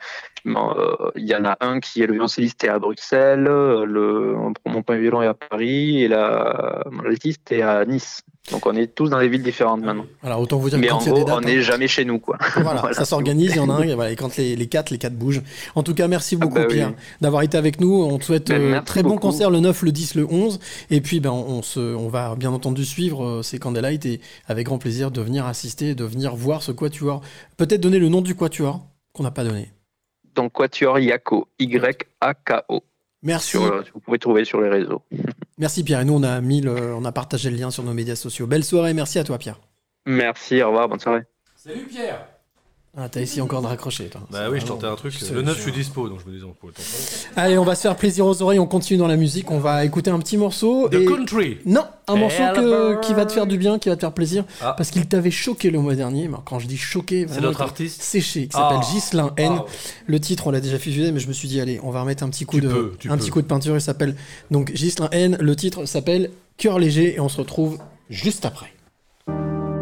euh, il y en a un qui est le violoncelliste est à Bruxelles, le mon premier violon est à Paris et la mon est à Nice. Donc on est tous dans des villes différentes maintenant. Alors autant vous dire Mais que quand en il y a des gros, dates, on hein, n'est jamais chez nous, quoi. Voilà, ça s'organise, il y en a un, et, voilà, et quand les, les quatre, les quatre bougent. En tout cas, merci beaucoup bah oui. Pierre d'avoir été avec nous. On te souhaite Ben, euh, merci très bon beaucoup. concert le 9, le 10, le 11. Et puis, ben, on, se, on va bien entendu suivre euh, ces Candlelight et avec grand plaisir de venir assister, de venir voir ce quatuor. Peut-être donner le nom du quatuor qu'on n'a pas donné. Donc Quatuor Yako, Y-A-K-O. Merci. Sur, euh, vous pouvez trouver sur les réseaux. Merci Pierre. Et nous, on a, mis le- on a partagé le lien sur nos médias sociaux. Belle soirée, merci à toi Pierre. Merci, au revoir, bonne soirée. Salut Pierre Ah, t'as essayé encore de raccrocher, toi. Bah oui, je tentais un truc. Le 9, je- suis dispo, donc je me disais, on pouvait tenter. Allez, on va se faire plaisir aux oreilles, on continue dans la musique, on va écouter un petit morceau. The et- Country Non, un morceau que- qui va te faire du bien, qui va te faire plaisir, Ah. parce qu'il t'avait choqué le mois dernier. Mais quand je dis choqué, vraiment, notre artiste séché, qui s'appelle Ah. Ghislain N. Ah. Le titre, on l'a déjà fusé, mais je me suis dit, allez, on va remettre un petit coup Tu de, peux, tu un peux. petit coup de peinture. Il s'appelle donc Ghislain N. Le titre s'appelle Cœur léger, et on se retrouve juste après.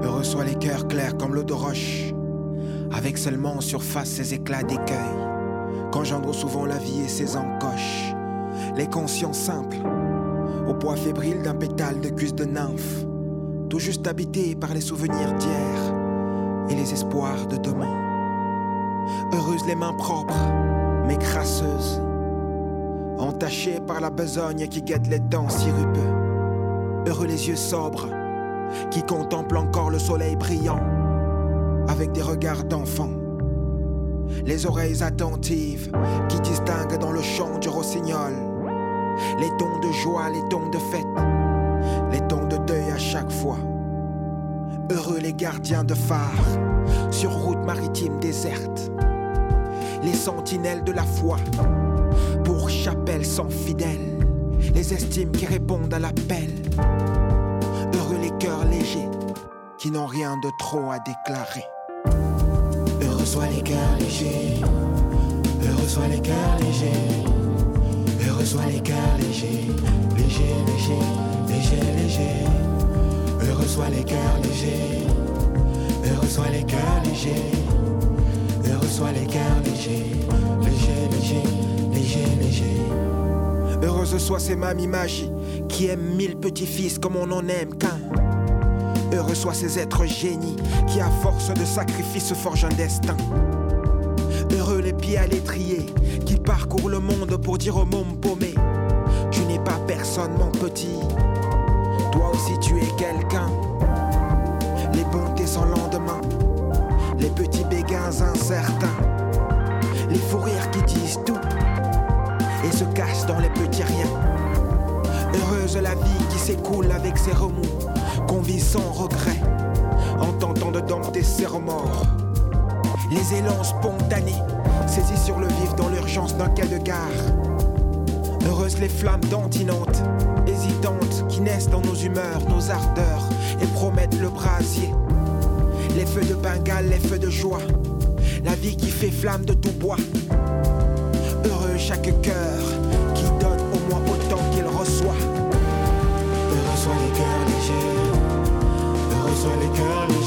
Reçois les cœurs clairs comme l'eau de roche, avec seulement en surface ces éclats d'écueil, qu'engendre souvent la vie et ses encoches. Les consciences simples, au poids fébrile d'un pétale de cuisse de nymphe, tout juste habité par les souvenirs d'hier et les espoirs de demain. Heureuses les mains propres, mais crasseuses. Entachées par la besogne qui guette les dents sirupeux. Heureux les yeux sobres, qui contemplent encore le soleil brillant, avec des regards d'enfant. Les oreilles attentives, qui distinguent dans le chant du rossignol les tons de joie, les tons de fête, les tons de deuil à chaque fois. Heureux les gardiens de phare sur route maritime déserte, les sentinelles de la foi pour chapelle sans fidèles, les estimes qui répondent à l'appel. Heureux les cœurs légers qui n'ont rien de trop à déclarer. Soient les cœurs légers, heureux soient les cœurs légers. Heureux soient les cœurs légers, légers, légers, légers, légers. Heureux soient les cœurs légers, heureux les cœurs légers. Heureux soient les cœurs légers, légers, légers, légers, légers. Heureuse soit ces mamies magie qui aiment mille petits-fils comme on en aime qu'un. Heureux soient ces êtres génies qui, à force de sacrifices, forgent un destin. Heureux les pieds à l'étrier qui parcourent le monde pour dire au môme paumé Tu n'es pas personne, mon petit. Toi aussi, tu es quelqu'un. Les bontés sans lendemain, les petits béguins incertains, les fous rires qui disent tout et se cachent dans les petits riens. Heureuse la vie qui s'écoule avec ses remous, qu'on vit sans regret, en tentant de dompter ses remords. Les élans spontanés, saisis sur le vif dans l'urgence d'un quai de gare. Heureuses les flammes dantinantes, hésitantes, qui naissent dans nos humeurs, nos ardeurs, et promettent le brasier. Les feux de Bengale, les feux de joie, la vie qui fait flamme de tout bois. Heureux chaque cœur heureux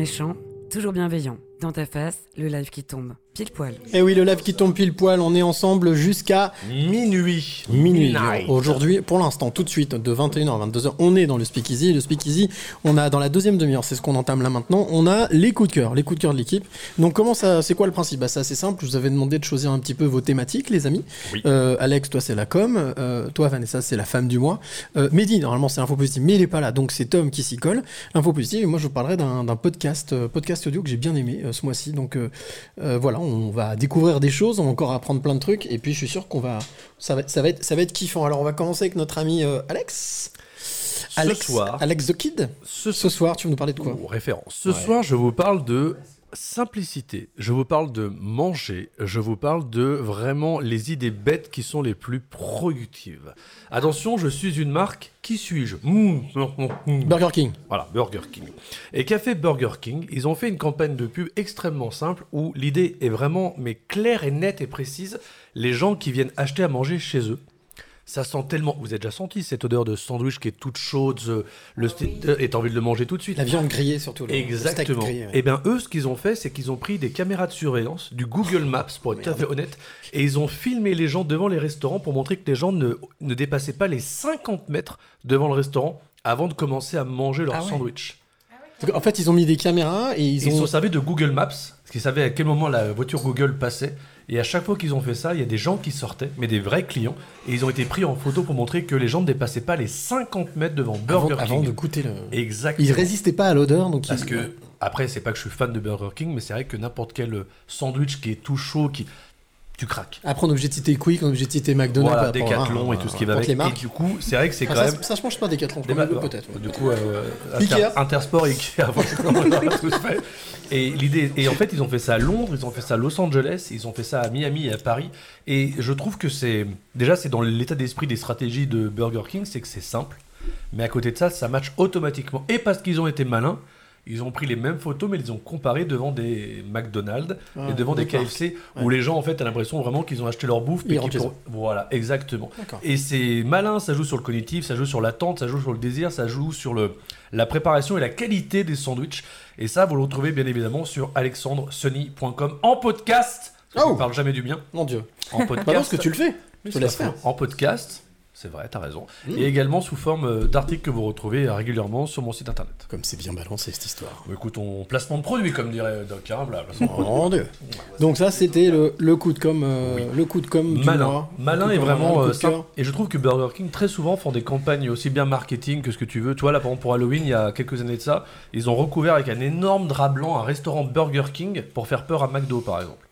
méchant, toujours bienveillant. Dans ta face, le live qui tombe. Pile poil. Et Eh oui, le live qui tombe pile poil, on est ensemble jusqu'à minuit. Minuit. Aujourd'hui, pour l'instant, tout de suite, de 21h à 22h, on est dans le speakeasy. Le speakeasy, on a dans la deuxième demi-heure, c'est ce qu'on entame là maintenant, on a les coups de cœur, les coups de cœur de l'équipe. Donc comment ça, c'est quoi le principe? Bah, C'est assez simple, je vous avais demandé de choisir un petit peu vos thématiques, les amis. Oui. Euh, Alex, toi c'est la com, euh, toi Vanessa c'est la femme du mois. Euh, Mehdi, normalement c'est Info Positive, mais il est pas là, donc c'est Tom qui s'y colle. Info Positive, et moi je vous parlerai d'un podcast, euh, podcast audio que j'ai bien aimé euh, ce mois-ci. Donc euh, voilà, on va découvrir des choses, on va encore apprendre plein de trucs, et puis je suis sûr qu'on va, ça va, ça va être, ça va être kiffant. Alors on va commencer avec notre ami euh, Alex. Alex, soir. Alex the Kid. Ce, soir, tu veux nous parler de quoi? Référence. Ce Ouais. soir, je vous parle de simplicité. Je vous parle de manger. Je vous parle de vraiment les idées bêtes qui sont les plus productives. Attention, je suis une marque. Qui suis-je? Mmh, mmh, mmh. Burger King. Voilà, Burger King. Et qu'a fait Burger King? Ils ont fait une campagne de pub extrêmement simple où l'idée est vraiment mais claire et nette et précise. Les gens qui viennent acheter à manger chez eux. Ça sent tellement. Vous avez déjà senti cette odeur de sandwich qui est toute chaude, euh, le sti- euh, et t'as envie de le manger tout de suite. La viande grillée surtout. le- le steak Exactement. grillé, ouais. Et bien eux, ce qu'ils ont fait, c'est qu'ils ont pris des caméras de surveillance, du Google Maps pour être tout à fait honnête, et ils ont filmé les gens devant les restaurants pour montrer que les gens ne, ne dépassaient pas les 50 mètres devant le restaurant avant de commencer à manger leur Ah ouais. sandwich. Donc, En fait, ils ont mis des caméras et ils Ils, ont. sont servis de Google Maps, parce qu'ils savaient à quel moment la voiture Google passait. Et à chaque fois qu'ils ont fait ça, il y a des gens qui sortaient, mais des vrais clients, et ils ont été pris en photo pour montrer que les gens ne dépassaient pas les 50 mètres devant avant, Burger avant King. de goûter le. Exactement. Ils résistaient pas à l'odeur, donc Parce ils- que, après, c'est pas que je suis fan de Burger King, mais c'est vrai que n'importe quel sandwich qui est tout chaud, qui... tu craques. Après, on est obligé de citer Quick, on est obligé de citer McDonald's. Voilà, à- Decathlon et tout ce qui va avec. les Et marques. du coup, c'est vrai que c'est Ah, quand ça, même. ça, je mange pas Decathlon, peut-être. ouais. Du coup, euh. Inter- Intersport et Ikea, fait. Et l'idée, et en fait, ils ont fait ça à Londres, ils ont fait ça à Los Angeles, ils ont fait ça à Miami et à Paris. Et je trouve que c'est déjà c'est dans l'état d'esprit des stratégies de Burger King, c'est que c'est simple. Mais à côté de ça, ça match automatiquement. Et parce qu'ils ont été malins, ils ont pris les mêmes photos, mais ils les ont comparées devant des McDonald's Ah, et devant des. KFC, où les gens, en fait, t'as l'impression vraiment qu'ils ont acheté leur bouffe. Et pour- Voilà, exactement. Et c'est malin, ça joue sur le cognitif, ça joue sur l'attente, ça joue sur le désir, ça joue sur le, la préparation et la qualité des sandwichs. Et ça, vous le retrouvez bien évidemment sur alexandresony.com en podcast. Que Je ne parle jamais du bien. Mon Dieu. En podcast. Bah parce que tu le fais. Je te laisse pas faire. En podcast. C'est vrai, t'as raison. Mm. Et également sous forme euh, d'articles que vous retrouvez euh, régulièrement sur mon site internet. Comme c'est bien balancé cette histoire. Écoute, on placement de produit, comme dirait Doc. Hein, bla, placement de. Donc ça, c'était le, le coup de com, euh, le coup de com du malin, mois. malin com, vraiment euh, simple. Et je trouve que Burger King très souvent font des campagnes aussi bien marketing que ce que tu veux. Toi là, par exemple pour Halloween, il y a quelques années de ça, ils ont recouvert avec un énorme drap blanc un restaurant Burger King pour faire peur à McDo par exemple.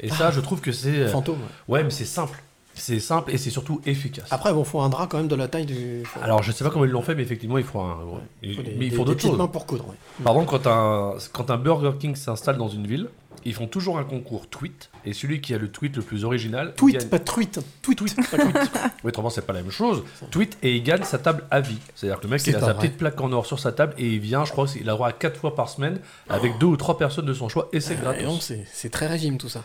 Et ça, Ah. je trouve que c'est euh, Fantôme. Ouais, mais c'est simple. C'est simple et c'est surtout efficace. Après, bon, faut un drap quand même de la taille du. Alors je sais pas comment ils l'ont fait, mais effectivement, il faut un. il- faut des- mais ils font d'autres choses. mains pour coudre, ouais. Par exemple, quand un, quand un Burger King s'installe dans une ville, ils font toujours un concours tweet, et celui qui a le tweet le plus original. Tweet, gagne- pas tweet. Tweet, tweet, pas tweet. oui, autrement, c'est pas la même chose. Tweet et il gagne sa table à vie. C'est-à-dire que le mec, il a sa vrai. petite plaque en or sur sa table et il vient, je crois qu'il a droit à 4 fois par semaine avec deux ou trois personnes de son choix et c'est Et gratos. c'est très régime tout ça.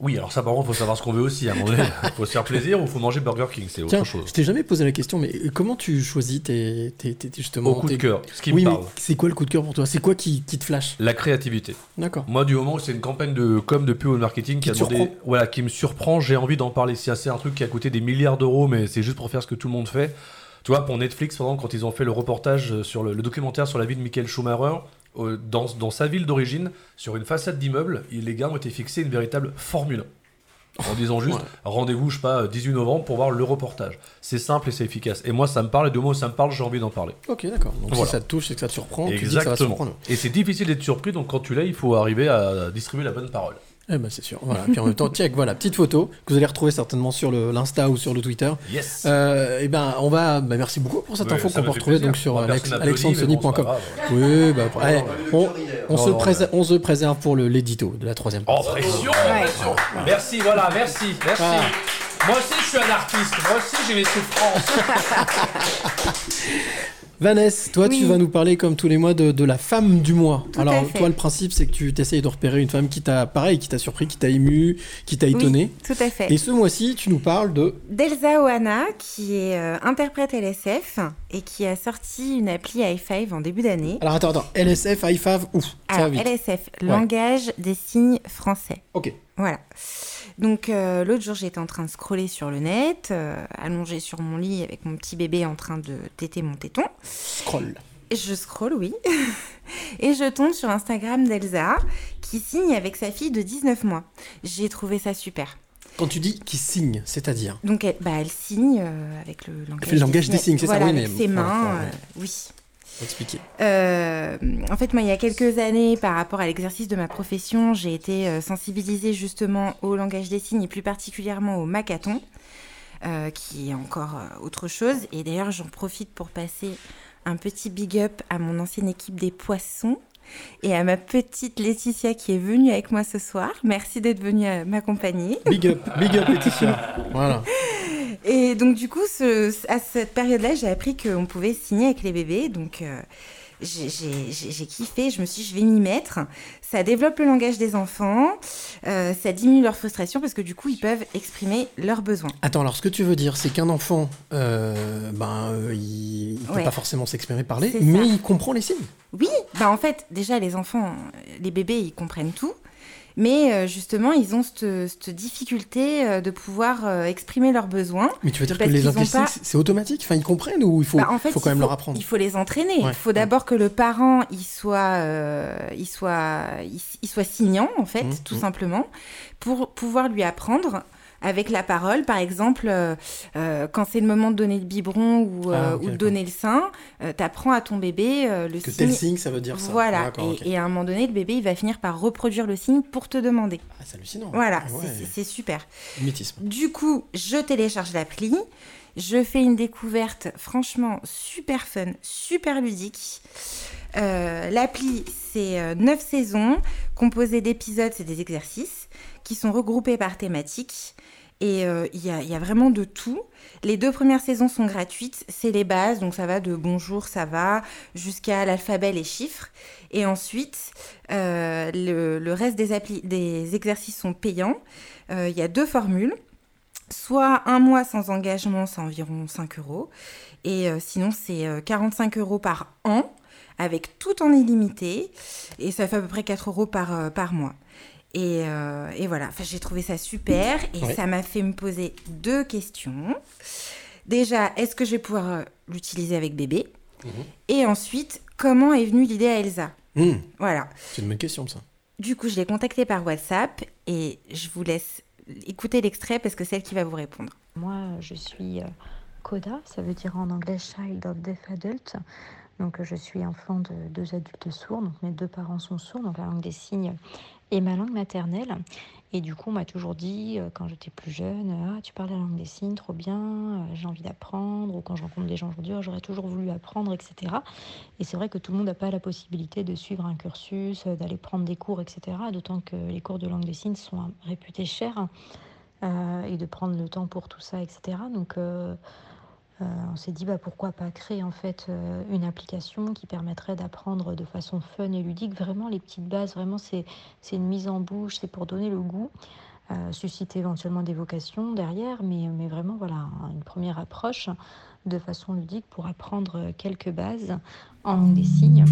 Oui, alors ça, par contre, faut savoir ce qu'on veut aussi. À un moment donné, faut se faire plaisir ou faut manger Burger King, c'est autre chose. je t'ai jamais posé la question, mais comment tu choisis tes, tes, tes- justement Au coup de cœur, ce qui me oui, mais parle. c'est quoi le coup de cœur pour toi? C'est quoi qui, qui te flash? La créativité. D'accord. Moi, du moment où c'est une campagne de com, de pub ou de marketing qui, Qui a demandé- voilà, qui me surprend, j'ai envie d'en parler. Si c'est un truc qui a coûté des milliards d'euros, mais c'est juste pour faire ce que tout le monde fait. Tu vois, pour Netflix, quand ils ont fait le reportage sur le, le documentaire sur la vie de Michael Schumacher, euh, dans, dans sa ville d'origine, sur une façade d'immeuble, les gars ont été fixés une véritable Formule 1. En disant juste, Ouais. rendez-vous, je sais pas, 18 novembre pour voir le reportage. C'est simple et c'est efficace. Et moi, ça me parle, et moment où ça me parle, j'ai envie d'en parler. Ok, d'accord. Donc Voilà. si ça te touche et que ça te surprend, tu dis que ça va surprendre. Et c'est difficile d'être surpris, donc quand tu l'as, il faut arriver à distribuer la bonne parole. Eh ben c'est sûr. Voilà. Puis en même temps, check, voilà, petite photo que vous allez retrouver certainement sur l'Insta ou sur le Twitter. Yes. Euh, et ben on va. bah, merci beaucoup pour cette Ouais, info qu'on peut retrouver plaisir. donc sur Moi, alex- bon, oui, bah, allez, on, je on Non, se non, on se préserve pour le- l'édito de la troisième Oh, partie. pression, pression. Merci, voilà, merci, merci. Ah. Moi aussi, je suis un artiste. Moi aussi, j'ai mes souffrances. Vanessa, toi, tu vas nous parler comme tous les mois de, de la femme du mois. Tout Alors, toi, le principe, c'est que tu t'essayes de repérer une femme qui t'a, pareil, qui t'a surpris, qui t'a ému, qui t'a étonné. Oui, tout à fait. Et ce mois-ci, tu nous parles de. D'Elsa Oana, qui est euh, interprète LSF et qui a sorti une appli i5 en début d'année. Alors, attends, attends. LSF, IFAV, ouf, ça va Alors, vite. LSF, Ouais. langage des signes français. Ok. Voilà. Donc euh, l'autre jour, j'étais en train de scroller sur le net, euh, allongée sur mon lit avec mon petit bébé en train de téter mon téton. Scroll. Et Je scrolle, oui. Et je tombe sur Instagram d'Elsa, qui signe avec sa fille de 19 mois. J'ai trouvé ça super. Quand tu dis qui signe, c'est-à-dire. Donc elle, bah, elle signe euh, avec le langage, fait le langage des signes, c'est ça, Voilà, oui, mais- avec ses mains, ouais, ouais. euh, oui. Expliquer. Euh, en fait, moi, il y a quelques années, par rapport à l'exercice de ma profession, j'ai été euh, sensibilisée justement au langage des signes et plus particulièrement au macathon, euh, qui est encore euh, autre chose. Et d'ailleurs, j'en profite pour passer un petit big up à mon ancienne équipe des poissons et à ma petite Laetitia qui est venue avec moi ce soir. Merci d'être venue euh, m'accompagner. Big up, big up, Laetitia. Voilà. Et donc du coup, ce- à cette période-là, j'ai appris qu'on pouvait signer avec les bébés. Donc euh, j'ai- kiffé, je me suis dit, je vais m'y mettre. Ça développe le langage des enfants, euh, ça diminue leur frustration parce que du coup, ils peuvent exprimer leurs besoins. Attends, alors ce que tu veux dire, c'est qu'un enfant, euh, ben, il ne peut Ouais. pas forcément s'exprimer parler, mais ça. il comprend les signes. Oui, bah en fait, déjà les enfants, les bébés, ils comprennent tout. Mais euh, justement, ils ont cette, difficulté euh, de pouvoir euh, exprimer leurs besoins. Mais tu veux dire que les pas- c'est- automatique? Enfin, ils comprennent ou il faut, Bah, en fait, faut quand même faut- leur apprendre? Il faut les entraîner. Ouais, Il faut d'abord que le parent il soit, euh, il soit, il, il soit signant en fait, Mmh, tout mmh. simplement, pour pouvoir lui apprendre. Avec la parole, par exemple, euh, euh, quand c'est le moment de donner le biberon ou, euh, Ah, ou de donner le sein, euh, t'apprends à ton bébé euh, le Que signe. tel signe, ça veut dire ça. Voilà. Et, à un moment donné, le bébé, il va finir par reproduire le signe pour te demander. Ah, c'est hallucinant. Voilà, Ah ouais. c'est- super. Mimétisme. Du coup, je télécharge l'appli. Je fais une découverte franchement super fun, super ludique. Euh, L'appli, c'est 9 saisons, composées d'épisodes, c'est des exercices, qui sont regroupés par thématique. Et euh, il y, a, vraiment de tout. Les deux premières saisons sont gratuites, c'est les bases, donc ça va de bonjour, ça va, jusqu'à l'alphabet, les chiffres. Et ensuite, euh, le, reste des, exercices sont payants. Euh, Il y a deux formules. Soit un mois sans engagement, c'est environ 5 euros. Et sinon, c'est euh, 45 euros par an, avec tout en illimité. Et ça fait à peu près 4 euros par mois. Et, euh, et voilà, enfin, j'ai trouvé ça super. Et Ouais. ça m'a fait me poser deux questions. Déjà, est-ce que je vais pouvoir euh, l'utiliser avec bébé Et ensuite, comment est venue l'idée à Elsa? Hmm. Voilà. C'est une bonne question, ça. Du coup, je l'ai contactée par WhatsApp et je vous laisse écouter l'extrait parce que c'est elle qui va vous répondre. Moi, je suis euh, CODA, ça veut dire en anglais Child of Deaf Adult. Donc, je suis enfant de deux adultes sourds. Donc, mes deux parents sont sourds, donc la langue des signes est ma langue maternelle. Et du coup, on m'a toujours dit, euh, quand j'étais plus jeune, ah, tu parles la langue des signes, trop bien, euh, j'ai envie d'apprendre. Ou quand je rencontre des gens aujourd'hui, Ah, j'aurais toujours voulu apprendre, etc. Et c'est vrai que tout le monde n'a pas la possibilité de suivre un cursus, euh, d'aller prendre des cours, etc. D'autant que les cours de langue des signes sont euh, réputés chers et de prendre le temps pour tout ça, etc. Donc, on s'est dit bah, pourquoi pas créer en fait euh, une application qui permettrait d'apprendre de façon fun et ludique vraiment les petites bases. Vraiment, c'est une mise en bouche, c'est pour donner le goût, euh, susciter éventuellement des vocations derrière, mais, mais vraiment voilà une première approche de façon ludique pour apprendre quelques bases en des signes.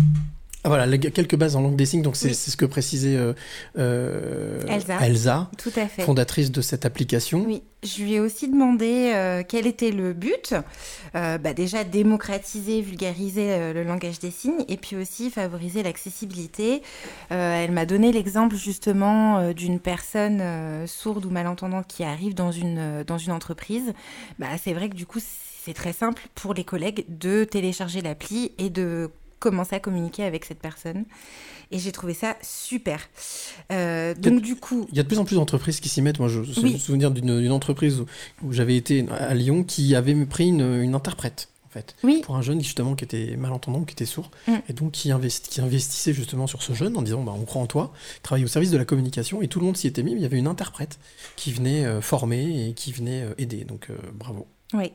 Ah, voilà, les- quelques bases en langue des signes, donc c'est ce que précisait euh, euh, Elsa. Tout à fait. fondatrice de cette application. Oui, je lui ai aussi demandé euh, quel était le but. Euh, bah, déjà démocratiser, vulgariser euh, le langage des signes et puis aussi favoriser l'accessibilité. Elle m'a donné l'exemple justement d'une personne sourde ou malentendante qui arrive dans une, dans une entreprise. Bah, c'est vrai que du coup c'est très simple pour les collègues de télécharger l'appli et de commencer à communiquer avec cette personne. Et j'ai trouvé ça super. Euh, donc du coup, Il y a de plus en plus d'entreprises qui s'y mettent. Moi, je je Oui. me souviens d'une entreprise où, où j'avais été à Lyon qui avait pris une, une interprète. En fait, pour un jeune justement qui était malentendant, qui était sourd, Mm. et donc qui, investi- qui investissait justement sur ce jeune en disant bah, on croit en toi, travaille au service de la communication, et tout le monde s'y était mis. mais Il y avait une interprète qui venait euh, former et qui venait euh, aider. Donc bravo. Oui.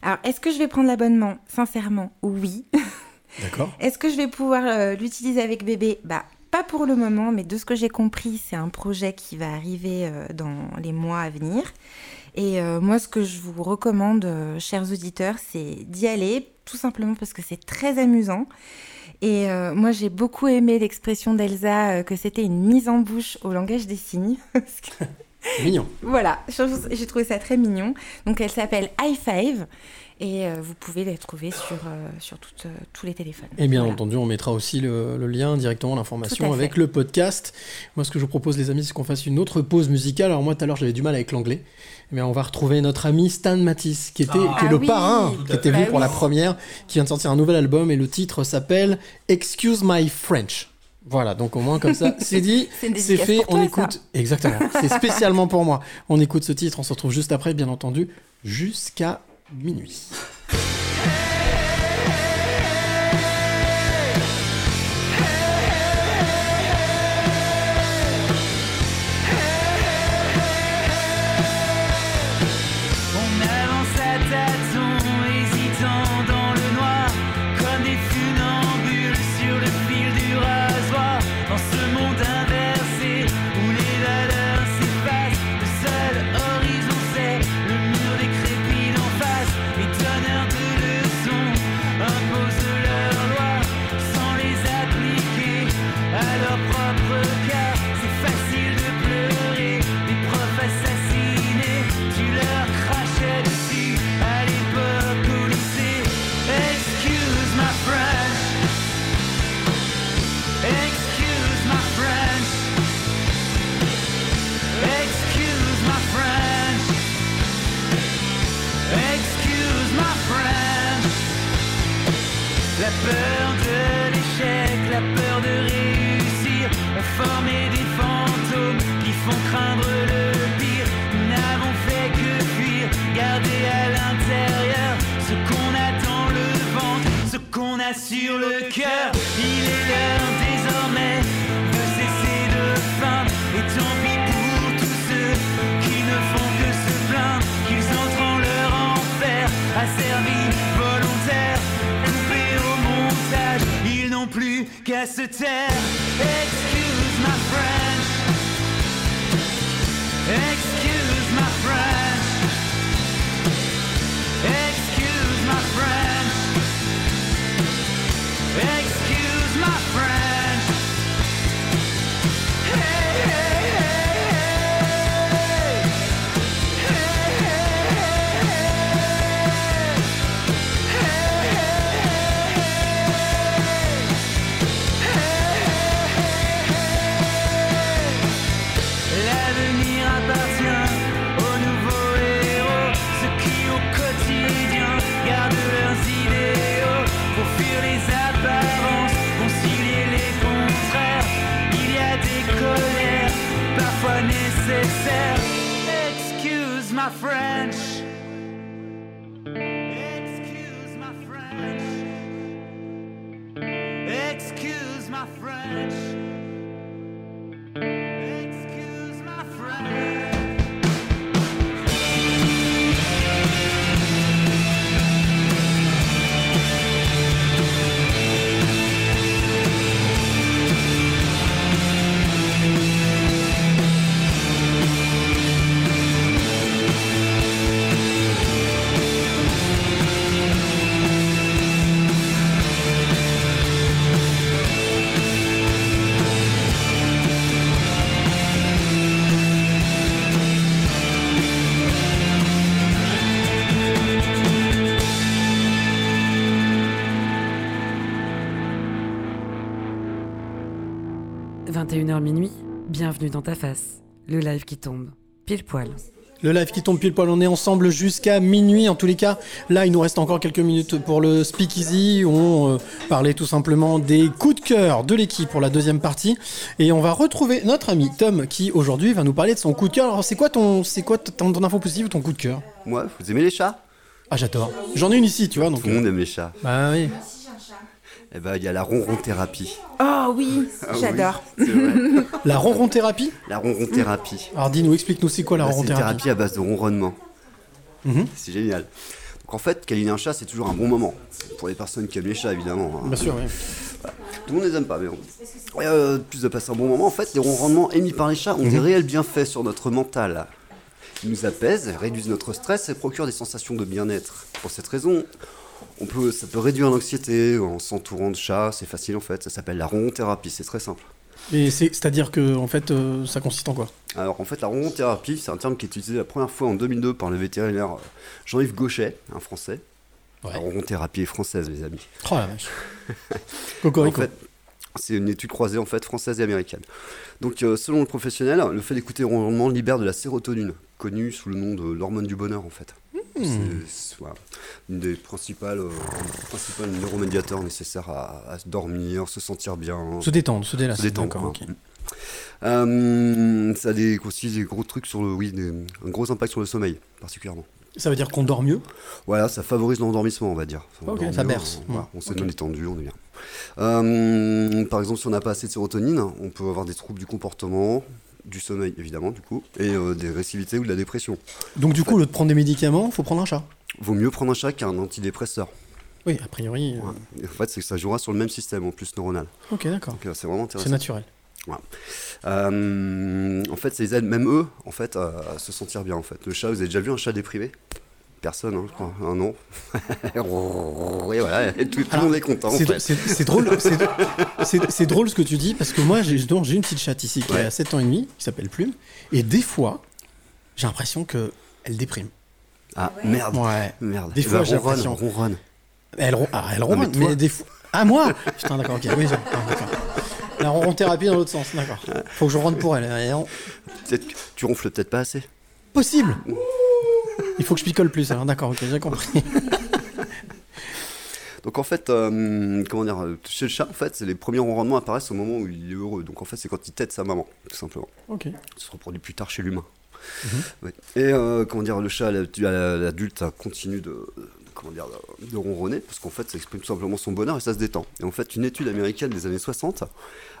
Alors, est-ce que je vais prendre l'abonnement? Sincèrement, oui. D'accord. Est-ce que je vais pouvoir euh, l'utiliser avec bébé? Bah, pas pour le moment, mais de ce que j'ai compris, c'est un projet qui va arriver euh, dans les mois à venir. Et euh, moi, ce que je vous recommande, chers auditeurs, c'est d'y aller, tout simplement parce que c'est très amusant. Et euh, moi, j'ai beaucoup aimé l'expression d'Elsa euh, que c'était une mise en bouche au langage des signes. Mignon. voilà, j'ai trouvé ça très mignon. Donc elle s'appelle i5 et euh, vous pouvez la trouver sur, euh, sur toutes, euh, tous les téléphones. Et bien Voilà. entendu, on mettra aussi le, le lien directement, l'information fait. avec le podcast. Moi, ce que je vous propose, les amis, c'est qu'on fasse une autre pause musicale. Alors moi, tout à l'heure, j'avais du mal avec l'anglais. Mais on va retrouver notre ami Stan Matisse, qui était, Ah. qui est Ah le oui. parrain, qui était venu Bah pour la première, qui vient de sortir un nouvel album et le titre s'appelle Excuse My French. Voilà, donc au moins comme ça, c'est dit, C'est fait, on toi, écoute. ça. Exactement, c'est spécialement pour moi. On écoute ce titre, on se retrouve juste après, bien entendu, jusqu'à minuit. Sur le cœur. Il est l'heure désormais de cesser de feindre, et tant pis pour tous ceux qui ne font que se plaindre, qu'ils entrent en leur enfer, asservis, volontaires, coupés au montage, ils n'ont plus qu'à se taire. Excuse my French, excuse 21h minuit, bienvenue dans ta face, le live qui tombe, pile poil. Le live qui tombe pile poil, on est ensemble jusqu'à minuit en tous les cas. Là, il nous reste encore quelques minutes pour le speakeasy. On euh, parlait tout simplement des coups de cœur de l'équipe pour la deuxième partie. Et on va retrouver notre ami Tom qui aujourd'hui va nous parler de son coup de cœur. Alors, c'est quoi ton, c'est quoi ton, ton info positive ou ton coup de cœur? Moi, vous aimez les chats? Ah, j'adore. J'en ai une ici, tu vois. Donc, Tout le monde aime les chats. Bah oui. Eh ben, il y a la ronron thérapie. Oh oui, Ah oui, j'adore. c'est. La ronron thérapie La ronron thérapie. Alors, dis-nous, explique-nous, c'est quoi la Bah, ronron C'est une thérapie thérapie à base de ronronnement. Mhm. C'est génial. Donc en fait, câliner un chat, c'est toujours un bon moment. Pour les personnes qui aiment les chats, évidemment. hein. Bien sûr, oui. Tout le monde les aime pas, mais bon. Et, euh, plus de passer un bon moment, en fait, les ronronnements émis par les chats ont des Mhm. réels bienfaits sur notre mental. Ils nous apaisent, réduisent notre stress et procurent des sensations de bien-être. Pour cette raison, on peut, ça peut réduire l'anxiété en s'entourant de chats, c'est facile en fait. Ça s'appelle la ronron-thérapie, c'est très simple. Et c'est, c'est-à-dire que, en fait, euh, ça consiste en quoi? Alors en fait, la ronron-thérapie, c'est un terme qui est utilisé la première fois en 2002 par le vétérinaire euh, Jean-Yves Gauchet, un Français. La ronron-thérapie est française, les amis. Oh la vache. Cocorico. En fait, c'est une étude croisée en fait française et américaine. Donc euh, selon le professionnel, le fait d'écouter le ronronnement libère de la sérotonine, connue sous le nom de l'hormone du bonheur en fait. C'est- voilà, une des principales, euh, principales neuromédiateurs nécessaires à, à se dormir, se sentir bien. Se détendre, se délasser, Se détendre, ok. Euh, ça a des, aussi des gros trucs sur le, oui, des- un gros impact sur le sommeil, particulièrement. Ça veut dire qu'on dort mieux? Voilà, ça favorise l'endormissement, on va dire. On ça mieux, berce. On, voilà, Mm. on se Ok. donne détendu, on est bien. Euh, par exemple, si on n'a pas assez de sérotonine, on peut avoir des troubles du comportement, du sommeil évidemment, du coup, et euh, des récidivités ou de la dépression. Donc, du coup, au lieu de prendre des médicaments, faut prendre un chat. Vaut mieux prendre un chat qu'un antidépresseur. Oui, a priori. euh, Et En fait, c'est que ça jouera sur le même système en plus neuronal. Ok, d'accord. Donc, euh, c'est vraiment intéressant. C'est naturel. Voilà. Euh, en fait, ça les aide, même eux, en fait, à, à se sentir bien. En fait, le chat, vous avez déjà vu un chat déprimé? Personne, hein, je crois. Un nom. et voilà, et tout, tout le monde est content. en C'est fait. c'est- c'est drôle, c'est- c'est- c'est drôle ce que tu dis parce que moi j'ai donc, j'ai une petite chatte ici qui Ouais. a 7 ans et demi, qui s'appelle Plume, et des fois j'ai l'impression que elle déprime. Ah, merde. Ouais. Merde. Des fois ben, j'ai ronronne, l'impression. ronronne. Elle, ron- ah, elle Non, ronronne, mais des fois. Ah moi Putain d'accord, ok. Oui, j'ai- ah, d'accord. La ronron thérapie dans l'autre sens, d'accord. Faut que je ronronne pour elle. Tu ronfles peut-être pas assez. Possible. Il faut que je picole plus. Alors d'accord, ok, j'ai compris. Donc en fait, euh, comment dire, chez le chat, en fait, les premiers ronronnements apparaissent au moment où il est heureux. Donc en fait, c'est quand il tète sa maman, tout simplement. Ok. Ça se reproduit plus tard chez l'humain. Mhm. Ouais. Et euh, comment dire, le chat, la- la- l'adulte, continue de, de- comment dire, de, de ronronner parce qu'en fait, ça exprime tout simplement son bonheur et ça se détend. Et en fait, une étude américaine des années 60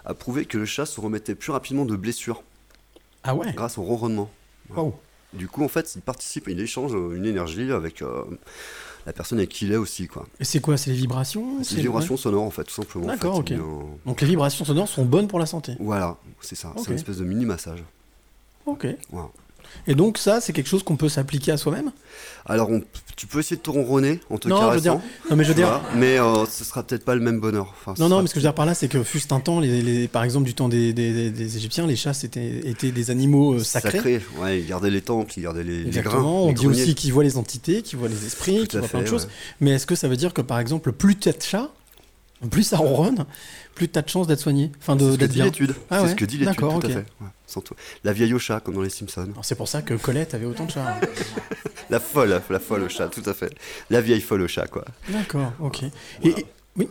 a prouvé que le chat se remettait plus rapidement de blessures. Ah ouais? Grâce au ronronnement. Waouh. Du coup, en fait, il participe, il échange euh, une énergie avec euh, la personne avec qui il est aussi, quoi. Et c'est quoi C'est les vibrations C'est des vibrations sonores, en fait, tout simplement. en D'accord, fait. ok. Un- Donc les vibrations sonores sont bonnes pour la santé. Voilà, c'est ça. C'est une espèce de mini massage. Ok. Voilà. Et donc ça, c'est quelque chose qu'on peut s'appliquer à soi-même Alors, on- tu peux essayer de te ronronner en te Non, je veux caressant. dire- non, mais je veux dire- vois, mais euh, ce sera peut-être pas le même bonheur. Enfin, Non, non, mais ce que je veux dire par là, c'est que fut un temps, les, les- par exemple, du temps des, des- des- des Égyptiens, les chats étaient des animaux euh, sacrés. Sacré, ouais, ils gardaient les temples, ils gardaient les, les grains. Exactement. On les dit greniers. aussi qu'ils voient les entités, qu'ils voient les esprits, qu'ils voient plein de fait, choses. Mais est-ce que ça veut dire que, par exemple, plus tu as de chats, plus ça ronronne, plus tu as de chances d'être soigné Enfin, de, C'est ce que d'être dit bien. l'étude. Ah c'est ouais ce que dit l'étude, D'accord, tout à fait. Ouais, sans tout- La vieille au chat, comme dans les Simpsons. Alors, C'est pour ça que Colette avait autant de chats. La folle, la folle au chat, tout à fait. La vieille folle au chat, quoi. D'accord, ok. Et, et- oui,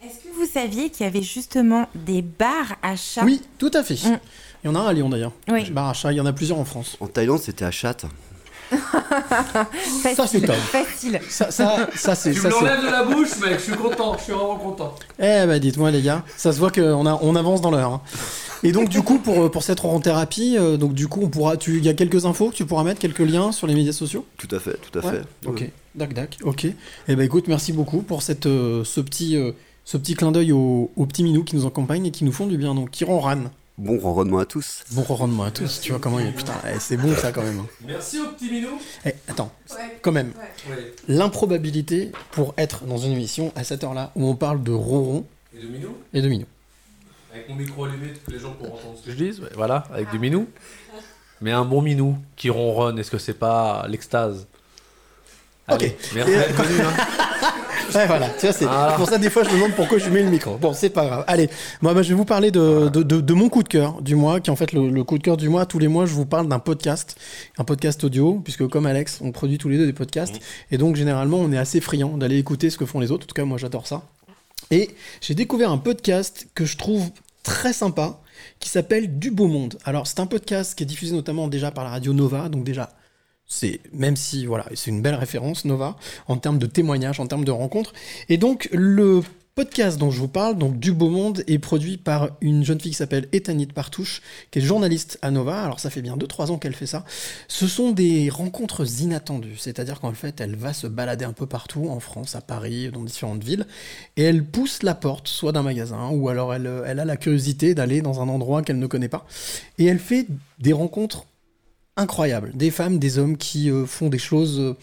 Est-ce que vous saviez qu'il y avait justement des bars à chats? Oui, tout à fait. Il y en a un à Lyon d'ailleurs. Oui. Bar à chat, il y en a plusieurs en France. En Thaïlande, c'était à chatte. Ça, c'est top. Facile. Ça, ça, ça c'est. Tu me l'enlèves de la bouche, mec, je suis content, je suis vraiment content. Eh bah dites-moi les gars, ça se voit qu'on a, on avance dans l'heure. hein. Et donc du coup pour, pour cette thérapie, euh, donc du coup on pourra, tu, il y a quelques infos que tu pourras mettre, quelques liens sur les médias sociaux? Tout à fait, tout à Ouais, fait. Ok, Ouais. dac dac, ok. Et bah écoute, merci beaucoup pour cette, euh, ce petit, euh, ce petit clin d'œil aux, aux petits minous qui nous accompagnent et qui nous font du bien, donc qui ronronnent. Bon ronronnement à tous. Bon ronronnement à tous. Tu vois comment il est, putain, eh, c'est bon ça quand même. Merci au petit minou. Eh, attends, quand même. Ouais. L'improbabilité pour être dans une émission à cette heure-là où on parle de ronron Et de minou et de minous. Avec mon micro allumé, que les gens pourront entendre ce que je dis. ouais, Voilà, avec du minou. Mais un bon minou qui ronronne, est-ce que c'est pas l'extase? Allez, merci Ouais, voilà, tu vois, c'est Ah. pour ça des fois je me demande pourquoi je mets le micro. Bon, c'est pas grave. Allez, moi, moi, je vais vous parler de, de, de- de mon coup de cœur du mois, qui est en fait le, le coup de cœur du mois. Tous les mois, je vous parle d'un podcast, un podcast audio, puisque comme Alex, on produit tous les deux des podcasts, et donc généralement, on est assez friand d'aller écouter ce que font les autres. En tout cas, moi, j'adore ça. Et j'ai découvert un podcast que je trouve très sympa, qui s'appelle Du Beau Monde. Alors, c'est un podcast qui est diffusé notamment déjà par la radio Nova, donc déjà, c'est même si voilà, c'est une belle référence Nova en termes de témoignages, en termes de rencontres. Et donc le podcast dont je vous parle, donc du beau monde, est produit par une jeune fille qui s'appelle Ethanit Partouche, qui est journaliste à Nova. Alors ça fait bien 2-3 ans qu'elle fait ça. Ce sont des rencontres inattendues, c'est-à-dire qu'en fait elle va se balader un peu partout en France, à Paris, dans différentes villes, et elle pousse la porte, soit d'un magasin, ou alors elle, elle a la curiosité d'aller dans un endroit qu'elle ne connaît pas, et elle fait des rencontres incroyables. Des femmes, des hommes qui euh, font des choses. euh,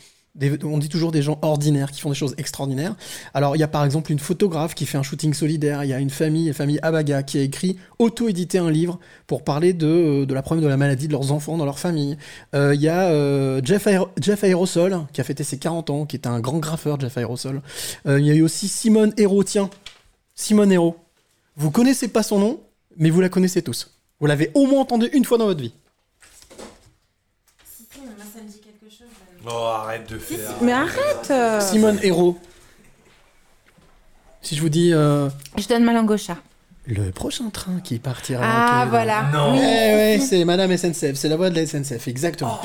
on dit toujours des gens ordinaires qui font des choses extraordinaires. Alors, il y a par exemple une photographe qui fait un shooting solidaire. Il y a une famille, la famille Abaga, qui a écrit, auto-édité un livre pour parler de, euh, de la problème de la maladie de leurs enfants dans leur famille. Il y a Jeff, Jeff Aerosol, qui a fêté ses 40 ans, qui est un grand graffeur, Jeff Aerosol. Il y a eu aussi Simone Hérault, tiens. Simone Hérault. Vous connaissez pas son nom, mais vous la connaissez tous. Vous l'avez au moins entendu une fois dans votre vie. Oh, arrête de faire. Mais arrête euh. Simone Hérault. Si je vous dis euh, Je donne ma langue au chat. le prochain train qui partira. Ah, voilà. Non. Oui. Eh ouais, c'est Madame SNCF, c'est la voix de la SNCF, exactement.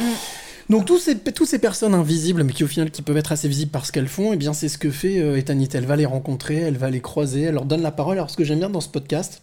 Donc tous ces, toutes ces personnes invisibles, mais qui au final qui peuvent être assez visibles par ce qu'elles font, eh bien c'est ce que fait euh, Ethanit. Elle va les rencontrer, elle va les croiser, elle leur donne la parole. Alors ce que j'aime bien dans ce podcast,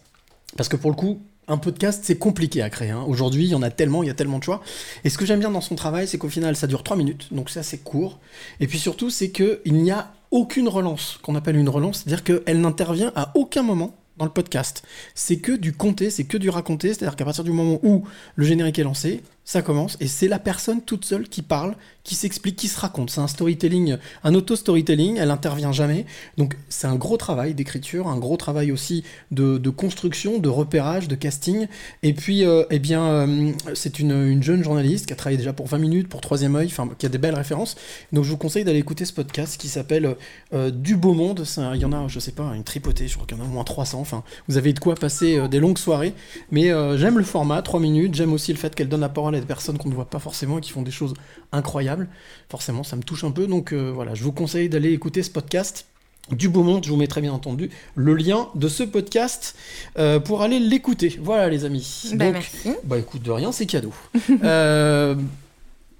parce que pour le coup, un podcast c'est compliqué à créer. hein. Aujourd'hui, il y en a tellement, il y a tellement de choix. Et ce que j'aime bien dans son travail, c'est qu'au final, ça dure 3 minutes, donc c'est assez court. Et puis surtout, c'est qu'il n'y a aucune relance, qu'on appelle une relance, c'est-à-dire qu'elle n'intervient à aucun moment dans le podcast. C'est que du compter, c'est que du raconter, c'est-à-dire qu'à partir du moment où le générique est lancé, ça commence, et c'est la personne toute seule qui parle, qui s'explique, qui se raconte. C'est un storytelling, un auto-storytelling, elle intervient jamais. Donc c'est un gros travail d'écriture, un gros travail aussi de, construction, de repérage, de casting. Et puis, euh, eh bien, euh, c'est une, une jeune journaliste qui a travaillé déjà pour 20 minutes, pour Troisième œil, enfin, qui a des belles références. Donc je vous conseille d'aller écouter ce podcast qui s'appelle euh, Du Beau Monde. Il y en a, je sais pas, une tripotée, je crois qu'il y en a au moins 300. Enfin, vous avez de quoi passer des longues soirées. Mais j'aime le format, 3 minutes. J'aime aussi le fait qu'elle donne la parole à des personnes qu'on ne voit pas forcément et qui font des choses incroyables. Forcément, ça me touche un peu. Donc euh, voilà, je vous conseille d'aller écouter ce podcast. Du beau monde, je vous mettrai bien entendu le lien de ce podcast euh, pour aller l'écouter. Voilà les amis. Bah, Donc, merci. Bah écoute, de rien, c'est cadeau. Euh,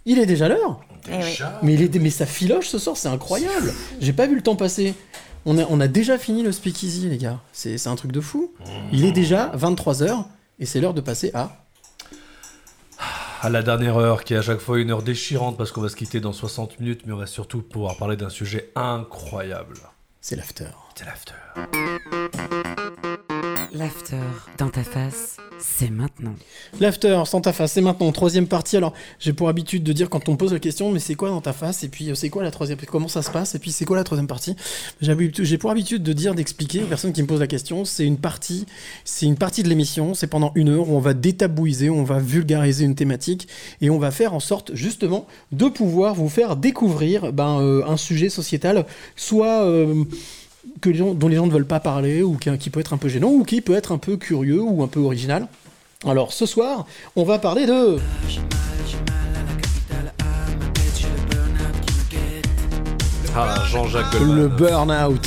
il est déjà l'heure. Eh. Mais, il est, mais ça filoche ce soir, c'est incroyable. J'ai pas vu le temps passer. On a, on a déjà fini le speakeasy, les gars. C'est c'est un truc de fou. Il est déjà 23h et c'est l'heure de passer à. À la dernière heure, qui est à chaque fois une heure déchirante parce qu'on va se quitter dans 60 minutes, mais on va surtout pouvoir parler d'un sujet incroyable. C'est l'after. C'est l'after. L'after dans ta face, c'est maintenant. L'after, sans ta face, c'est maintenant. Troisième partie. Alors, j'ai pour habitude de dire quand on pose la question, mais c'est quoi dans ta face? Et puis, euh, c'est quoi la troisième Comment ça se passe? Et puis, c'est quoi la troisième partie? J'ai pour habitude de dire, d'expliquer aux personnes qui me posent la question, c'est une partie, c'est une partie de l'émission. C'est pendant une heure où on va détabouiser, on va vulgariser une thématique et on va faire en sorte justement de pouvoir vous faire découvrir ben, euh, un sujet sociétal, soit euh, que les gens, dont les gens ne veulent pas parler, ou qui, qui peut être un peu gênant, ou qui peut être un peu curieux, ou un peu original. Alors ce soir, on va parler de... Ah, Jean-Jacques. Le burn-out.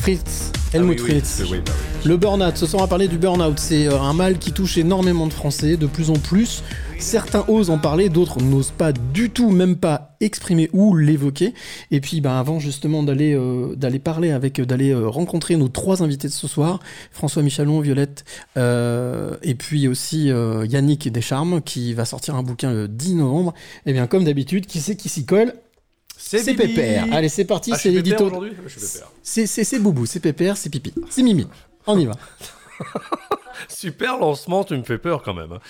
Fritz, Helmut Ah oui, oui, Fritz. oui, bah Le burn-out, ce soir on va parler du burn-out. C'est euh, un mal qui touche énormément de Français, de plus en plus. Certains osent en parler, d'autres n'osent pas du tout, même pas exprimer ou l'évoquer. Et puis, ben, avant justement d'aller euh, d'aller parler avec, d'aller euh, rencontrer nos trois invités de ce soir, François Michalon, Violette, euh, et puis aussi euh, Yannick Descharmes, qui va sortir un bouquin le 10 novembre. Et bien, comme d'habitude, qui c'est qui s'y colle? C'est. Pépère. Allez, c'est parti, Ah, c'est l'édito. c'est Boubou, c'est Pépère, c'est Pipi, c'est Mimi. On y va. Super lancement, tu me fais peur quand même. hein.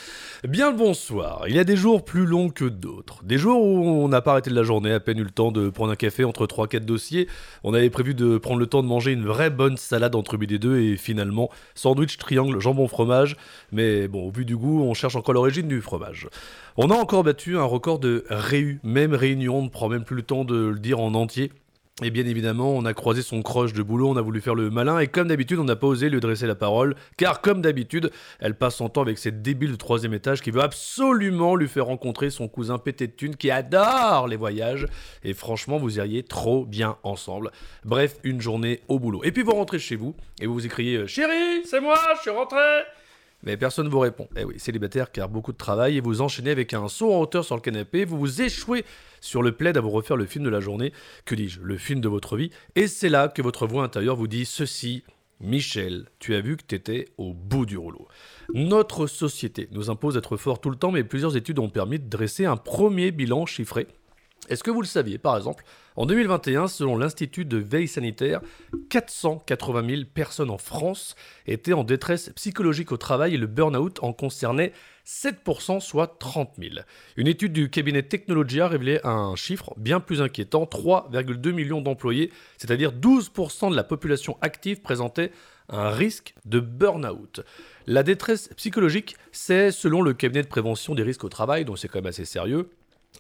Bien le bonsoir. Il y a des jours plus longs que d'autres. Des jours où on n'a pas arrêté de la journée, à peine eu le temps de prendre un café entre 3-4 dossiers. On avait prévu de prendre le temps de manger une vraie bonne salade entre midi et deux et finalement sandwich triangle jambon fromage. Mais bon, au vu du goût, on cherche encore l'origine du fromage. On a encore battu un record de réu, même réunion, on ne prend même plus le temps de le dire en entier. Et bien évidemment, on a croisé son croche de boulot, on a voulu faire le malin, et comme d'habitude, on n'a pas osé lui dresser la parole, car comme d'habitude, elle passe son temps avec cette débile de troisième étage qui veut absolument lui faire rencontrer son cousin pété de thunes qui adore les voyages, et franchement, vous iriez trop bien ensemble. Bref, une journée au boulot. Et puis vous rentrez chez vous, et vous vous écriez euh, Chérie, c'est moi, je suis rentré mais personne ne vous répond. Eh oui, célibataire car beaucoup de travail et vous enchaînez avec un saut en hauteur sur le canapé, vous vous échouez sur le plaid à vous refaire le film de la journée, que dis-je, le film de votre vie, et c'est là que votre voix intérieure vous dit ceci. Michel, tu as vu que t'étais au bout du rouleau. Notre société nous impose d'être fort tout le temps, mais plusieurs études ont permis de dresser un premier bilan chiffré. Est-ce que vous le saviez, par exemple En 2021, selon l'Institut de veille sanitaire, 480 000 personnes en France étaient en détresse psychologique au travail et le burn-out en concernait 7%, soit 30 000. Une étude du cabinet Technologia révélait un chiffre bien plus inquiétant 3,2 millions d'employés, c'est-à-dire 12% de la population active présentait un risque de burn-out. La détresse psychologique, c'est, selon le cabinet de prévention des risques au travail, donc c'est quand même assez sérieux,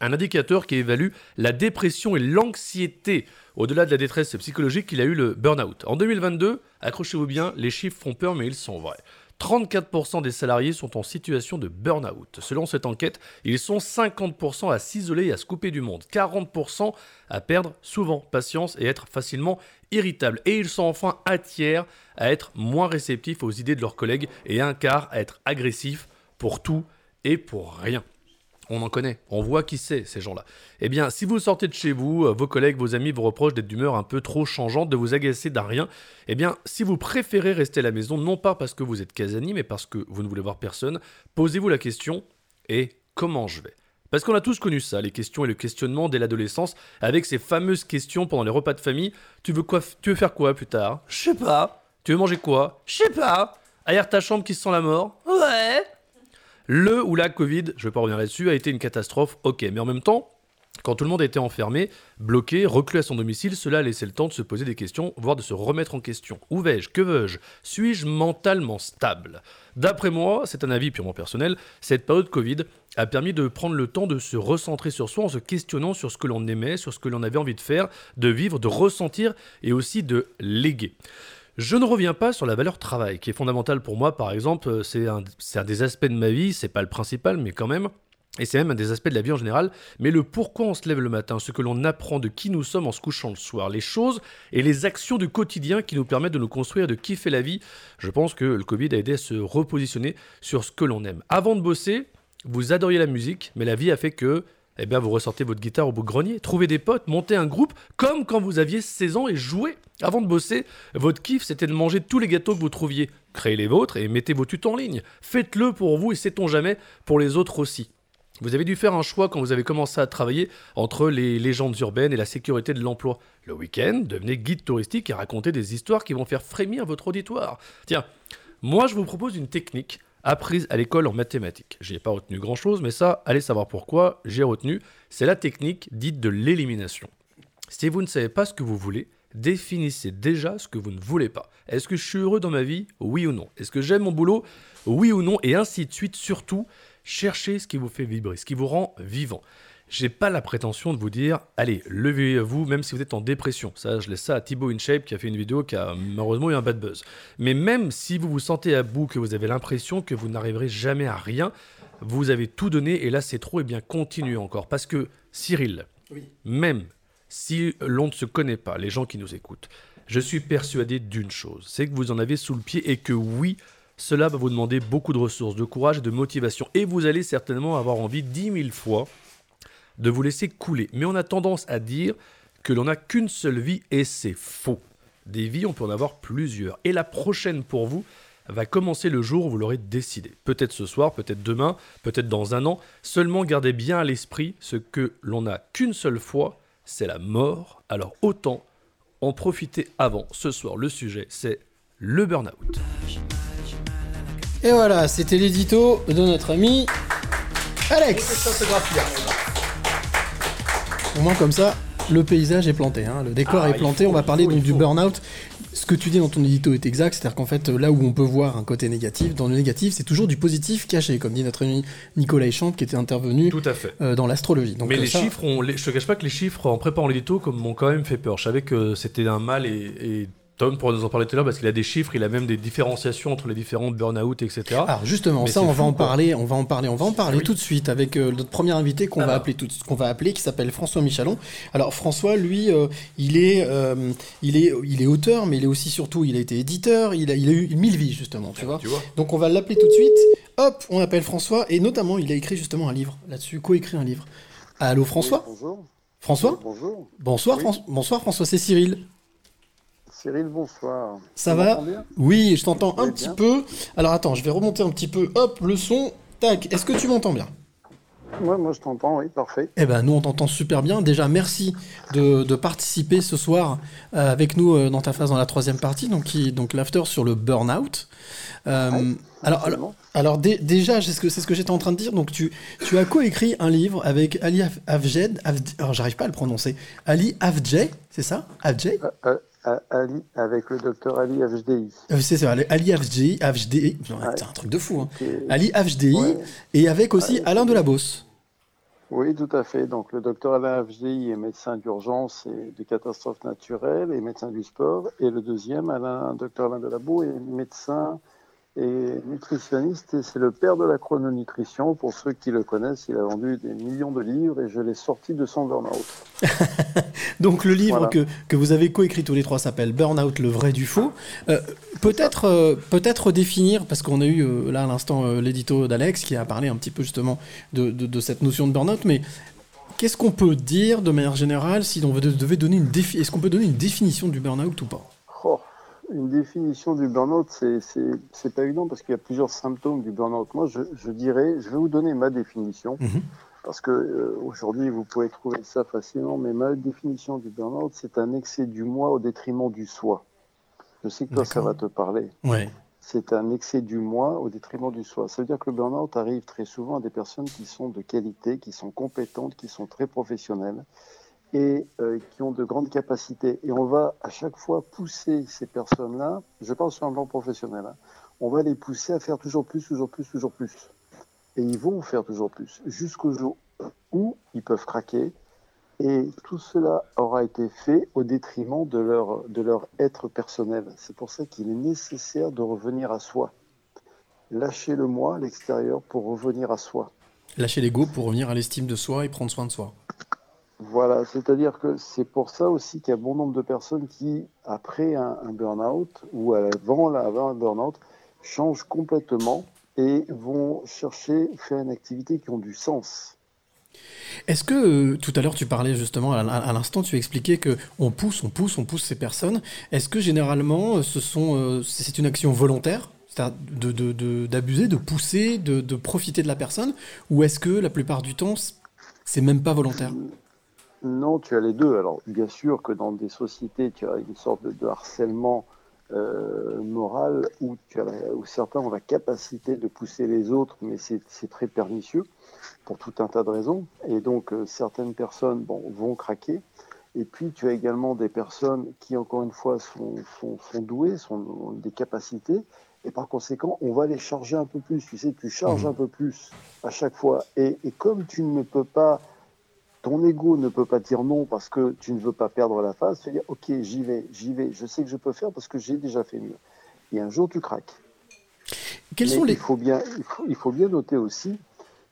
un indicateur qui évalue la dépression et l'anxiété. Au-delà de la détresse psychologique, il a eu le burn-out. En 2022, accrochez-vous bien, les chiffres font peur, mais ils sont vrais. 34% des salariés sont en situation de burn-out. Selon cette enquête, ils sont 50% à s'isoler et à se couper du monde, 40% à perdre souvent patience et être facilement irritables. Et ils sont enfin un tiers à être moins réceptifs aux idées de leurs collègues et un quart à être agressifs pour tout et pour rien. On en connaît, on voit qui c'est ces gens-là. Eh bien, si vous sortez de chez vous, euh, vos collègues, vos amis vous reprochent d'être d'humeur un peu trop changeante, de vous agacer d'un rien, eh bien, si vous préférez rester à la maison, non pas parce que vous êtes casani, mais parce que vous ne voulez voir personne, posez-vous la question et comment je vais? Parce qu'on a tous connu ça, les questions et le questionnement dès l'adolescence, avec ces fameuses questions pendant les repas de famille. Tu veux quoi Tu veux faire quoi plus tard? Je sais pas. Tu veux manger quoi? Je sais pas. Ailleurs ta chambre qui sent la mort? Ouais. Le ou la Covid, je vais pas revenir là-dessus, a été une catastrophe, ok, mais en même temps, quand tout le monde était enfermé, bloqué, reclus à son domicile, cela a laissé le temps de se poser des questions, voire de se remettre en question. Où vais-je? Que veux-je? Suis-je mentalement stable? D'après moi, c'est un avis purement personnel, cette période Covid a permis de prendre le temps de se recentrer sur soi en se questionnant sur ce que l'on aimait, sur ce que l'on avait envie de faire, de vivre, de ressentir et aussi de léguer. Je ne reviens pas sur la valeur travail, qui est fondamentale pour moi, par exemple, euh, c'est un, c'est un des aspects de ma vie, c'est pas le principal, mais quand même. Et c'est même un des aspects de la vie en général, mais le pourquoi on se lève le matin, ce que l'on apprend de qui nous sommes en se couchant le soir, les choses et les actions du quotidien qui nous permettent de nous construire, de kiffer la vie. Je pense que le Covid a aidé à se repositionner sur ce que l'on aime. Avant de bosser, vous adoriez la musique, mais la vie a fait que eh bien, vous ressortez votre guitare au bout de grenier, trouvez des potes, montez un groupe, comme quand vous aviez 16 ans et jouez. Avant de bosser, votre kiff, c'était de manger tous les gâteaux que vous trouviez. Créez les vôtres et mettez vos tutos en ligne. Faites-le pour vous et sait-on jamais pour les autres aussi. Vous avez dû faire un choix quand vous avez commencé à travailler entre les légendes urbaines et la sécurité de l'emploi. Le week-end, devenez guide touristique et racontez des histoires qui vont faire frémir votre auditoire. Tiens, moi je vous propose une technique apprise à l'école en mathématiques. J'ai pas retenu grand chose, mais ça, allez savoir pourquoi, j'ai retenu. C'est la technique dite de l'élimination. Si vous ne savez pas ce que vous voulez, définissez déjà ce que vous ne voulez pas. Est-ce que je suis heureux dans ma vie? Oui ou non Est-ce que j'aime mon boulot? Oui ou non Et ainsi de suite. Surtout, cherchez ce qui vous fait vibrer, ce qui vous rend vivant. J'ai pas la prétention de vous dire, allez, levez-vous, même si vous êtes en dépression. Ça, je laisse ça à Thibaut InShape qui a fait une vidéo qui a malheureusement eu un bad buzz. Mais même si vous vous sentez à bout, que vous avez l'impression que vous n'arriverez jamais à rien, vous avez tout donné et là c'est trop, et bien continuez encore. Parce que Cyril, même si l'on ne se connaît pas, les gens qui nous écoutent, je suis persuadé d'une chose, c'est que vous en avez sous le pied et que oui, cela va vous demander beaucoup de ressources, de courage et de motivation. Et vous allez certainement avoir envie dix mille fois de vous laisser couler. Mais on a tendance à dire que l'on n'a qu'une seule vie et c'est faux. Des vies, on peut en avoir plusieurs. Et la prochaine pour vous va commencer le jour où vous l'aurez décidé. Peut-être ce soir, peut-être demain, peut-être dans un an. Seulement gardez bien à l'esprit ce que l'on n'a qu'une seule fois, c'est la mort. Alors autant en profiter avant. Ce soir, le sujet, c'est le burn-out. Et voilà, c'était l'édito de notre ami Alex. Au moins comme ça, le paysage est planté, hein, le décor Ah, est planté. faut, on va parler faut, donc du burn-out. Ce que tu dis dans ton édito est exact, c'est-à-dire qu'en fait, là où on peut voir un côté négatif, dans le négatif, c'est toujours du positif caché, comme dit notre ami Nicolas Champ qui était intervenu Tout à fait. euh, dans l'astrologie. Mais euh, les ça- chiffres, les- je te cache pas que les chiffres en préparant l'édito m'ont quand même fait peur. Je savais que c'était un mal et, et Tom pourra nous en parler tout à l'heure parce qu'il a des chiffres, il a même des différenciations entre les différents burn-out, etc. Alors justement, Mais ça on va fou, en parler, on va en parler, on va en parler Oui. tout de suite avec euh, notre premier invité qu'on Ah va bah. appeler tout, qu'on va appeler, qui s'appelle François Michalon. Alors François, lui, euh, il est, euh, il est, il est auteur, mais il est aussi surtout, il a été éditeur, il a, il a eu mille vies justement, tu vois. Tu vois Donc on va l'appeler tout de suite. Hop, on appelle François et notamment il a écrit justement un livre là-dessus, co-écrit un livre. Allô François? Bonjour. François? Oui, bonjour. Bonsoir, Oui. Fran- bonsoir François, c'est Cyril. Cyril, bonsoir. Ça va Oui, je t'entends un petit bien. peu. Alors attends, je vais remonter un petit peu. Hop, le son. Tac. Est-ce que tu m'entends bien? Ouais, moi je t'entends, oui, parfait. Eh ben, nous, on t'entend super bien. Déjà, merci de, de participer ce soir euh, avec nous euh, dans ta phase dans la troisième partie, donc, qui, donc l'after sur le burn-out. Euh, alors, alors, alors dé- déjà, c'est ce que, ce que j'étais en train de dire. Donc, tu, tu as coécrit un livre avec Ali Af- Avjed. Avd- alors, j'arrive pas à le prononcer. Ali Avjed, c'est ça? Euh, Ali, avec le docteur Ali HDI. Euh, C'est ça, Ali Avjdi, Avjdi, c'est un truc de fou. Hein. Ali Avjdi, et avec aussi Alain Delabosse. Oui, tout à fait. Donc le docteur Alain HDI est médecin d'urgence et de catastrophes naturelles et médecin du sport. Et le deuxième, Alain, docteur Alain Delabo, est médecin et nutritionniste et c'est le père de la chrononutrition. Pour ceux qui le connaissent, il a vendu des millions de livres et je l'ai sorti de son burn-out. Donc le livre Voilà. que, que vous avez coécrit tous les trois s'appelle Burnout, le vrai du faux. Euh, peut-être euh, peut-être définir, parce qu'on a eu euh, là à l'instant l'édito d'Alex qui a parlé un petit peu justement de, de, de cette notion de burnout, mais qu'est-ce qu'on peut dire de manière générale si on devait donner une défi est-ce qu'on peut donner une définition du burnout ou pas? Une définition du burn-out, c'est, pas évident parce qu'il y a plusieurs symptômes du burn-out. Moi, je, je dirais, je vais vous donner ma définition parce que euh, aujourd'hui, vous pouvez trouver ça facilement, mais ma définition du burn-out, c'est un excès du moi au détriment du soi. Je sais que toi, ça va te parler. Ouais. c'est un excès du moi au détriment du soi. Ça veut dire que le burn-out arrive très souvent à des personnes qui sont de qualité, qui sont compétentes, qui sont très professionnelles et euh, qui ont de grandes capacités. Et on va à chaque fois pousser ces personnes-là, je parle sur un plan professionnel, hein, on va les pousser à faire toujours plus, toujours plus, toujours plus. Et ils vont faire toujours plus, jusqu'au jour où ils peuvent craquer. Et tout cela aura été fait au détriment de leur, de leur être personnel. C'est pour ça qu'il est nécessaire de revenir à soi. Lâcher le moi, l'extérieur, pour revenir à soi. Lâcher l'ego pour revenir à l'estime de soi et prendre soin de soi. Voilà, c'est-à-dire que c'est pour ça aussi qu'il y a bon nombre de personnes qui, après un, burn-out ou avant, un burn-out, changent complètement et vont chercher faire une activité qui ont du sens. Est-ce que euh, tout à l'heure tu parlais justement à, l'instant tu expliquais que on pousse, on pousse, on pousse ces personnes. Est-ce que généralement euh, c'est une action volontaire, c'est-à-dire de de- de- d'abuser, de, pousser, de, profiter de la personne, ou est-ce que la plupart du temps c'est même pas volontaire? Non, tu as les deux. Alors, bien sûr que dans des sociétés, tu as une sorte de, de harcèlement euh, moral où, tu as la- où certains ont la capacité de pousser les autres, mais c'est très pernicieux pour tout un tas de raisons. Et donc, euh, certaines personnes bon, vont craquer. Et puis, tu as également des personnes qui, encore une fois, sont, sont, sont douées, sont, ont des capacités. Et par conséquent, on va les charger un peu plus. Tu sais, tu charges un peu plus à chaque fois. Et, et comme tu ne peux pas ton ego ne peut pas dire non parce que tu ne veux pas perdre la face, tu vas dire ok j'y vais, j'y vais, je sais que je peux faire parce que j'ai déjà fait mieux. Et un jour tu craques. Quels Mais sont les- il faut bien, il faut, il faut bien noter aussi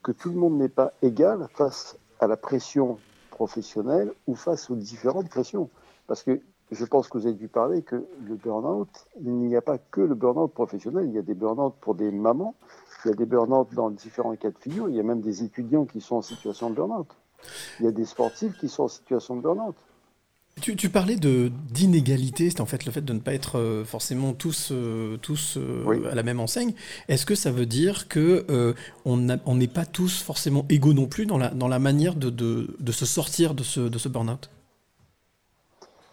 que tout le monde n'est pas égal face à la pression professionnelle ou face aux différentes pressions. Parce que je pense que vous avez dû parler que le burn-out, il n'y a pas que le burn-out professionnel, il y a des burn-out pour des mamans, il y a des burn-out dans différents cas de figure, il y a même des étudiants qui sont en situation de burn-out. Il y a des sportifs qui sont en situation de burn-out. Tu, tu parlais de d'inégalité, c'est en fait le fait de ne pas être euh, forcément tous euh, tous euh, à la même enseigne. Est-ce que ça veut dire que euh, on n'est pas tous forcément égaux non plus dans la dans la manière de, de, de se sortir de ce de ce burn-out?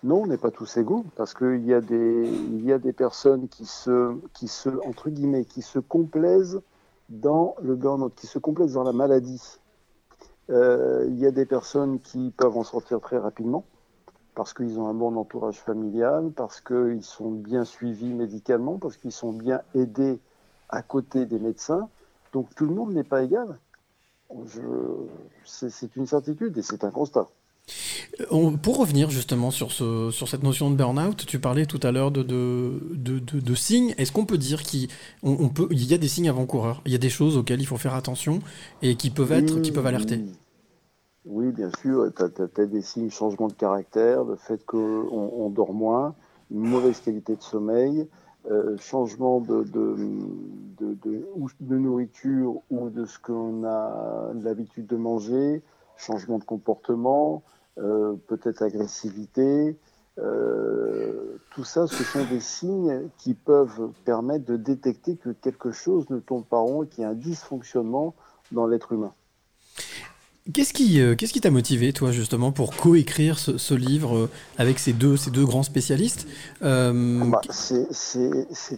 Non, on n'est pas tous égaux parce qu'il y a des il y a des personnes qui se qui se entre guillemets qui se complaisent dans le burn-out, qui se complaisent dans la maladie. Euh, il y a des personnes qui peuvent en sortir très rapidement parce qu'ils ont un bon entourage familial, parce qu'ils sont bien suivis médicalement, parce qu'ils sont bien aidés à côté des médecins. Donc tout le monde n'est pas égal. Je... C'est une certitude et c'est un constat. Euh, on- Pour revenir justement sur, ce, sur cette notion de burn-out, tu parlais tout à l'heure de, de, de, de- de signes. Est-ce qu'on peut dire qu'il on, on peut, il y a des signes avant-coureurs Il y a des choses auxquelles il faut faire attention et qui peuvent, être, qui peuvent alerter? Oui, bien sûr. Tu as, des signes changement de caractère, le fait qu'on on dort moins, une mauvaise qualité de sommeil, euh, changement de nourriture ou de ce qu'on a l'habitude de manger, changement de comportement, euh, peut-être agressivité. Euh, tout ça, ce sont des signes qui peuvent permettre de détecter que quelque chose ne tombe pas rond et qu'il y a un dysfonctionnement dans l'être humain. Qu'est-ce qui euh, qu'est-ce qui t'a motivé, toi, justement, pour coécrire ce, ce livre euh, avec ces deux, ces deux grands spécialistes Euh, Bah, c'est-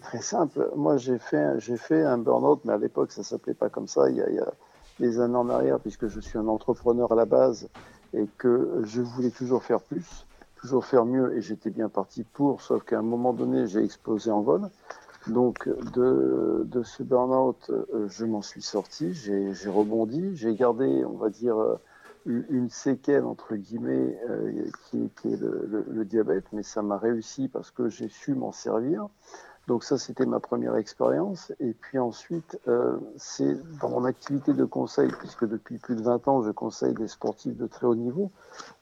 très simple. Moi, j'ai fait, fait un burn-out, mais à l'époque, ça s'appelait pas comme ça. Il y, a, il y a des années en arrière, puisque je suis un entrepreneur à la base et que je voulais toujours faire plus, toujours faire mieux, et j'étais bien parti pour. Sauf qu'à un moment donné, j'ai explosé en vol. Donc, de, de ce burn-out, euh, je m'en suis sorti. J'ai rebondi. J'ai gardé, on va dire. euh, une séquelle entre guillemets euh, qui, qui est le, le- le diabète, mais ça m'a réussi parce que j'ai su m'en servir. Donc ça, c'était ma première expérience. Et puis ensuite, c'est dans mon activité de conseil, puisque depuis plus de 20 ans, je conseille des sportifs de très haut niveau,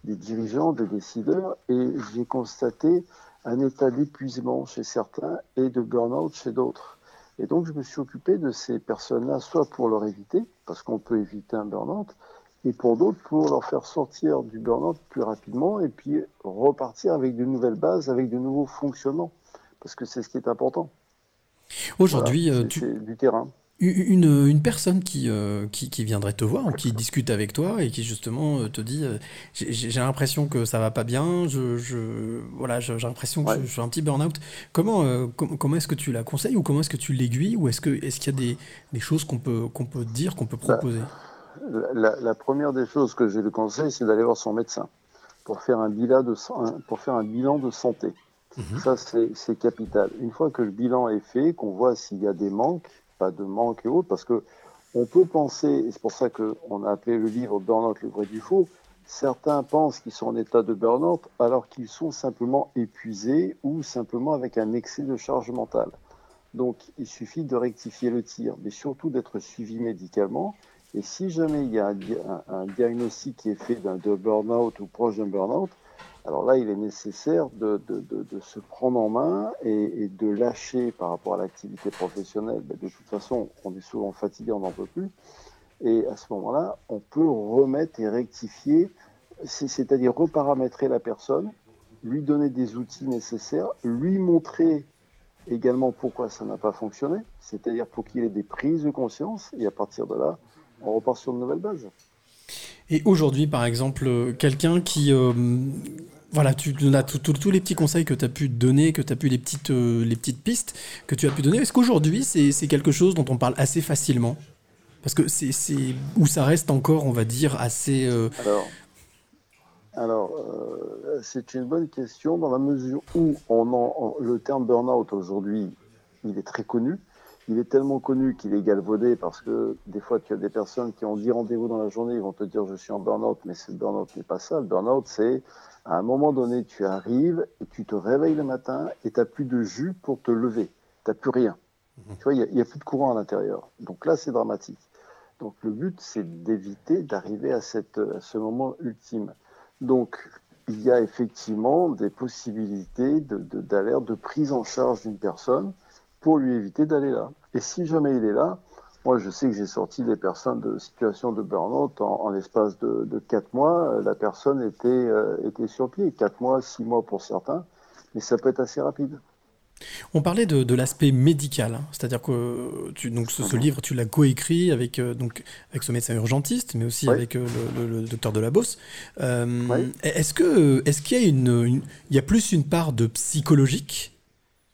des dirigeants, des décideurs, et j'ai constaté un état d'épuisement chez certains et de burn-out chez d'autres. Et donc, je me suis occupé de ces personnes-là, soit pour leur éviter, parce qu'on peut éviter un burn-out, et pour d'autres, pour leur faire sortir du burn-out plus rapidement et puis repartir avec de nouvelles bases, avec de nouveaux fonctionnements. Parce que c'est ce qui est important. Aujourd'hui, Voilà, euh, tu- du terrain. Une, une personne qui, euh, qui, qui viendrait te voir qui discute avec toi et qui justement euh, te dit euh, j'ai l'impression que ça va pas bien, je, je, voilà, j'ai l'impression que je, je suis un petit burn-out. Comment, euh, com- comment est-ce que tu la conseilles ou comment est-ce que tu l'aiguilles ou est-ce qu'il y a des, des choses qu'on peut, qu'on peut dire, qu'on peut proposer? La, la première des choses que je lui conseille, c'est d'aller voir son médecin pour faire un bilan de, pour faire un bilan de santé. Ça, c'est c'est capital. Une fois que le bilan est fait, qu'on voit s'il y a des manques, de manques et autres, parce que on peut penser, et c'est pour ça qu'on a appelé le livre Burnout, le vrai du faux, certains pensent qu'ils sont en état de burn-out alors qu'ils sont simplement épuisés ou simplement avec un excès de charge mentale. Donc, il suffit de rectifier le tir, mais surtout d'être suivi médicalement. Et si jamais il y a un, di- un- un diagnostic qui est fait d'un burn-out ou proche d'un burn-out, alors là, il est nécessaire de, de- de- de se prendre en main et, et de lâcher par rapport à l'activité professionnelle. De toute façon, on est souvent fatigué, on n'en peut plus. Et à ce moment-là, on peut remettre et rectifier, c'est- c'est-à-dire reparamétrer la personne, lui donner des outils nécessaires, lui montrer également pourquoi ça n'a pas fonctionné, c'est-à-dire pour qu'il ait des prises de conscience, et à partir de là, on repart sur de nouvelles bases. Et aujourd'hui, par exemple, euh, quelqu'un qui. euh, voilà, tu tout- tous les petits conseils que tu as pu donner, que tu as pu les petites, euh, les petites pistes que tu as pu donner. Est-ce qu'aujourd'hui, c'est quelque chose dont on parle assez facilement? Parce que c'est. Où ça reste encore, on va dire, assez. Alors, alors c'est une bonne question dans la mesure où on en- le terme burn-out aujourd'hui, il est très connu. Il est tellement connu qu'il est galvaudé parce que des fois, tu as des personnes qui ont 10 rendez-vous dans la journée, ils vont te dire je suis en burn-out, mais ce burn-out n'est pas ça. Le burn-out, c'est à un moment donné, tu arrives et tu te réveilles le matin et tu n'as plus de jus pour te lever. Tu n'as plus rien. Tu vois, il n'y a, plus de courant à l'intérieur. Donc là, c'est dramatique. Donc le but, c'est d'éviter d'arriver à, cette- à ce moment ultime. Donc il y a effectivement des possibilités de- de- d'alerte, de, prise en charge d'une personne pour lui éviter d'aller là. Et si jamais il est là, moi je sais que j'ai sorti des personnes de situation de burn-out en, en l'espace de, de 4 mois, euh, la personne était, euh, était sur pied, 4 mois, 6 mois pour certains, mais ça peut être assez rapide. On parlait de, de l'aspect médical, hein. c'est-à-dire que tu, donc ce, ce livre, tu l'as coécrit avec, euh, donc, avec ce médecin urgentiste, mais aussi Oui. avec euh, le, le- le docteur Delabosse. Euh, Est-ce que est-ce qu'il y a une, une- il y a plus une part de psychologique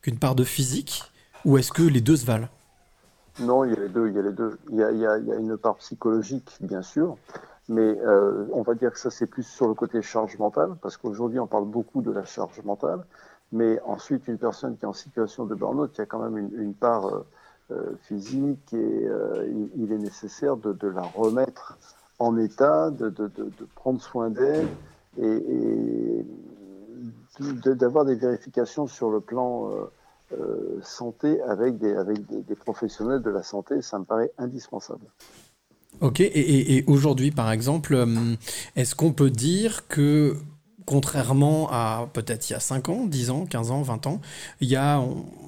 qu'une part de physique, ou est-ce que les deux se valent? Non, il y a les deux. Il y a une part psychologique, bien sûr, mais euh, on va dire que ça c'est plus sur le côté charge mentale, parce qu'aujourd'hui on parle beaucoup de la charge mentale, mais ensuite une personne qui est en situation de burn-out, il y a quand même une, part euh, euh, physique et il, est nécessaire de, la remettre en état, de, prendre soin d'elle et, et d'avoir des vérifications sur le plan euh, santé avec, des, avec des, professionnels de la santé, ça me paraît indispensable. Ok, et, aujourd'hui, par exemple, euh, est-ce qu'on peut dire que, contrairement à peut-être il y a 5 ans, 10 ans, 15 ans, 20 ans, il y a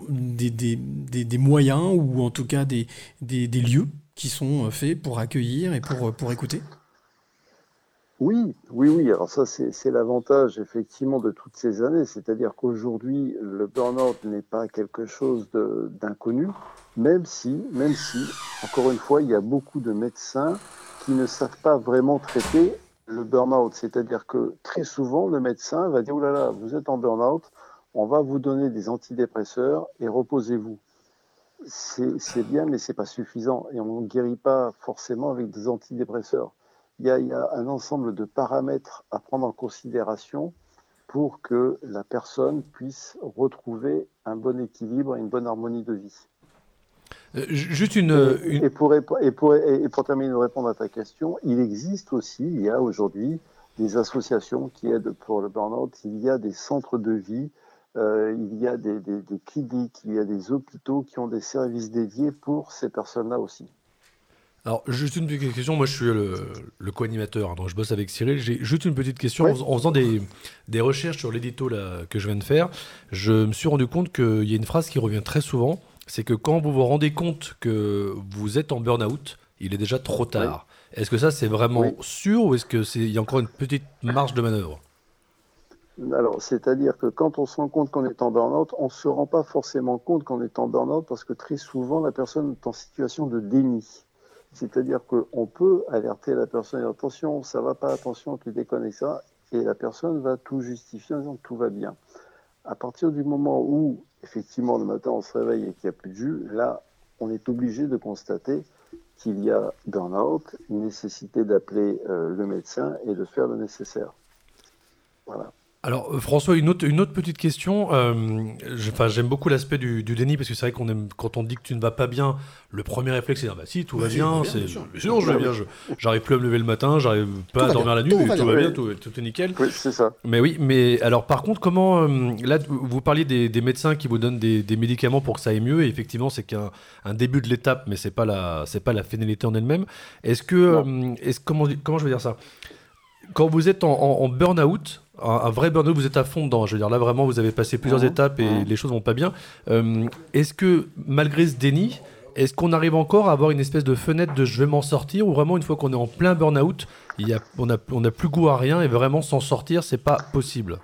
des, moyens ou en tout cas des, lieux qui sont euh, faits pour accueillir et pour écouter? Oui, oui, oui. Alors ça, c'est l'avantage effectivement de toutes ces années, c'est-à-dire qu'aujourd'hui, le burn-out n'est pas quelque chose d'inconnu, même si, même si, encore une fois, il y a beaucoup de médecins qui ne savent pas vraiment traiter le burn-out. C'est-à-dire que très souvent, le médecin va dire, oh là là, vous êtes en burn-out, on va vous donner des antidépresseurs et reposez-vous. C'est c'est bien, mais c'est pas suffisant et on ne guérit pas forcément avec des antidépresseurs. Il y, a, il y a un ensemble de paramètres à prendre en considération pour que la personne puisse retrouver un bon équilibre et une bonne harmonie de vie. Euh, ju- juste une, Et, une- et pour, répo- et, pour, et pour terminer de répondre à ta question, il existe aussi, il y a aujourd'hui des associations qui aident pour le burn-out, il y a des centres de vie, euh, il y a des, des, des cliniques, il y a des hôpitaux qui ont des services dédiés pour ces personnes-là aussi. Alors, juste une petite question. Moi, je suis le, le co-animateur, hein, donc je bosse avec Cyril. J'ai juste une petite question. Ouais. En, fais- en faisant des, des recherches sur l'édito là, que je viens de faire, je me suis rendu compte qu'il y a une phrase qui revient très souvent. C'est que quand vous vous rendez compte que vous êtes en burn-out, il est déjà trop tard. Est-ce que ça, c'est vraiment Oui. sûr ou est-ce qu'il y a encore une petite marge de manœuvre? Alors, c'est-à-dire que quand on se rend compte qu'on est en burn-out, on ne se rend pas forcément compte qu'on est en burn-out parce que très souvent, la personne est en situation de déni. C'est-à-dire qu'on peut alerter la personne, attention, ça va pas, attention, tu déconnes ça, et la personne va tout justifier en disant que tout va bien. À partir du moment où, effectivement, le matin, on se réveille et qu'il n'y a plus de jus, là, on est obligé de constater qu'il y a burn-out, une nécessité d'appeler euh, le médecin et de faire le nécessaire. Voilà. Alors euh, François, une autre, une autre petite question. Euh, J'aime beaucoup l'aspect du, du déni parce que c'est vrai qu'on aime quand on dit que tu ne vas pas bien, le premier réflexe c'est dire bah si tout va bien, bien, c'est bien sûr. je vais bien, j'arrive plus à me lever le matin, j'arrive pas Tout à dormir la nuit, tout mais va tout bien. va bien, tout, tout est nickel. Oui, c'est ça. Mais oui, mais alors par contre, comment euh, là vous vous parliez des, des médecins qui vous donnent des, des médicaments pour que ça aille mieux et effectivement c'est qu'un un début de l'étape, mais c'est pas la c'est pas la finalité en elle-même. Est-ce que euh, est-ce comment comment je veux dire ça? Quand vous êtes en, en- en burn-out, un, un vrai burn-out, vous êtes à fond dedans. Je veux dire, là vraiment, vous avez passé plusieurs étapes et les choses vont pas bien. Euh, est-ce que malgré ce déni, est-ce qu'on arrive encore à avoir une espèce de fenêtre de je vais m'en sortir ou vraiment une fois qu'on est en plein burn-out, il y a, on a on a plus goût à rien et vraiment s'en sortir, c'est pas possible?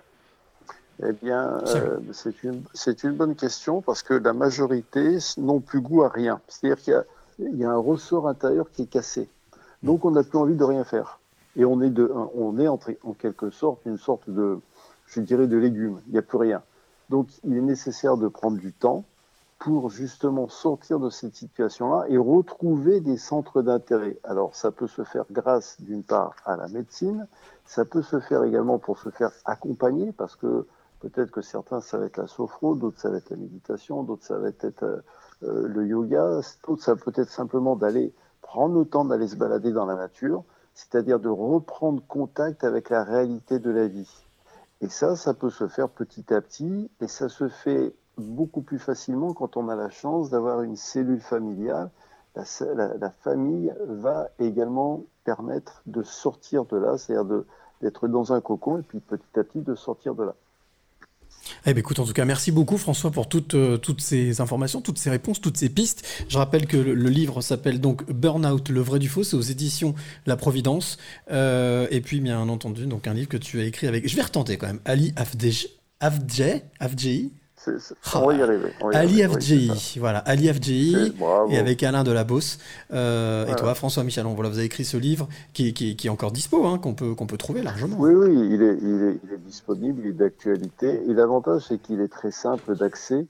Eh bien, euh, c'est une, c'est une bonne question parce que la majorité n'ont plus goût à rien. C'est-à-dire qu'il y a, il y a un ressort intérieur qui est cassé. Donc, on n'a plus envie de rien faire. Et on est, de, on est en, quelque sorte une sorte de, je dirais, de légumes. Il n'y a plus rien. Donc, il est nécessaire de prendre du temps pour justement sortir de cette situation-là et retrouver des centres d'intérêt. Alors, ça peut se faire grâce, d'une part, à la médecine, ça peut se faire également pour se faire accompagner, parce que peut-être que certains, ça va être la sophro, d'autres, ça va être la méditation, d'autres, ça va être euh, euh, le yoga, d'autres, ça peut être simplement d'aller prendre le temps d'aller se balader dans la nature, c'est-à-dire de reprendre contact avec la réalité de la vie. Et ça, ça peut se faire petit à petit, et ça se fait beaucoup plus facilement quand on a la chance d'avoir une cellule familiale. La, famille va également permettre de sortir de là, c'est-à-dire d'être dans un cocon et puis petit à petit de sortir de là. Eh ben écoute, en tout cas, merci beaucoup François pour toutes, euh, toutes ces informations, toutes ces réponses, toutes ces pistes. Je rappelle que le, livre s'appelle donc Burnout, le vrai du faux, c'est aux éditions La Providence. Euh, et puis, bien entendu, donc un livre que tu as écrit avec, je vais retenter quand même, Ali Afdej, Afdjeh, Afdjei, c'est, c'est, on va y arriver. On va y Ali arriver, FGI, oui, voilà, Ali FGI, et avec Alain Delabosse, euh, Voilà. et toi, François Michalon. Voilà, vous avez écrit ce livre qui, qui, qui est encore dispo, hein, qu'on peut, qu'on peut trouver largement. Oui, oui, il est, il est, il disponible, il est d'actualité. Et l'avantage, c'est qu'il est très simple d'accès.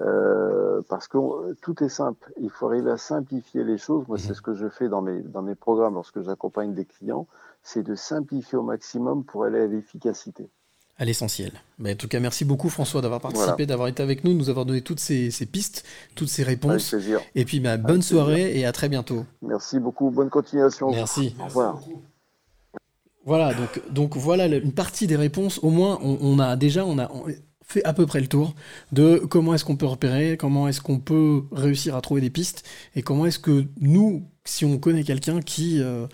Euh, parce que on- tout est simple. Il faut arriver à simplifier les choses. Moi, c'est ce que je fais dans mes, dans mes programmes lorsque j'accompagne des clients. C'est de simplifier au maximum pour aller à l'efficacité. À l'essentiel. Mais en tout cas, merci beaucoup François d'avoir participé, Voilà. d'avoir été avec nous, de nous avoir donné toutes ces, ces pistes, toutes ces Avec réponses. plaisir. Et puis, bah, Avec bonne plaisir. soirée et à très bientôt. Merci beaucoup. Bonne continuation. Merci. Au revoir. Voilà, donc, donc voilà une partie des réponses. Au moins, on, on a déjà on a on fait à peu près le tour de comment est-ce qu'on peut repérer, comment est-ce qu'on peut réussir à trouver des pistes, et comment est-ce que nous, si on connaît quelqu'un qui euh,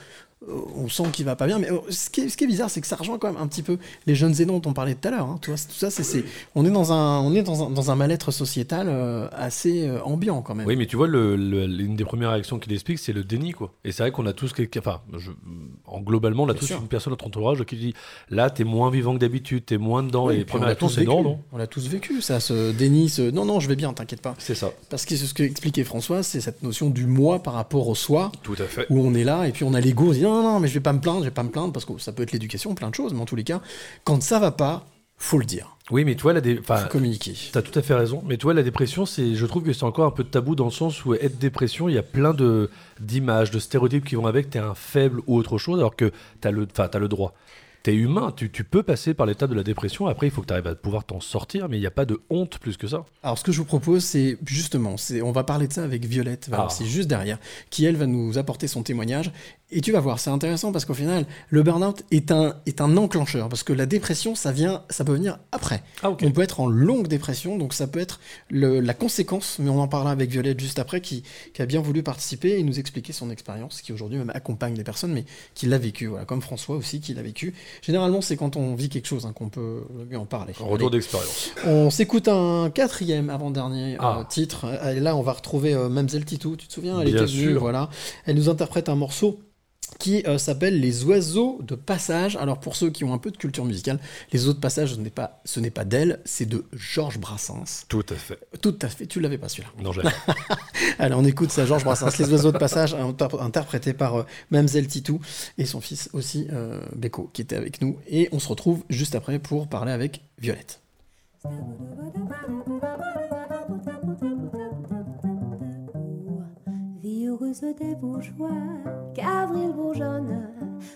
on sent qu'il va pas bien, mais euh, ce qui est, ce qui est bizarre, c'est que ça rejoint quand même un petit peu les jeunes aidants dont on parlait tout à l'heure. hein. Tout ça, c'est, on est dans un, on est dans un, dans un mal-être sociétal euh, assez euh, ambiant quand même. Oui, mais tu vois, l'une des premières réactions qu'il explique, c'est le déni, quoi. Et c'est vrai qu'on a tous enfin, je- en globalement, on a Bien tous sûr. une personne dans notre entourage qui dit, là, t'es moins vivant que d'habitude, t'es moins dedans. Oui, et puis on réactions, tous vécu. non, non. On l'a tous vécu, ça, ce déni, ce non, non, je vais bien, t'inquiète pas. C'est ça. Parce que ce que expliquait François, c'est cette notion du moi par rapport au soi. Tout à fait. Où on est là, et puis on a l'ego, non, non, mais je vais pas me plaindre, je vais pas me plaindre, parce que ça peut être l'éducation, plein de choses, mais en tous les cas, quand ça va pas, faut le dire. Oui, mais tu vois, la dé... enfin, communiquer. T'as tout à fait raison. Mais tu vois, la dépression, c'est, je trouve que c'est encore un peu tabou dans le sens où être dépression, il y a plein de d'images, de stéréotypes qui vont avec. T'es un faible ou autre chose, alors que t'as le, enfin, t'as le droit. T'es humain, tu, tu peux passer par l'étape de la dépression. Après, il faut que tu arrives à pouvoir t'en sortir, mais il n'y a pas de honte plus que ça. Alors, ce que je vous propose, c'est justement, c'est, on va parler de ça avec Violette, Ah. c'est juste derrière, qui elle va nous apporter son témoignage. Et tu vas voir, c'est intéressant parce qu'au final, le burn-out est un, est un enclencheur, parce que la dépression, ça vient, ça peut venir après. Ah. On peut être en longue dépression, donc ça peut être le- la conséquence, mais on en parlera avec Violette juste après, qui, qui a bien voulu participer et nous expliquer son expérience, qui aujourd'hui même accompagne les personnes, mais qui l'a vécu, voilà, comme François aussi, qui l'a vécu. Généralement, c'est quand on vit quelque chose hein, qu'on peut mieux en parler. En retour d'expérience. On s'écoute un quatrième avant-dernier euh, Ah. titre. Et là, on va retrouver euh, Mamselle Titou. Tu te souviens? Elle Bien était venue, sûr. voilà. Elle nous interprète un morceau qui euh, s'appelle Les oiseaux de passage. Alors pour ceux qui ont un peu de culture musicale, Les oiseaux de passage, ce n'est pas, ce n'est pas d'elle, c'est de Georges Brassens. Tout à fait. Tout à fait. Tu l'avais pas celui-là. Non, j'avais. Allez, on écoute ça, Georges Brassens. Les oiseaux de passage, inter- interprété par euh, Mamselle Titou et son fils aussi, euh, Beko, qui était avec nous. Et on se retrouve juste après pour parler avec Violette. Heureuse des bourgeois, qu'avril bourgeonne,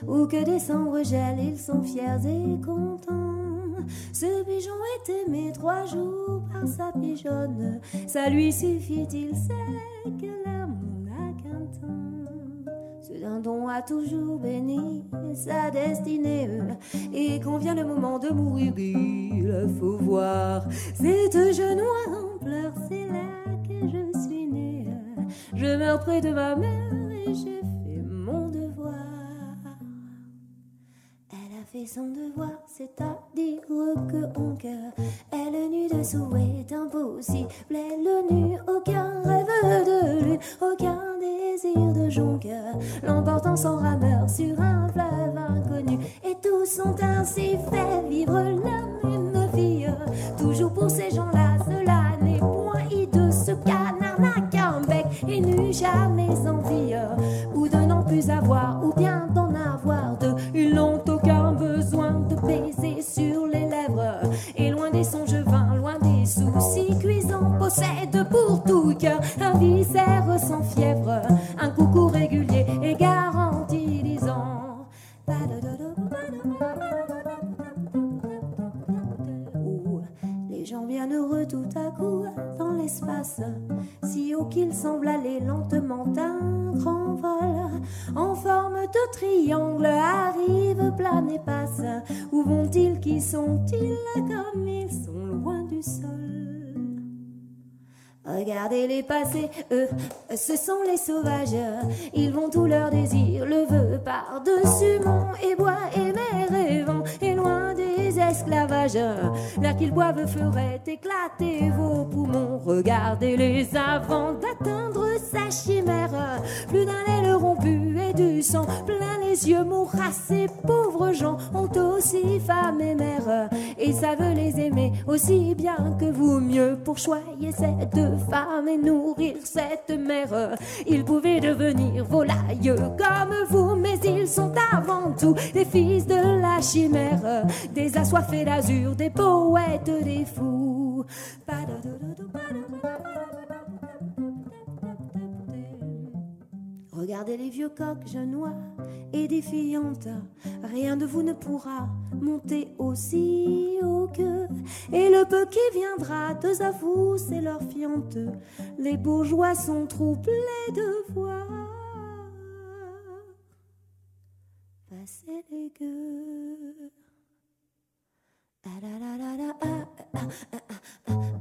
ou que décembre gèle, ils sont fiers et contents. Ce pigeon est aimé trois jours par sa pigeonne, ça lui suffit, il sait que l'amour n'a qu'un temps. Ce dindon a toujours béni sa destinée, et quand vient le moment de mourir, il faut voir cette jeune oie en pleurs, c'est là que je suis. Je meurs près de ma mère et j'ai fait mon devoir. Elle a fait son devoir, c'est-à-dire que en cœur, elle est nue de souhait impossible. Elle est nue, aucun rêve de lune, aucun désir de jonqueur, l'emportant sans rameur sur un fleuve inconnu. Et tous sont ainsi fait vivre la même vie. Toujours pour ces gens-là, cela n'est point hideux. Ce canard et n'eut jamais envie ou de n'en plus avoir ou bien d'en avoir deux. Ils n'ont aucun besoin de baiser sur les lèvres et loin des songes vains, loin des soucis cuisants, possède pour tout cœur un viscère sans fièvre, un coucou régulier et garanti disant. Les gens bien heureux tout à coup si haut qu'il semble aller lentement un grand vol, en forme de triangle arrive, plane et passe. Où vont-ils, qui sont-ils, comme ils sont loin du sol? Regardez-les passer, eux, ce sont les sauvages. Ils vont tout leur désir, le veut par-dessus mont et bois et mer et vent, des esclavages. L'air qu'ils boivent ferait éclater vos poumons. Regardez-les avant d'atteindre sa chimère. Plus d'un aileron rompu et du sang plein les yeux. Mourra ces pauvres gens ont aussi femme et mère, et savent les aimer aussi bien que vous mieux pour choyer cette femme et nourrir cette mère. Ils pouvaient devenir volailles comme vous, mais ils sont avant tout des fils de la chimère, des assoiffés d'azur, des poètes, des fous. Regardez les vieux coqs genois et défiantes, rien de vous ne pourra monter aussi haut que. Et le peu qui viendra, deux à vous, c'est leur fiante. Les bourgeois sont troublés de voir passer les. Ah la la la la,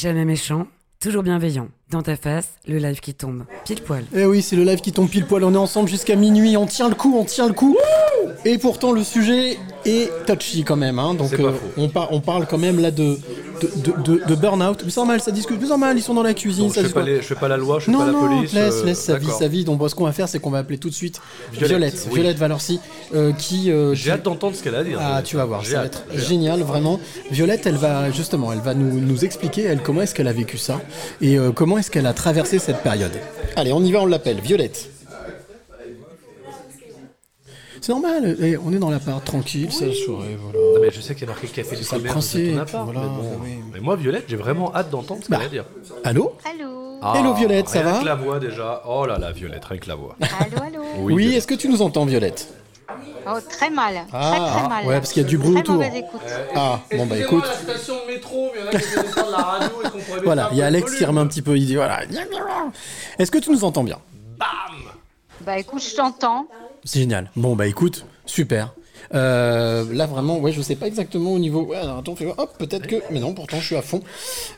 Jamais méchant, toujours bienveillant. Dans ta face, le live qui tombe. Pile poil. Eh oui, c'est le live qui tombe pile poil. On est ensemble jusqu'à minuit. On tient le coup, on tient le coup. Et pourtant, le sujet est touchy quand même. hein. Donc, euh, faux. on, par- on parle quand même là de de, de, burn-out. Mais c'est normal, ça discute. Mais c'est normal, ils sont dans la cuisine. Donc, ça je, fais pas les- je fais pas la loi, je fais non, pas la non, police. laisse, euh, laisse sa vie, sa vie. Donc, ce qu'on va faire, c'est qu'on va appeler tout de suite Violette, Violette, oui. Violette euh, qui. euh, J'ai hâte d'entendre ce qu'elle a à dire. Ah, tu vas voir, ça va être génial, vraiment. Violette, elle va justement, elle va nous, nous expliquer, elle, comment est-ce qu'elle a vécu ça et comment est-ce qu'elle a traversé cette période. Allez, on y va, on l'appelle, Violette. C'est normal, eh, on est dans l'appart tranquille, ça soirée, voilà. Non, mais je sais qu'il y a marqué café du C'est ça le commerce de principe, ton appart. voilà, mais, bon. oui. mais moi, Violette, j'ai vraiment hâte d'entendre ce qu'elle Bah. a à dire. Allô Allô Ah, Hello, Violette, ça va que la voix déjà. Oh là là, Violette, rien que la voix. Allô, allô Oui, est-ce que tu nous entends, Violette Oh, très mal. Ah, très très mal. ouais, parce qu'il y a du bruit Très autour. mauvaise écoute. Ah, bon bah écoute, la station de métro, mais il y en a qui la radio et qu'on pourrait voilà, il y a Alex qui remet un petit peu, il dit voilà. Est-ce que tu nous entends bien? Bah écoute, je t'entends. C'est génial. Bon bah écoute, super. Euh, là vraiment, ouais, je sais pas exactement au niveau. Ouais, alors, attends, fais voir. Hop, peut-être que. Mais non, pourtant je suis à fond.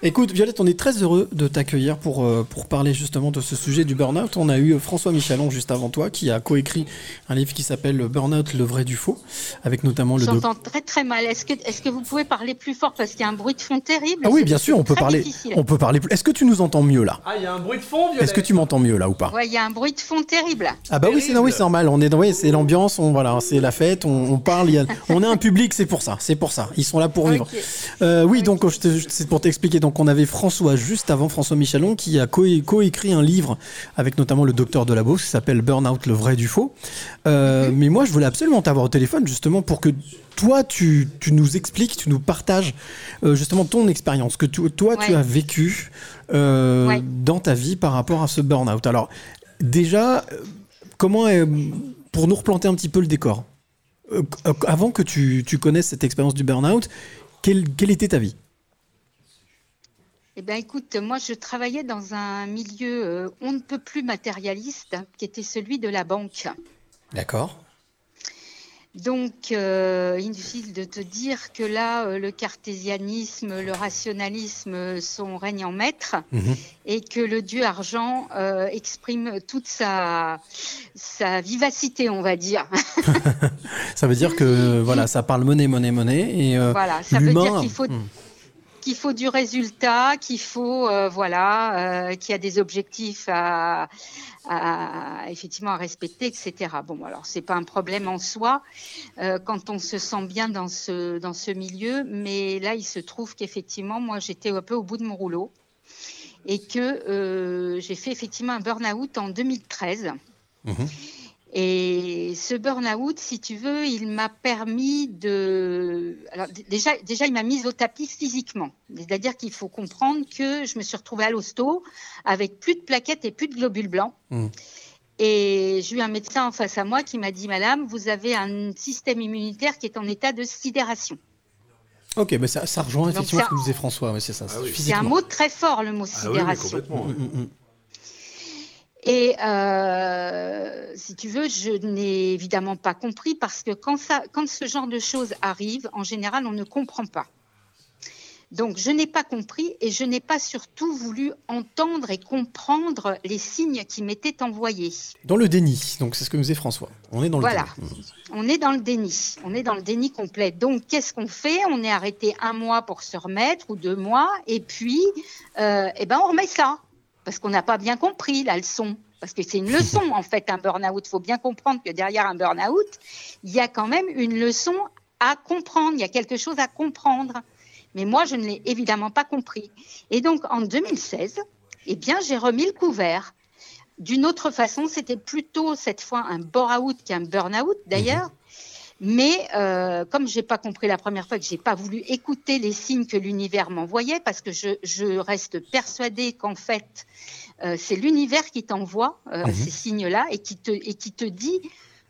Écoute, Violette, on est très heureux de t'accueillir pour euh, pour parler justement de ce sujet du burn-out. On a eu François Michalon juste avant toi qui a coécrit un livre qui s'appelle Burn-out, le vrai du faux, avec notamment le. doc- J'entends très très mal. Est-ce que, est-ce que vous pouvez parler plus fort? Parce qu'il y a un bruit de fond terrible Ah oui, bien sûr, on peut parler. difficile. On peut parler. plus- Est-ce que tu nous entends mieux là? Ah, il y a un bruit de fond, Violette. Est-ce que tu m'entends mieux là ou pas? Ouais, il y a un bruit de fond terrible. Ah bah oui, c'est oui, normal. On est dans, oui, c'est l'ambiance, on voilà, c'est la fête, on, on parle. il y a- on est un public, c'est pour ça, c'est pour ça. Ils sont là pour vivre. Euh, oui, donc c'est pour t'expliquer. Donc on avait François juste avant François Michalon qui a co- coécrit un livre avec notamment le docteur Delabos qui s'appelle Burnout, le vrai du faux. Euh, Mais moi, je voulais absolument t'avoir au téléphone justement pour que toi, tu, tu nous expliques, tu nous partages euh, justement ton expérience que tu- toi, tu as vécu euh, Ouais. dans ta vie par rapport à ce burn-out. Alors déjà, comment euh, pour nous replanter un petit peu le décor? Euh, avant que tu, tu connaisses cette expérience du burn-out, quelle, quelle était ta vie? Eh bien, écoute, moi, je travaillais dans un milieu euh, on ne peut plus matérialiste, qui était celui de la banque. D'accord. Donc, euh, inutile de te dire que là, euh, le cartésianisme, le rationalisme sont règne en maître Mhm. et que le dieu argent euh, exprime toute sa, sa vivacité, on va dire. Ça veut dire que voilà, ça parle monnaie, monnaie, monnaie. Et euh, Voilà, ça veut dire qu'il faut- Hmm. qu'il faut du résultat, qu'il faut euh, voilà, euh, qu'il y a des objectifs à, à- effectivement à respecter, etc. Bon, alors c'est pas un problème en soi euh, quand on se sent bien dans ce dans ce milieu, mais là il se trouve qu'effectivement moi j'étais un peu au bout de mon rouleau et que euh, j'ai fait effectivement un burn-out en 2013. Et ce burn-out, si tu veux, il m'a permis de. Alors, déjà, déjà, il m'a mise au tapis physiquement. C'est-à-dire qu'il faut comprendre que je me suis retrouvée à l'hosto avec plus de plaquettes et plus de globules blancs. Mm. Et j'ai eu un médecin en face à moi qui m'a dit Madame, vous avez un système immunitaire qui est en état de sidération. Ok, mais ça, ça rejoint Donc effectivement ça- ce que disait François. C'est ça. Ah c'est C'est un mot très fort, le mot Ah oui, sidération. complètement. ouais. Mm, mm, mm. Et euh, si tu veux, je n'ai évidemment pas compris parce que quand, ça, quand ce genre de choses arrive, en général, on ne comprend pas. Donc, je n'ai pas compris et je n'ai pas surtout voulu entendre et comprendre les signes qui m'étaient envoyés. Dans le déni. Donc c'est ce que nous disait François. On est dans le Voilà. déni. Mm. On est dans le déni. On est dans le déni complet. Donc, qu'est-ce qu'on fait? On est arrêté un mois pour se remettre ou deux mois, et puis, euh, eh ben, on remet ça parce qu'on n'a pas bien compris la leçon. Parce que c'est une leçon, en fait, un burn-out. Il faut bien comprendre que derrière un burn-out, il y a quand même une leçon à comprendre. Il y a quelque chose à comprendre. Mais moi, je ne l'ai évidemment pas compris. Et donc, en 2016, eh bien, j'ai remis le couvert. D'une autre façon, c'était plutôt cette fois un bore-out qu'un burn-out, d'ailleurs. Mais euh, comme j'ai pas compris la première fois que j'ai pas voulu écouter les signes que l'univers m'envoyait, parce que je, je reste persuadée qu'en fait euh, c'est l'univers qui t'envoie euh, Mhm. ces signes-là et qui te et qui te dit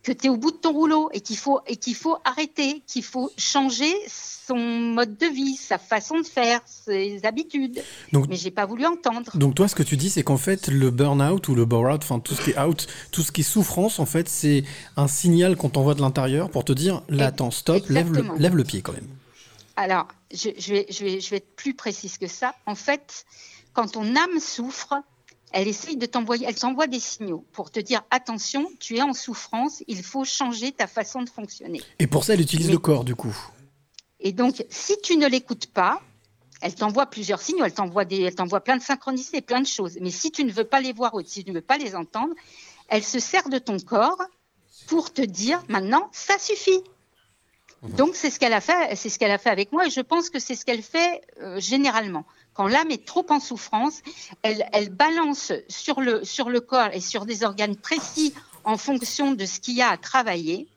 que tu es au bout de ton rouleau et qu'il faut et qu'il faut arrêter, qu'il faut changer son mode de vie, sa façon de faire, ses habitudes. Donc- Mais j'ai pas voulu entendre. Donc toi, ce que tu dis, c'est qu'en fait, le burn-out ou le bore-out, enfin tout ce qui est out, tout ce qui est souffrance, en fait, c'est un signal qu'on t'envoie de l'intérieur pour te dire, là, attends, stop, lève le, lève le pied quand même. Alors, je, je vais, je, vais, je vais être plus précise que ça. En fait, quand ton âme souffre, elle essaye de t'envoyer, elle t'envoie des signaux pour te dire attention, tu es en souffrance, il faut changer ta façon de fonctionner. Et pour ça, elle utilise Mais- le corps, du coup. Et donc, si tu ne l'écoutes pas, Elle t'envoie plusieurs signaux, elle t'envoie des, elle t'envoie plein de synchronicités, plein de choses. Mais si tu ne veux pas les voir ou si tu ne veux pas les entendre, elle se sert de ton corps pour te dire maintenant ça suffit. Donc c'est ce qu'elle a fait, c'est ce qu'elle a fait avec moi et je pense que c'est ce qu'elle fait euh, généralement. Quand l'âme est trop en souffrance, elle, balance sur le sur le corps et sur des organes précis en fonction de ce qu'il y a à travailler.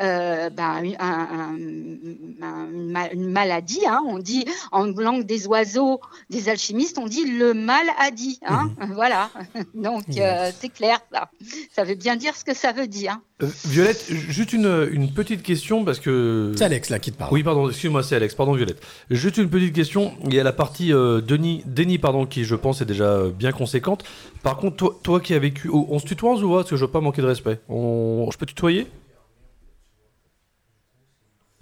Euh, ben, un- un- un- une, ma- une maladie, hein, on dit en langue des oiseaux, des alchimistes, on dit le mal a dit, hein, voilà. Donc euh, c'est clair ça. Ça veut bien dire ce que ça veut dire. Euh, Violette, juste une, une petite question parce que. C'est Alex là qui te parle. Oui, pardon, excuse-moi, c'est Alex, pardon Violette. Juste une petite question. Il y a la partie euh, Denis, Denis, pardon, qui je pense est déjà bien conséquente. Par contre, toi, toi qui as vécu. oh, on se tutoie, on se voit Parce que je veux pas manquer de respect. On... Je peux tutoyer?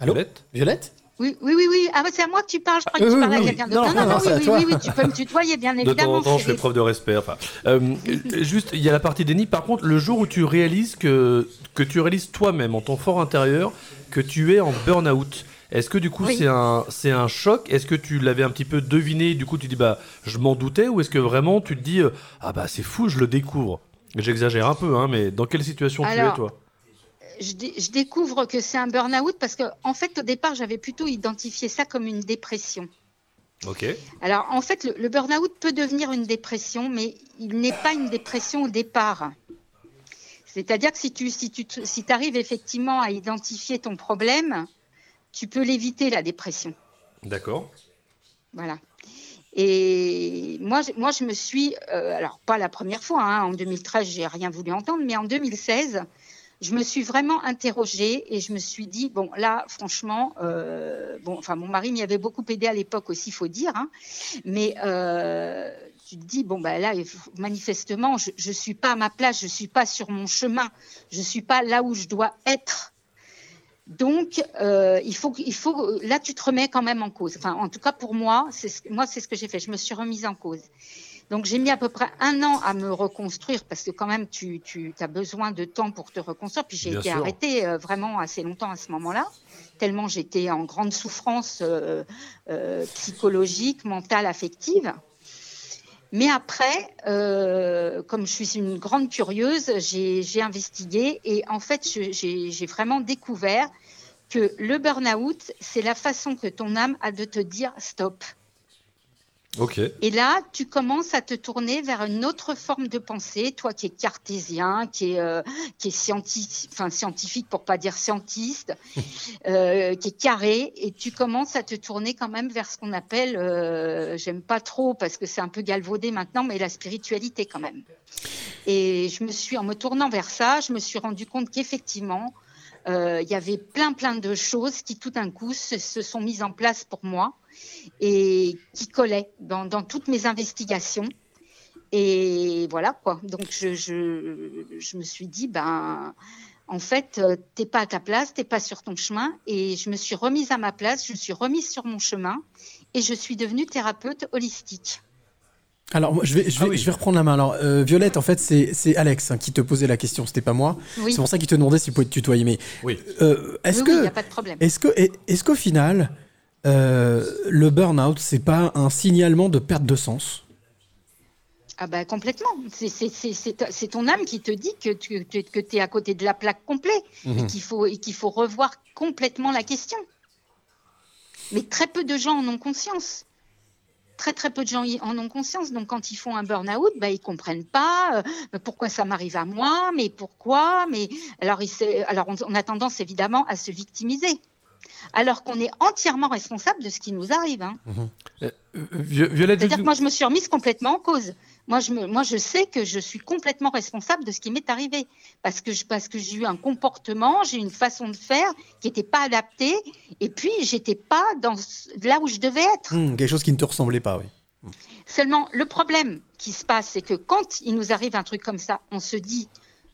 Allô Violette Violette Oui, oui, oui, oui. Ah, bah, c'est à moi que tu parles. Je crois que Euh, tu oui, parlais à quelqu'un d'autre. Non, Non, non, oui, oui, oui, oui, tu peux me tutoyer, bien De temps évidemment. en temps, je fais preuve de respect. Enfin, euh, juste, il y a la partie Denis. Par contre, le jour où tu réalises que, que tu réalises toi-même, en ton fort intérieur, que tu es en burn-out, est-ce que du coup Oui. c'est un, c'est un choc? Est-ce que tu l'avais un petit peu deviné? Du coup, tu dis bah je m'en doutais? Ou est-ce que vraiment tu te dis euh, ah bah c'est fou, je le découvre J'exagère un peu, hein, mais dans quelle situation tu es toi? Je, dé- je découvre que c'est un burn-out parce que, en fait, au départ, j'avais plutôt identifié ça comme une dépression. Ok. Alors, en fait, le, le burn-out peut devenir une dépression, mais il n'est pas une dépression au départ. C'est-à-dire que si tu si tu si arrives effectivement à identifier ton problème, tu peux l'éviter la dépression. D'accord. Voilà. Et moi, je- moi, je me suis, euh, alors pas la première fois, hein, en 2013, j'ai rien voulu entendre, mais en 2016, je me suis vraiment interrogée et je me suis dit, bon, là, franchement, euh, bon, enfin, mon mari m'y avait beaucoup aidé à l'époque aussi, faut dire, hein, mais euh, tu te dis, bon, bah là, manifestement, je, je suis pas à ma place, je suis pas sur mon chemin, je suis pas là où je dois être. Donc, euh, il faut, il faut, là, tu te remets quand même en cause. Enfin, en tout cas, pour moi, c'est ce, moi, c'est ce que j'ai fait. Je me suis remise en cause. Donc, j'ai mis à peu près un an à me reconstruire parce que quand même, tu, tu as besoin de temps pour te reconstruire. Puis j'ai Bien été sûr. arrêtée euh, vraiment assez longtemps à ce moment-là, tellement j'étais en grande souffrance euh, euh, psychologique, mentale, affective. Mais après, comme je suis une grande curieuse, j'ai j'ai investigué et en fait, j'ai j'ai vraiment découvert que le burn-out, c'est la façon que ton âme a de te dire stop. Ok. Et là, tu commences à te tourner vers une autre forme de pensée, toi qui es cartésien, qui est, euh, qui est scientifique, enfin scientifique pour pas dire scientiste, euh, qui est carré, et tu commences à te tourner quand même vers ce qu'on appelle, euh, j'aime pas trop parce que c'est un peu galvaudé maintenant, mais la spiritualité quand même. Et je me suis, en me tournant vers ça, je me suis rendu compte qu'effectivement, il y avait plein plein de choses qui tout d'un coup se, se sont mises en place pour moi et qui collaient dans, dans toutes mes investigations. Et voilà quoi. Donc je, je, je me suis dit, ben, en fait, euh, t'es pas à ta place, t'es pas sur ton chemin. Et je me suis remise à ma place, je me suis remise sur mon chemin et je suis devenue thérapeute holistique. Alors, moi, je vais, je Ah vais, je vais reprendre la main. Alors, euh, Violette, en fait, c'est c'est Alex hein, qui te posait la question, c'était pas moi. Oui. C'est pour ça qu'il te demandait s'il pouvait te tutoyer. Mais oui. euh, est-ce Oui, que, oui, y a pas de problème. est-ce que, est- est-ce qu'au final, euh, le burn-out, c'est pas un signalement de perte de sens Ah bah complètement. C'est- ton âme qui te dit que tu que, es à côté de la plaque complet Mhm. et qu'il faut, et qu'il faut revoir complètement la question. Mais très peu de gens en ont conscience. Très très peu de gens en ont conscience. Donc quand ils font un burn-out, bah, ils comprennent pas euh, pourquoi ça m'arrive à moi, mais pourquoi. Mais alors, alors on, on a tendance évidemment à se victimiser. Alors qu'on est entièrement responsable de ce qui nous arrive. hein. Euh, Vi- Violette, C'est-à-dire que moi, je me suis remise complètement en cause. Moi je, me, moi, je sais que je suis complètement responsable de ce qui m'est arrivé. Parce que, je- parce que j'ai eu un comportement, j'ai eu une façon de faire qui n'était pas adaptée. Et puis, j'étais pas dans là où je devais être. Hmm, Quelque chose qui ne te ressemblait pas, oui. Seulement, le problème qui se passe, c'est que quand il nous arrive un truc comme ça, on se dit,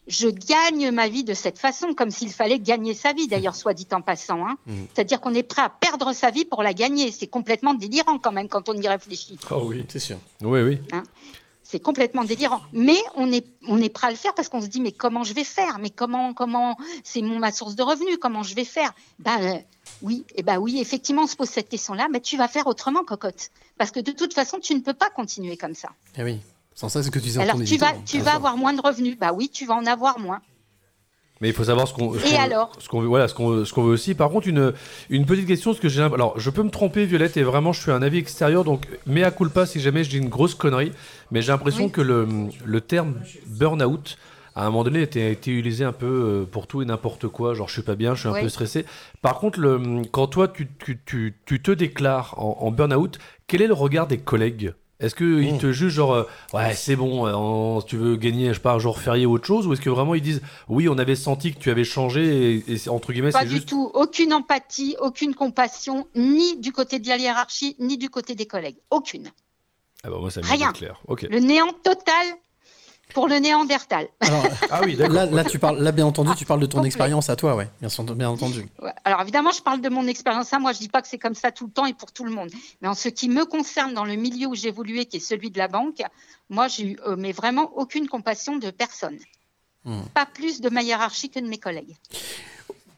je gagne ma vie de cette façon, comme s'il fallait gagner sa vie, d'ailleurs, soit dit en passant. Hein. Mhm. C'est-à-dire qu'on est prêt à perdre sa vie pour la gagner. C'est complètement délirant quand même quand on y réfléchit. Oh oui, c'est sûr. Oui, oui. Hein. C'est complètement délirant. Mais on est, on est prêt à le faire parce qu'on se dit, mais comment je vais faire? Mais comment, comment, c'est mon, ma source de revenus, comment je vais faire? Ben, euh, Oui, et ben oui, effectivement, on se pose cette question-là, mais tu vas faire autrement, cocotte. Parce que de toute façon, tu ne peux pas continuer comme ça. Eh oui, sans ça, c'est ce que tu disais en Alors, tu vas, tu vas avoir moins de revenus. Bah oui, tu vas en avoir moins. Mais il faut savoir ce qu'on. ce Et qu'on- alors ce qu'on voilà, ce qu'on ce qu'on veut aussi. Par contre, une une petite question, ce que j'ai. Alors, je peux me tromper, Violette, et vraiment, je suis un avis extérieur, donc mea culpa si jamais je dis une grosse connerie. Mais j'ai l'impression Oui. que le le terme burn-out. À un moment donné, était été utilisé un peu euh, pour tout et n'importe quoi. Genre, je suis pas bien, je suis un Oui. peu stressé. Par contre, le, quand toi, tu, tu, tu, tu te déclares en, en burn-out, quel est le regard des collègues? Est-ce qu'ils te jugent genre, euh, ouais, c'est bon, euh, en- tu veux gagner, je sais pas, un jour férié ou autre chose Ou est-ce que vraiment ils disent, oui, on avait senti que tu avais changé et, et c'est- entre guillemets, Pas du juste. tout. Aucune empathie, aucune compassion, ni du côté de la hiérarchie, ni du côté des collègues. Aucune. Ah bah, moi, ça me Rien. clair. Le néant total pour le néandertal. ah oui, Là, là, tu parles, là, bien entendu, tu parles de ton expérience à toi, ouais, bien, sûr- bien entendu. Ouais. Alors évidemment, je parle de mon expérience à moi. Je dis pas que c'est comme ça tout le temps et pour tout le monde. Mais en ce qui me concerne, dans le milieu où j'ai évolué, qui est celui de la banque, moi, j'ai eu, euh, mais vraiment aucune compassion de personne. Hmm. Pas plus de ma hiérarchie que de mes collègues.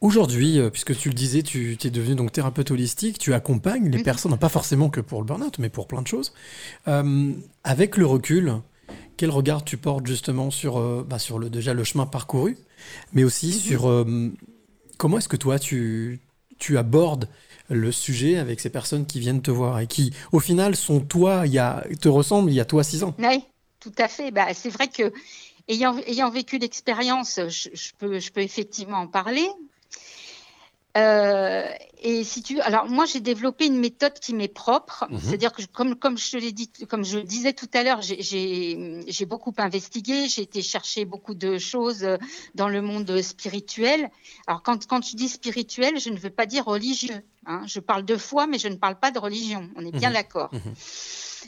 Aujourd'hui, euh, puisque tu le disais, tu es devenu donc thérapeute holistique, tu accompagnes les personnes, pas forcément que pour le burn-out, mais pour plein de choses. Euh, avec le recul, quel regard tu portes justement sur, euh, bah, sur le, déjà le chemin parcouru, mais aussi sur euh, comment est-ce que toi tu, tu abordes le sujet avec ces personnes qui viennent te voir et qui, au final, sont toi, y a, te ressemblent il y a toi six ans? Oui, tout à fait. Bah, c'est vrai que ayant, ayant vécu l'expérience, je, je peux, je peux effectivement en parler. Euh, et si tu, alors moi j'ai développé une méthode qui m'est propre, Mhm. c'est-à-dire que je- comme comme je te l'ai dit, comme je le disais tout à l'heure, j'ai- j'ai beaucoup investigué, j'ai été chercher beaucoup de choses euh, dans le monde spirituel. Alors quand quand je dis spirituel, je ne veux pas dire religieux. Hein. Je parle de foi, mais je ne parle pas de religion. On est bien Mhm. d'accord.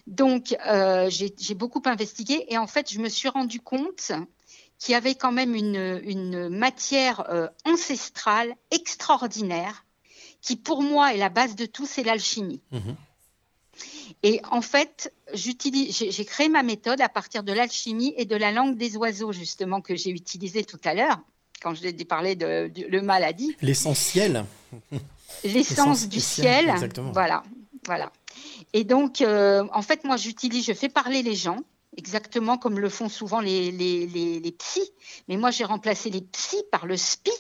Donc, euh, j'ai j'ai beaucoup investigué et en fait, je me suis rendu compte qu'il y avait quand même une, une matière euh, ancestrale extraordinaire qui, pour moi, est la base de tout, c'est l'alchimie. Et en fait, j'ai créé ma méthode à partir de l'alchimie et de la langue des oiseaux, justement, que j'ai utilisée tout à l'heure quand je l'ai parlé de, de le maladie L'essentiel. l'essence du ciel. Exactement. Voilà, voilà. Et donc, euh, en fait, moi, j'utilise, je fais parler les gens, exactement comme le font souvent les, les, les, les psys. Mais moi, j'ai remplacé les psys par le spi.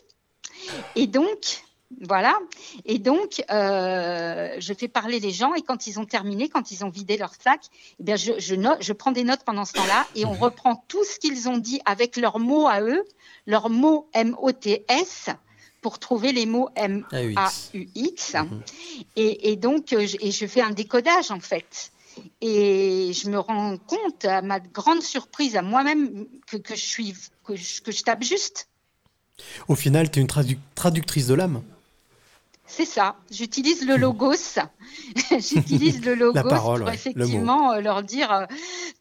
Et donc, voilà. Et donc, euh, je fais parler les gens et quand ils ont terminé, quand ils ont vidé leur sac, eh bien, je, je, note, je prends des notes pendant ce temps-là et on reprend tout ce qu'ils ont dit avec leurs mots à eux, leurs mots M-O-T-S, pour trouver les mots M-A-U-X. Et, et donc, euh, je, et je fais un décodage en fait. Et je me rends compte, à ma grande surprise, à moi-même, que, que je suis, que je, que je tape juste. Au final, tu es une tradu- traductrice de l'âme. C'est ça. J'utilise le logos. J'utilise le logos parole, pour ouais, effectivement euh, leur dire euh,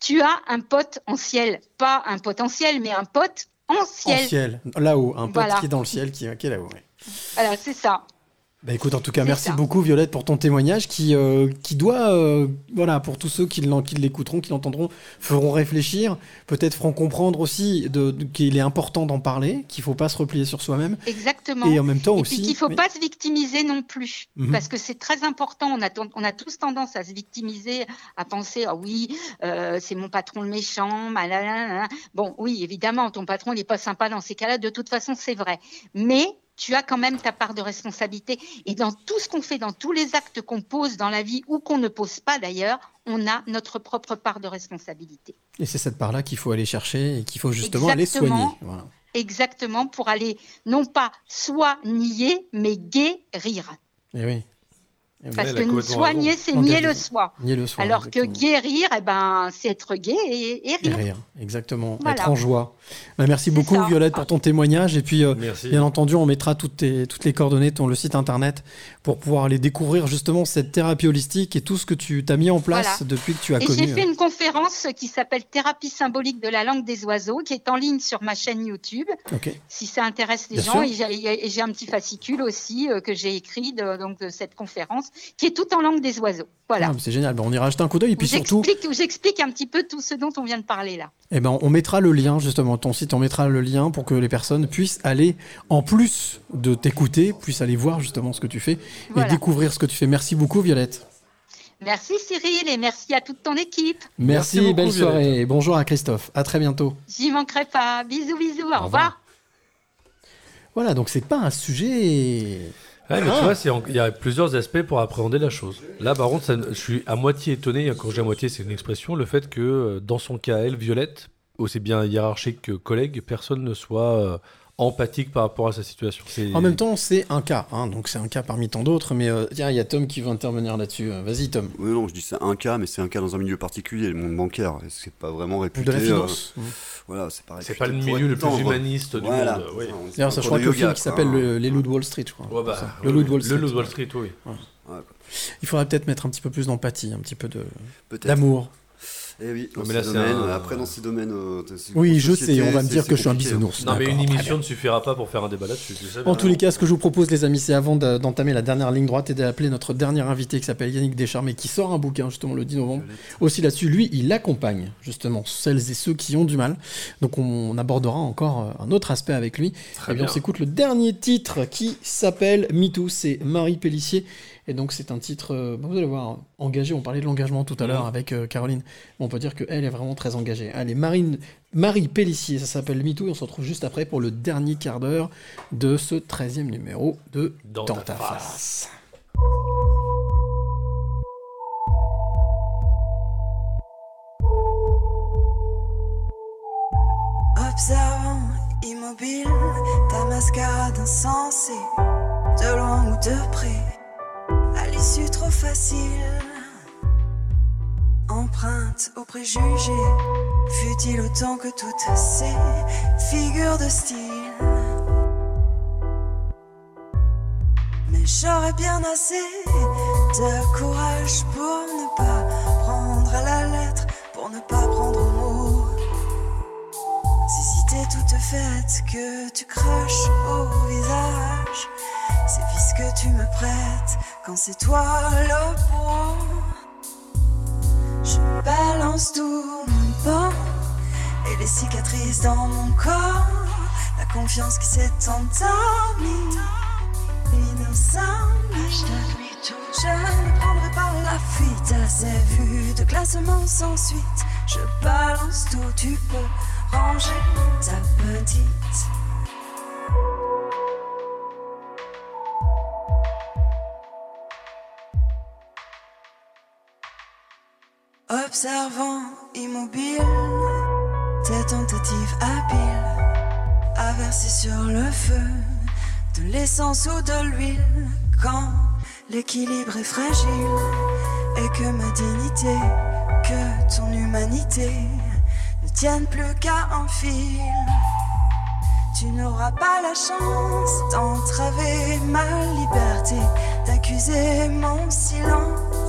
tu as un pote en ciel, pas un potentiel, mais un pote en ciel. En ciel, là-haut, un pote Voilà. qui est dans le ciel, qui, qui est là-haut. ouais. Voilà, c'est ça. Bah écoute, en tout cas, merci ça. beaucoup Violette pour ton témoignage qui, euh, qui doit, euh, voilà, pour tous ceux qui l'écouteront, qui l'entendront, feront réfléchir, peut-être feront comprendre aussi de, de- qu'il est important d'en parler, qu'il faut pas se replier sur soi-même. Exactement. Et en même temps Et aussi- puis qu'il faut oui. pas se victimiser non plus, Mhm. parce que c'est très important. On a, on a tous tendance à se victimiser, à penser ah oui, euh, c'est mon patron le méchant, malala. Bon, oui, évidemment, ton patron il est pas sympa dans ces cas-là. De toute façon, c'est vrai. Mais tu as quand même ta part de responsabilité. Et dans tout ce qu'on fait, dans tous les actes qu'on pose dans la vie ou qu'on ne pose pas d'ailleurs, on a notre propre part de responsabilité. Et c'est cette part-là qu'il faut aller chercher et qu'il faut justement aller soigner. Voilà. Exactement pour aller non pas soit nier, mais guérir. Et oui. Parce que soigner, c'est nier le soi. Nier le soi, Alors que guérir, eh ben, c'est être gay et, et Et rire. rire, exactement. Voilà. Être en joie. Bah, merci beaucoup ça. Violette pour ton témoignage. Et puis, euh, bien entendu, on mettra toutes, tes- toutes les coordonnées de ton le site internet pour pouvoir aller découvrir justement cette thérapie holistique et tout ce que tu t'as mis en place Voilà. depuis que tu as Et connu. j'ai fait une conférence qui s'appelle Thérapie symbolique de la langue des oiseaux, qui est en ligne sur ma chaîne YouTube. Si ça intéresse les Bien gens, sûr. et j'ai- et j'ai un petit fascicule aussi euh, que j'ai écrit de, donc de cette conférence qui est tout en langue des oiseaux. Voilà. Ah, c'est génial. Ben, on ira jeter un coup d'œil et puis surtout, j'explique, un petit peu tout ce dont on vient de parler là. eh ben, on mettra le lien justement, ton site, on mettra le lien pour que les personnes puissent aller, en plus de t'écouter, puissent aller voir justement ce que tu fais Voilà. et découvrir ce que tu fais. Merci beaucoup Violette. Merci Cyril et merci à toute ton équipe. Merci, beaucoup, belle Violette. soirée et bonjour à Christophe. À très bientôt. J'y manquerai pas. Bisous, bisous. Au, revoir. Voilà, donc c'est pas un sujet. Ouais, mais Ah. tu vois, c'est en- il y a plusieurs aspects pour appréhender la chose. Là, par contre, ça- je suis à moitié étonné, quand dis à moitié, c'est une expression, le fait que euh, dans son cas, elle, Violette, aussi bien hiérarchique que collègue, personne ne soit euh, empathique par rapport à sa situation. En même temps, c'est un cas, hein, donc c'est un cas parmi tant d'autres. Mais euh, tiens, il y a Tom qui veut intervenir là-dessus. Euh, Vas-y, Tom. Oui, non, je dis c'est un cas, mais c'est un cas dans un milieu particulier, le monde bancaire. C'est pas vraiment réputé. De la finance. euh, voilà, c'est pas C'est pas le milieu le plus humaniste du Voilà, monde, D'ailleurs, ça, je crois le que le film qui s'appelle le- Les loups de Wall Street, je crois. Ouais, bah, le loup de Wall le Street. loup de Wall Street, oui. Ouais. Il faudrait peut-être mettre un petit peu plus d'empathie, un petit peu de Peut-être. d'amour. Eh oui, mais là, un- après dans ces domaines. euh, Oui, je société, sais, on va me dire que je suis un bisounours. Non, mais une émission ne suffira pas pour faire un débat là-dessus. En tous les cas, ce que je vous propose, les amis, c'est avant d'entamer la dernière ligne droite et d'appeler notre dernier invité qui s'appelle Yannick Descharmes et qui sort un bouquin justement le 10 novembre. Aussi là-dessus, lui, il accompagne justement celles et ceux qui ont du mal. Donc on, on abordera encore euh, un autre aspect avec lui. Très et bien, bien. on s'écoute le dernier titre qui s'appelle MeToo. C'est Marie Pellissier. Et donc c'est un titre, euh, vous allez voir, engagé. On parlait de l'engagement tout à l'heure avec euh, Caroline. On peut dire qu'elle est vraiment très engagée. Allez, Marine, Marie Pellissier, ça s'appelle MeToo. Et on se retrouve juste après pour le dernier quart d'heure de ce 13e numéro de Dans Dans, ta ta face. face. Observant, immobile, ta mascarade insensée, de loin ou de près, facile. Empreinte aux préjugés, fut-il autant que toutes ces figures de style. Mais j'aurais bien assez de courage pour ne pas prendre à la lettre, pour ne pas prendre au mot. Ces cités toutes faites que tu craches au visage, ces vices que tu me prêtes quand c'est toi le bourreau. Je balance tout mon temps et les cicatrices dans mon corps, la confiance qui s'est endormie. Tout. Je ne prendrai pas la fuite à ces vues de classement sans suite. Je balance tout, tu peux ranger ta petite. Observant, immobile, tes tentatives habiles à verser sur le feu de l'essence ou de l'huile quand l'équilibre est fragile et que ma dignité, que ton humanité ne tiennent plus qu'à un fil. Tu n'auras pas la chance d'entraver ma liberté, d'accuser mon silence.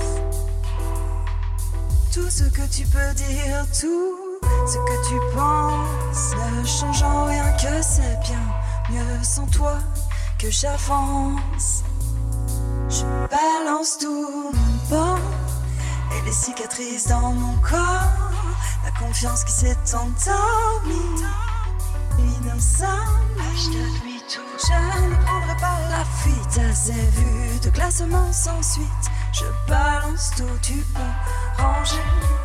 Tout ce que tu peux dire, tout ce que tu penses ne change en rien que c'est bien mieux sans toi que j'avance. Je balance tout mon banc et les cicatrices dans mon corps, la confiance qui s'est endormie. L'innocent, je t'admets tout. Je ne prendrai pas la fuite à ces vues de classement sans suite. Je balance tout, tu peux ranger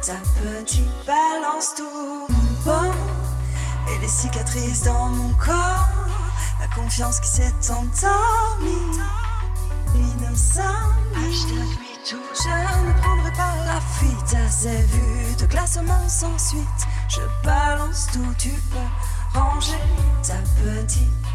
ta petite. Balance tout mon banc et les cicatrices dans mon corps, la confiance qui s'est endormie. T'admets tout. Je ne prendrai pas la fuite à ces vues de classement sans suite. Je balance tout, tu peux ranger ta petite. –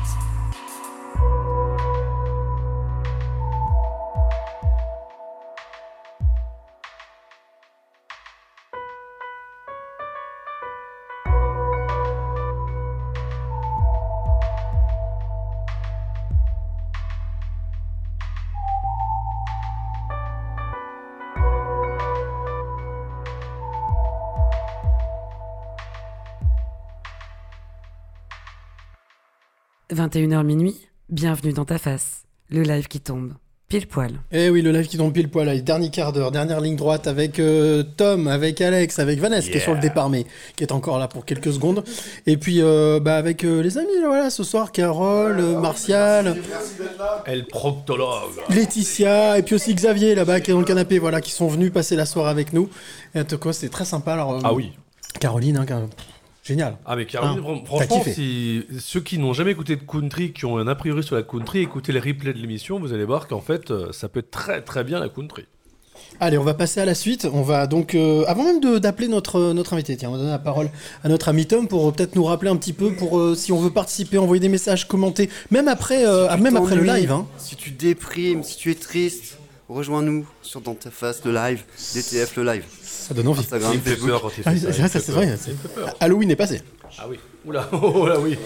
21h minuit, bienvenue dans ta face, le live qui tombe. pile poil. Eh oui, le live qui tombe pile poil, allez, dernier quart d'heure, dernière ligne droite avec euh, Tom, avec Alex, avec Vanessa qui est sur le départ mais qui est encore là pour quelques secondes. Et puis euh, bah, avec euh, les amis, là, voilà, ce soir, Carole, Martial, El proctologue. Laetitia, et puis aussi Xavier là-bas qui est dans le canapé, voilà, qui sont venus passer la soirée avec nous. Et en tout cas, c'est très sympa. Alors, euh, Ah oui. Caroline, hein, génial. Ah mais Caroline, Hein, franchement, si ceux qui n'ont jamais écouté de country, qui ont un a priori sur la country, écoutez les replays de l'émission, vous allez voir qu'en fait, euh, ça peut être très très bien la country. Allez, on va passer à la suite. On va donc, euh, avant même de- d'appeler notre, notre invité, tiens, on va donner la parole à notre ami Tom pour euh, peut-être nous rappeler un petit peu, pour euh, si on veut participer, envoyer des messages, commenter, même après, euh, Si même après le live. Hein. Si tu déprimes, si tu es triste, rejoins-nous sur Dans ta face le live, DTF le live. Ça donne envie. Instagram, Il me fait Facebook. peur quand il fait Ah, ça, c'est il vrai, me ça fait c'est peur. vrai. Il me fait peur. Halloween est passé. Ah oui. Oula, oh là oui.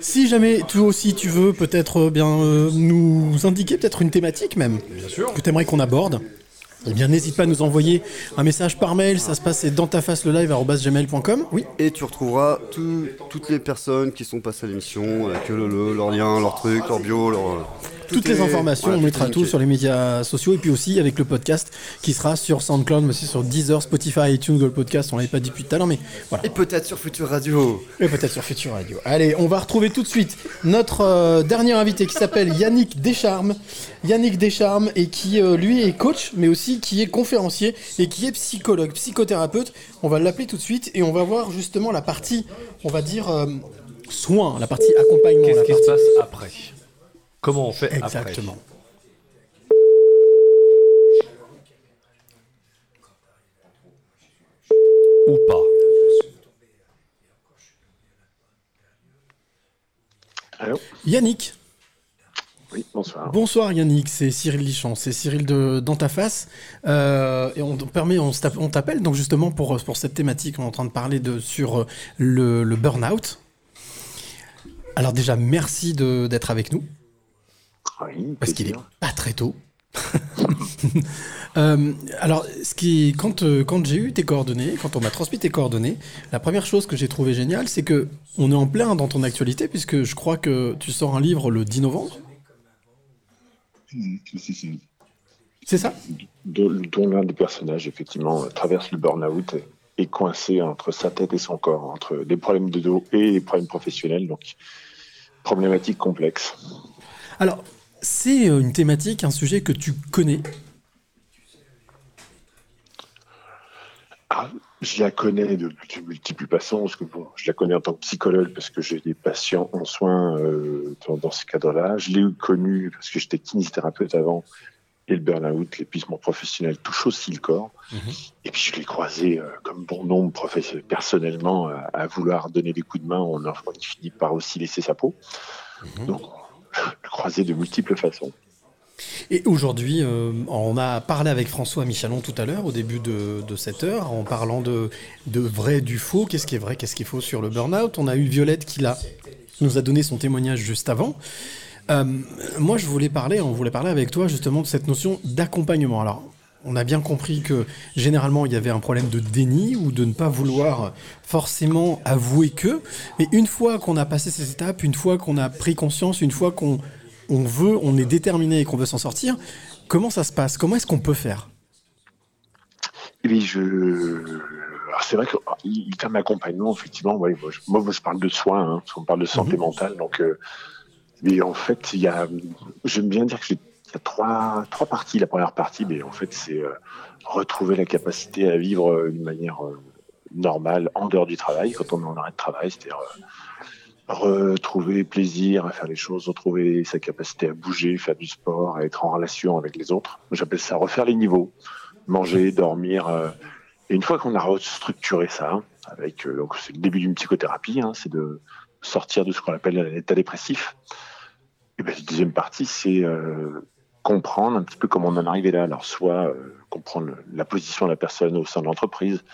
Si jamais toi aussi tu veux peut-être euh, bien euh, nous indiquer peut-être une thématique même Bien sûr. que tu aimerais qu'on aborde, eh bien n'hésite pas à nous envoyer un message par mail, ça se passe c'est dans ta face le live gmail.com. Oui. Et tu retrouveras tout- toutes les personnes qui sont passées à l'émission, avec le, le- leur lien, leur truc, leur bio, leur. Toutes tout les informations, voilà, on mettra tout sur les médias sociaux et puis aussi avec le podcast qui sera sur SoundCloud, mais aussi sur Deezer, Spotify, iTunes, Google Podcast. On l'avait pas dit depuis tout à l'heure, mais voilà. Et peut-être sur Future Radio. Et peut-être sur Future Radio. Allez, on va retrouver tout de suite notre euh, dernier invité qui s'appelle Yannick Descharmes. Yannick Descharmes et qui euh, lui est coach, mais aussi qui est conférencier et qui est psychologue, psychothérapeute. On va l'appeler tout de suite et on va voir justement la partie, on va dire euh, soins, la partie accompagnement. Qu'est-ce la qui partie- se passe après? Comment on fait Exactement. après Ou pas Allô Yannick. Oui, bonsoir. Bonsoir Yannick, c'est Cyril Lichon, c'est Cyril de Dans ta face. Euh, et on permet, on t'appelle donc justement pour, pour cette thématique, on est en train de parler de, sur euh, le, le burn-out. Alors déjà, merci de- d'être avec nous. Parce qu'il est pas très tôt. Euh, alors, ce qui, quand, euh, quand j'ai eu tes coordonnées, quand on m'a transmis tes coordonnées, la première chose que j'ai trouvé géniale, c'est que on est en plein dans ton actualité, puisque je crois que tu sors un livre le 10 novembre. C'est ça? Dont dont l'un des personnages, effectivement, traverse le burn-out et est coincé entre sa tête et son corps, entre des problèmes de dos et des problèmes professionnels, donc problématique complexe. Alors, c'est euh, une thématique, un sujet que tu connais. Ah, je la connais de, de multiples façons, parce que bon, je la connais en tant que psychologue, parce que j'ai des patients en soins euh, dans, dans ce cadre-là. Je l'ai connue parce que j'étais kinésithérapeute avant, et le burn-out, l'épuisement professionnel touche aussi le corps. Et puis je l'ai croisé, euh, comme bon nombre personnellement, à, à vouloir donner des coups de main, on, on finit par aussi laisser sa peau. Donc, l'ai croisé de multiples façons. Et aujourd'hui, euh, on a parlé avec François Michalon tout à l'heure, au début de, cette heure, en parlant de, vrai, du faux, qu'est-ce qui est vrai, qu'est-ce qu'il faut sur le burn-out? On a eu Violette qui qui nous a donné son témoignage juste avant. Euh, moi, je voulais parler, on voulait parler avec toi justement de cette notion d'accompagnement. Alors, on a bien compris que généralement il y avait un problème de déni ou de ne pas vouloir forcément avouer que. Mais une fois qu'on a passé ces étapes, une fois qu'on a pris conscience, une fois qu'on on veut, on est déterminé et qu'on veut s'en sortir, comment ça se passe? Comment est-ce qu'on peut faire? Et puis je, alors c'est vrai que ah, il terme d'accompagnement, effectivement, ouais, moi, je, moi, je parle de soins, hein, qu'on parle de santé mentale, donc. euh, mais en fait, il y a, j'aime bien dire que j'ai- trois, trois parties. La première partie, mais en fait, c'est euh, retrouver la capacité à vivre euh, d'une manière euh, normale en dehors du travail, quand on est en arrêt de travail, c'est-à-dire retrouver plaisir à faire les choses, retrouver sa capacité à bouger, faire du sport, à être en relation avec les autres. J'appelle ça refaire les niveaux, manger, dormir. et une fois qu'on a restructuré ça, avec donc c'est le début d'une psychothérapie, hein, c'est de sortir de ce qu'on appelle l'état dépressif. Et ben, la deuxième partie, c'est comprendre un petit peu comment on en arrivé là. Alors, soit euh, comprendre la position de la personne au sein de l'entreprise,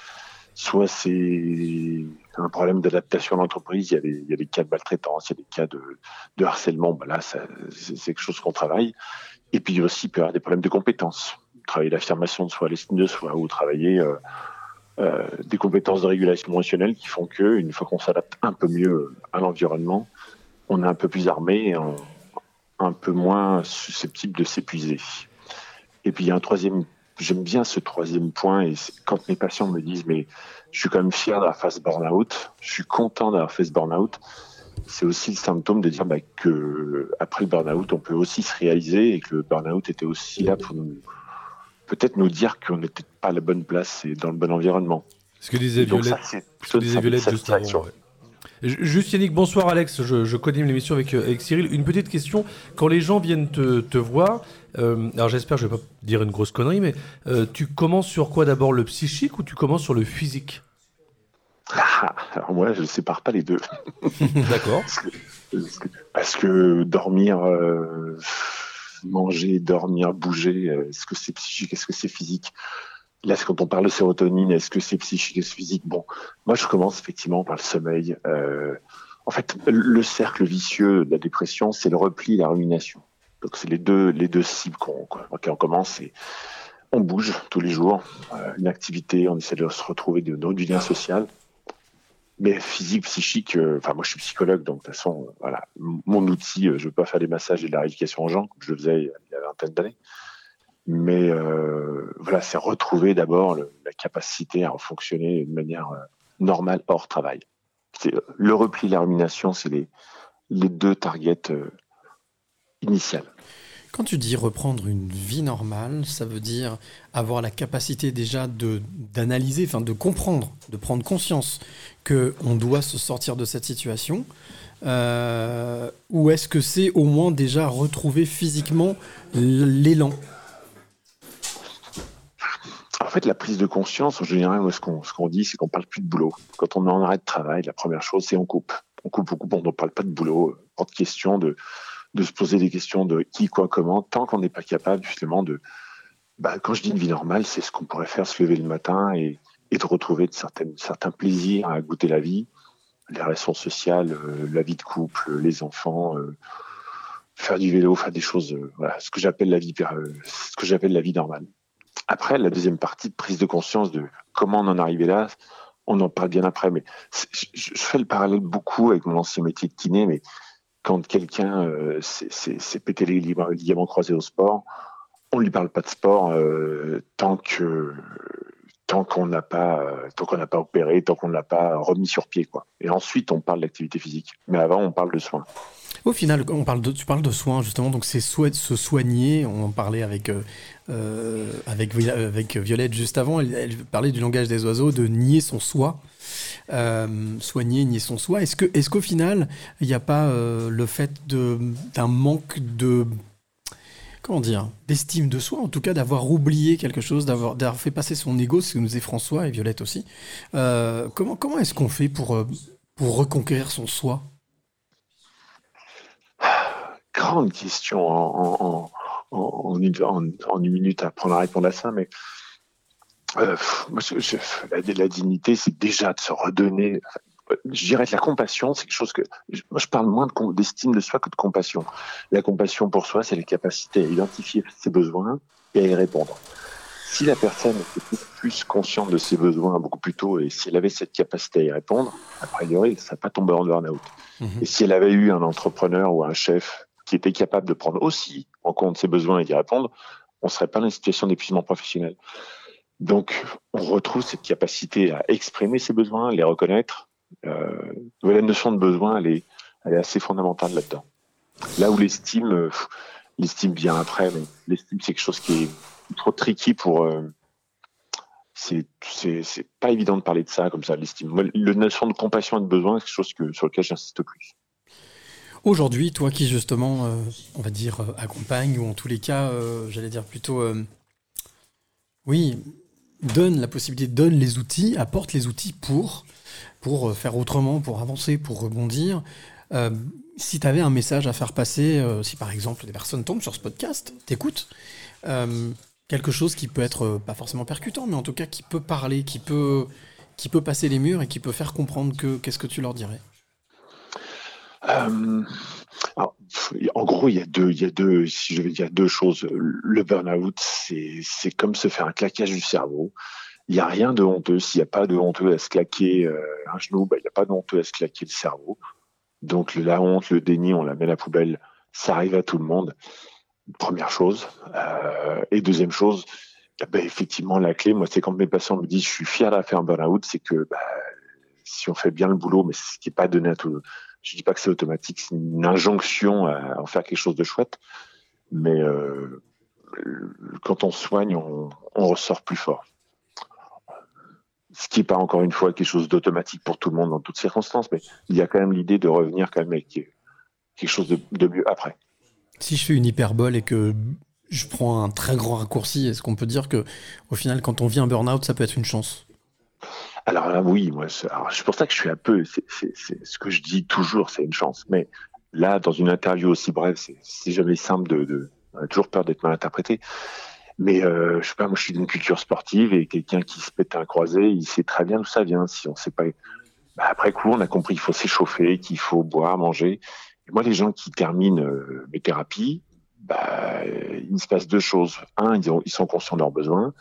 soit c'est un problème d'adaptation à l'entreprise. Il il y a des cas de maltraitance, il y a des cas de, harcèlement. Ben là, c'est quelque chose qu'on travaille. Et puis aussi, il peut y avoir des problèmes de compétences. Travailler l'affirmation de soi, l'estime de soi, ou travailler euh, euh, des compétences de régulation émotionnelle qui font que, une fois qu'on s'adapte un peu mieux à l'environnement, on est un peu plus armé et on- un peu moins susceptible de s'épuiser. Et puis il y a un troisième, j'aime bien ce troisième point, et quand mes patients me disent, mais je suis quand même fier d'avoir fait ce burn-out, je suis content d'avoir fait ce burn-out, c'est aussi le symptôme de dire bah, que après le burn-out, on peut aussi se réaliser et que le burn-out était aussi là pour nous, peut-être nous dire qu'on n'était pas à la bonne place et dans le bon environnement. Ce que disait Donc Violette, ça, c'est ce que disait Violette de juste avant. ouais. Ju- Juste Yannick, bonsoir Alex, je, je connais l'émission avec, euh, avec Cyril. Une petite question, quand les gens viennent te, te voir, euh, alors j'espère que je vais pas dire une grosse connerie, mais euh, tu commences sur quoi d'abord, le psychique ou tu commences sur le physique? Ah, alors moi, je ne sépare pas les deux. D'accord. Parce que, parce que- parce que dormir, euh, manger, dormir, bouger, est-ce que c'est psychique, est-ce que c'est physique? Là, quand on parle de sérotonine, est-ce que c'est psychique, est-ce physique? Bon, moi, je commence effectivement par le sommeil. Euh, en fait, le cercle vicieux de la dépression, c'est le repli et la rumination. Donc, c'est les deux, les deux cibles qu'on auxquelles on commence. C'est on bouge tous les jours, euh, une activité, on essaie de se retrouver, de, de- du lien social. Mais physique, psychique, euh, enfin moi je suis psychologue, donc de toute façon, euh, voilà, mon outil, je veux pas faire des massages et de la rééducation aux gens, comme je le faisais il y a une vingtaine d'années. Mais euh, voilà, c'est retrouver d'abord la capacité à fonctionner de manière euh, normale hors travail. Euh, le repli, la rumination, c'est les, deux targets initiales. Quand tu dis reprendre une vie normale, ça veut dire avoir la capacité déjà d'analyser, enfin de comprendre, de prendre conscience que on doit se sortir de cette situation. Ou est-ce que c'est au moins déjà retrouver physiquement l'élan? En fait, la prise de conscience, en général, ce qu'on ce qu'on dit, c'est qu'on parle plus de boulot. Quand on est en arrêt de travail, la première chose, c'est on coupe. On coupe, coupe, on ne parle pas de boulot. Pas de question de, se poser des questions de qui, quoi, comment, tant qu'on n'est pas capable, justement, de. Bah, quand je dis une vie normale, c'est ce qu'on pourrait faire, se lever le matin et, et de retrouver de certains plaisirs à goûter la vie, les relations sociales, euh, la vie de couple, les enfants, euh, faire du vélo, faire des choses, euh, ce que j'appelle la vie, ce que j'appelle la vie normale. Après, la deuxième partie, prise de conscience de comment on en est arrivé là, on en parle bien après, mais je, fais le parallèle beaucoup avec mon ancien métier de kiné, mais quand quelqu'un euh, s'est- pété les ligaments, croisés au sport, on lui parle pas de sport euh, tant que tant qu'on n'a pas tant qu'on n'a pas opéré, tant qu'on ne l'a pas remis sur pied. Et ensuite, on parle d'activité physique. Mais avant, on parle de soins. Au final, on parle de, tu parles de soins justement, donc c'est se soigner. On en parlait avec euh, euh, Vi- avec Violette juste avant. Elle, parlait du langage des oiseaux, de nier son soi, Euh, soigner, nier son soi. Est-ce qu'au final, il n'y a pas euh, le fait d'un manque de comment dire d'estime de soi, en tout cas d'avoir oublié quelque chose, d'avoir fait passer son ego, ce que nous disait François et Violette aussi. Euh, comment comment est-ce qu'on fait pour euh, pour reconquérir son soi? Grande question en, en, en, en une, minute à prendre à répondre à ça, mais euh, pff, moi, je- je- la, la dignité, c'est déjà de se redonner. Je dirais que la compassion, c'est quelque chose que. je- Moi, je parle moins d'estime de soi que de compassion. La compassion pour soi, c'est la capacité à identifier ses besoins et à y répondre. Si la personne était plus consciente de ses besoins beaucoup plus tôt et si elle avait cette capacité à y répondre, a priori, ne serait pas tombée en burn-out. Et si elle avait eu un entrepreneur ou un chef qui était capable de prendre aussi en compte ses besoins et d'y répondre, on ne serait pas dans une situation d'épuisement professionnel. Donc, on retrouve cette capacité à exprimer ses besoins, les reconnaître. Euh, la notion de besoin, elle est, assez fondamentale là-dedans. Là où l'estime, euh, l'estime vient après, mais l'estime, c'est quelque chose qui est trop tricky pour. euh, c'est, c'est, pas évident de parler de ça comme ça, l'estime. La notion de compassion et de besoin, c'est quelque chose que, sur lequel j'insiste plus. Aujourd'hui, toi qui justement, euh, on va dire, euh, accompagne, ou en tous les cas, euh, j'allais dire plutôt, oui, donne la possibilité, donne les outils, apporte les outils pour, pour faire autrement, pour avancer, pour rebondir. Si tu avais un message à faire passer, si par exemple des personnes tombent sur ce podcast, t'écoutent, euh, quelque chose qui peut être pas forcément percutant, mais en tout cas qui peut parler, qui peut, qui peut passer les murs et qui peut faire comprendre que qu'est-ce que tu leur dirais? Euh, en gros, il y a deux, il y a deux, si je veux dire deux choses. Le burn-out, c'est, comme se faire un claquage du cerveau. Il n'y a rien de honteux. S'il n'y a pas de honteux à se claquer euh, un genou, bah, il n'y a pas de honteux à se claquer le cerveau. Donc, le- la honte, le déni, on la met à la poubelle. Ça arrive à tout le monde. Première chose. Euh, et deuxième chose, eh ben, effectivement, la clé, moi, c'est quand mes patients me disent, je suis fier d'avoir fait un burn-out, c'est que bah, si on fait bien le boulot, mais ce qui n'est pas donné à tout. Je dis pas que c'est automatique, c'est une injonction à en faire quelque chose de chouette. Mais euh, quand on soigne, on, ressort plus fort. Ce qui n'est pas encore une fois quelque chose d'automatique pour tout le monde dans toutes circonstances, mais il y a quand même l'idée de revenir quand même avec quelque chose de, de mieux après. Si je fais une hyperbole et que je prends un très grand raccourci, est-ce qu'on peut dire que au final, quand on vit un burn-out, ça peut être une chance? Alors là, oui, moi, c'est pour ça que je suis un peu, c'est ce que je dis toujours, c'est une chance. Mais là, dans une interview aussi brève, c'est jamais simple de, de on a toujours peur d'être mal interprété. Mais euh, je sais pas, moi, je suis d'une culture sportive et quelqu'un qui se pète un croisé, il sait très bien d'où ça vient. Si on sait pas, bah, après coup, on a compris qu'il faut s'échauffer, qu'il faut boire, manger. Et moi, les gens qui terminent euh, mes thérapies, bah, il se passe deux choses. Un, ils, ont, ils sont conscients de leurs besoins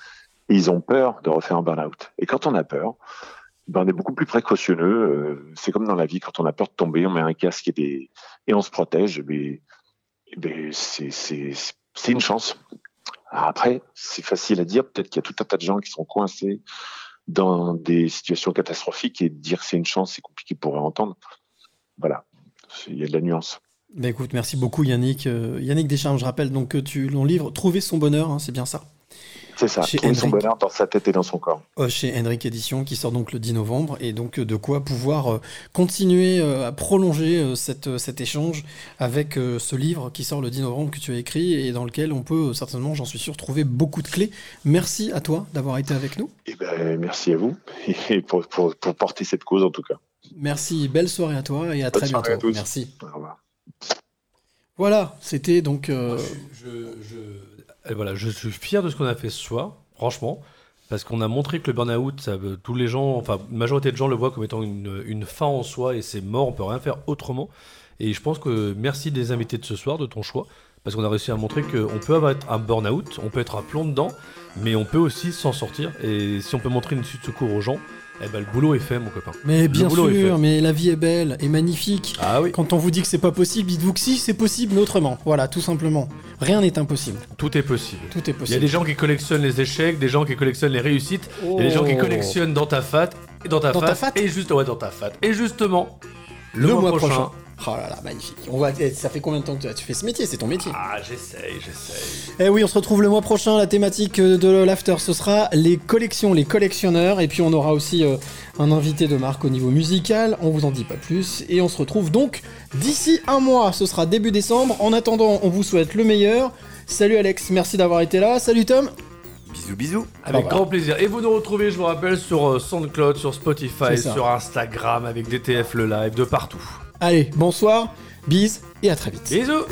ils ont peur de refaire un burn-out. Et quand on a peur, ben, on est beaucoup plus précautionneux. euh, c'est comme dans la vie, quand on a peur de tomber, on met un casque et, des, et on se protège. Mais, c'est, une chance. Après, c'est facile à dire. Peut-être qu'il y a tout un tas de gens qui sont coincés dans des situations catastrophiques et dire c'est une chance, c'est compliqué pour entendre. Voilà, il y a de la nuance. Bah écoute, merci beaucoup Yannick. Euh, Yannick Deschamps, je rappelle donc que tu ton livre Trouver son bonheur, hein, c'est bien ça. C'est ça, Chez trouver son bonheur dans sa tête et dans son corps. Chez Henrik Édition qui sort donc le 10 novembre et donc euh, de quoi pouvoir euh, continuer euh, à prolonger cette, cet échange avec ce livre qui sort le 10 novembre que tu as écrit et dans lequel on peut certainement, j'en suis sûr, trouver beaucoup de clés. Merci à toi d'avoir été avec nous. Et ben, merci à vous et pour, pour, pour porter cette cause en tout cas. Merci, belle soirée à toi et à Bonne très à bientôt. tous. Merci. Au revoir. Voilà, c'était donc. euh, Et voilà, je suis fier de ce qu'on a fait ce soir, franchement, parce qu'on a montré que le burn-out, tous les gens, enfin, la majorité de gens le voient comme étant une, une fin en soi et c'est mort, on peut rien faire autrement. Et je pense que merci des invités de ce soir, de ton choix, parce qu'on a réussi à montrer qu'on peut avoir un burn-out, on peut être à plomb dedans, mais on peut aussi s'en sortir. Et si on peut montrer une suite de secours aux gens, eh ben, le boulot est fait, mon copain. Mais bien sûr, mais la vie est belle et magnifique. Ah oui. Quand on vous dit que c'est pas possible, dites-vous que si, c'est possible, mais autrement. Voilà, tout simplement. Rien n'est impossible. Tout est possible. Tout est Il y a possible. des gens qui collectionnent les échecs, des gens qui collectionnent les réussites, il y a des gens qui Oh. collectionnent dans ta fat, et dans ta Dans fat, ta fat et juste ouais, dans ta fat. Et justement, le, mois, prochain. Oh là là, magnifique. On va... eh, Ça fait combien de temps que tu- fais ce métier? C'est ton métier. Ah, j'essaye, j'essaye. Eh oui, on se retrouve le mois prochain. La thématique de l'after, ce sera les collections, les collectionneurs. Et puis on aura aussi euh, un invité de marque au niveau musical. On vous en dit pas plus. Et on se retrouve donc d'ici un mois. Ce sera début décembre. En attendant, on vous souhaite le meilleur. Salut Alex, merci d'avoir été là. Salut Tom. Bisous, bisous. Avec grand plaisir. Et vous nous retrouvez, je vous rappelle, sur euh, SoundCloud, sur Spotify, sur Instagram, avec DTF le live, de partout. Allez, bonsoir, bis et à très vite. Bisous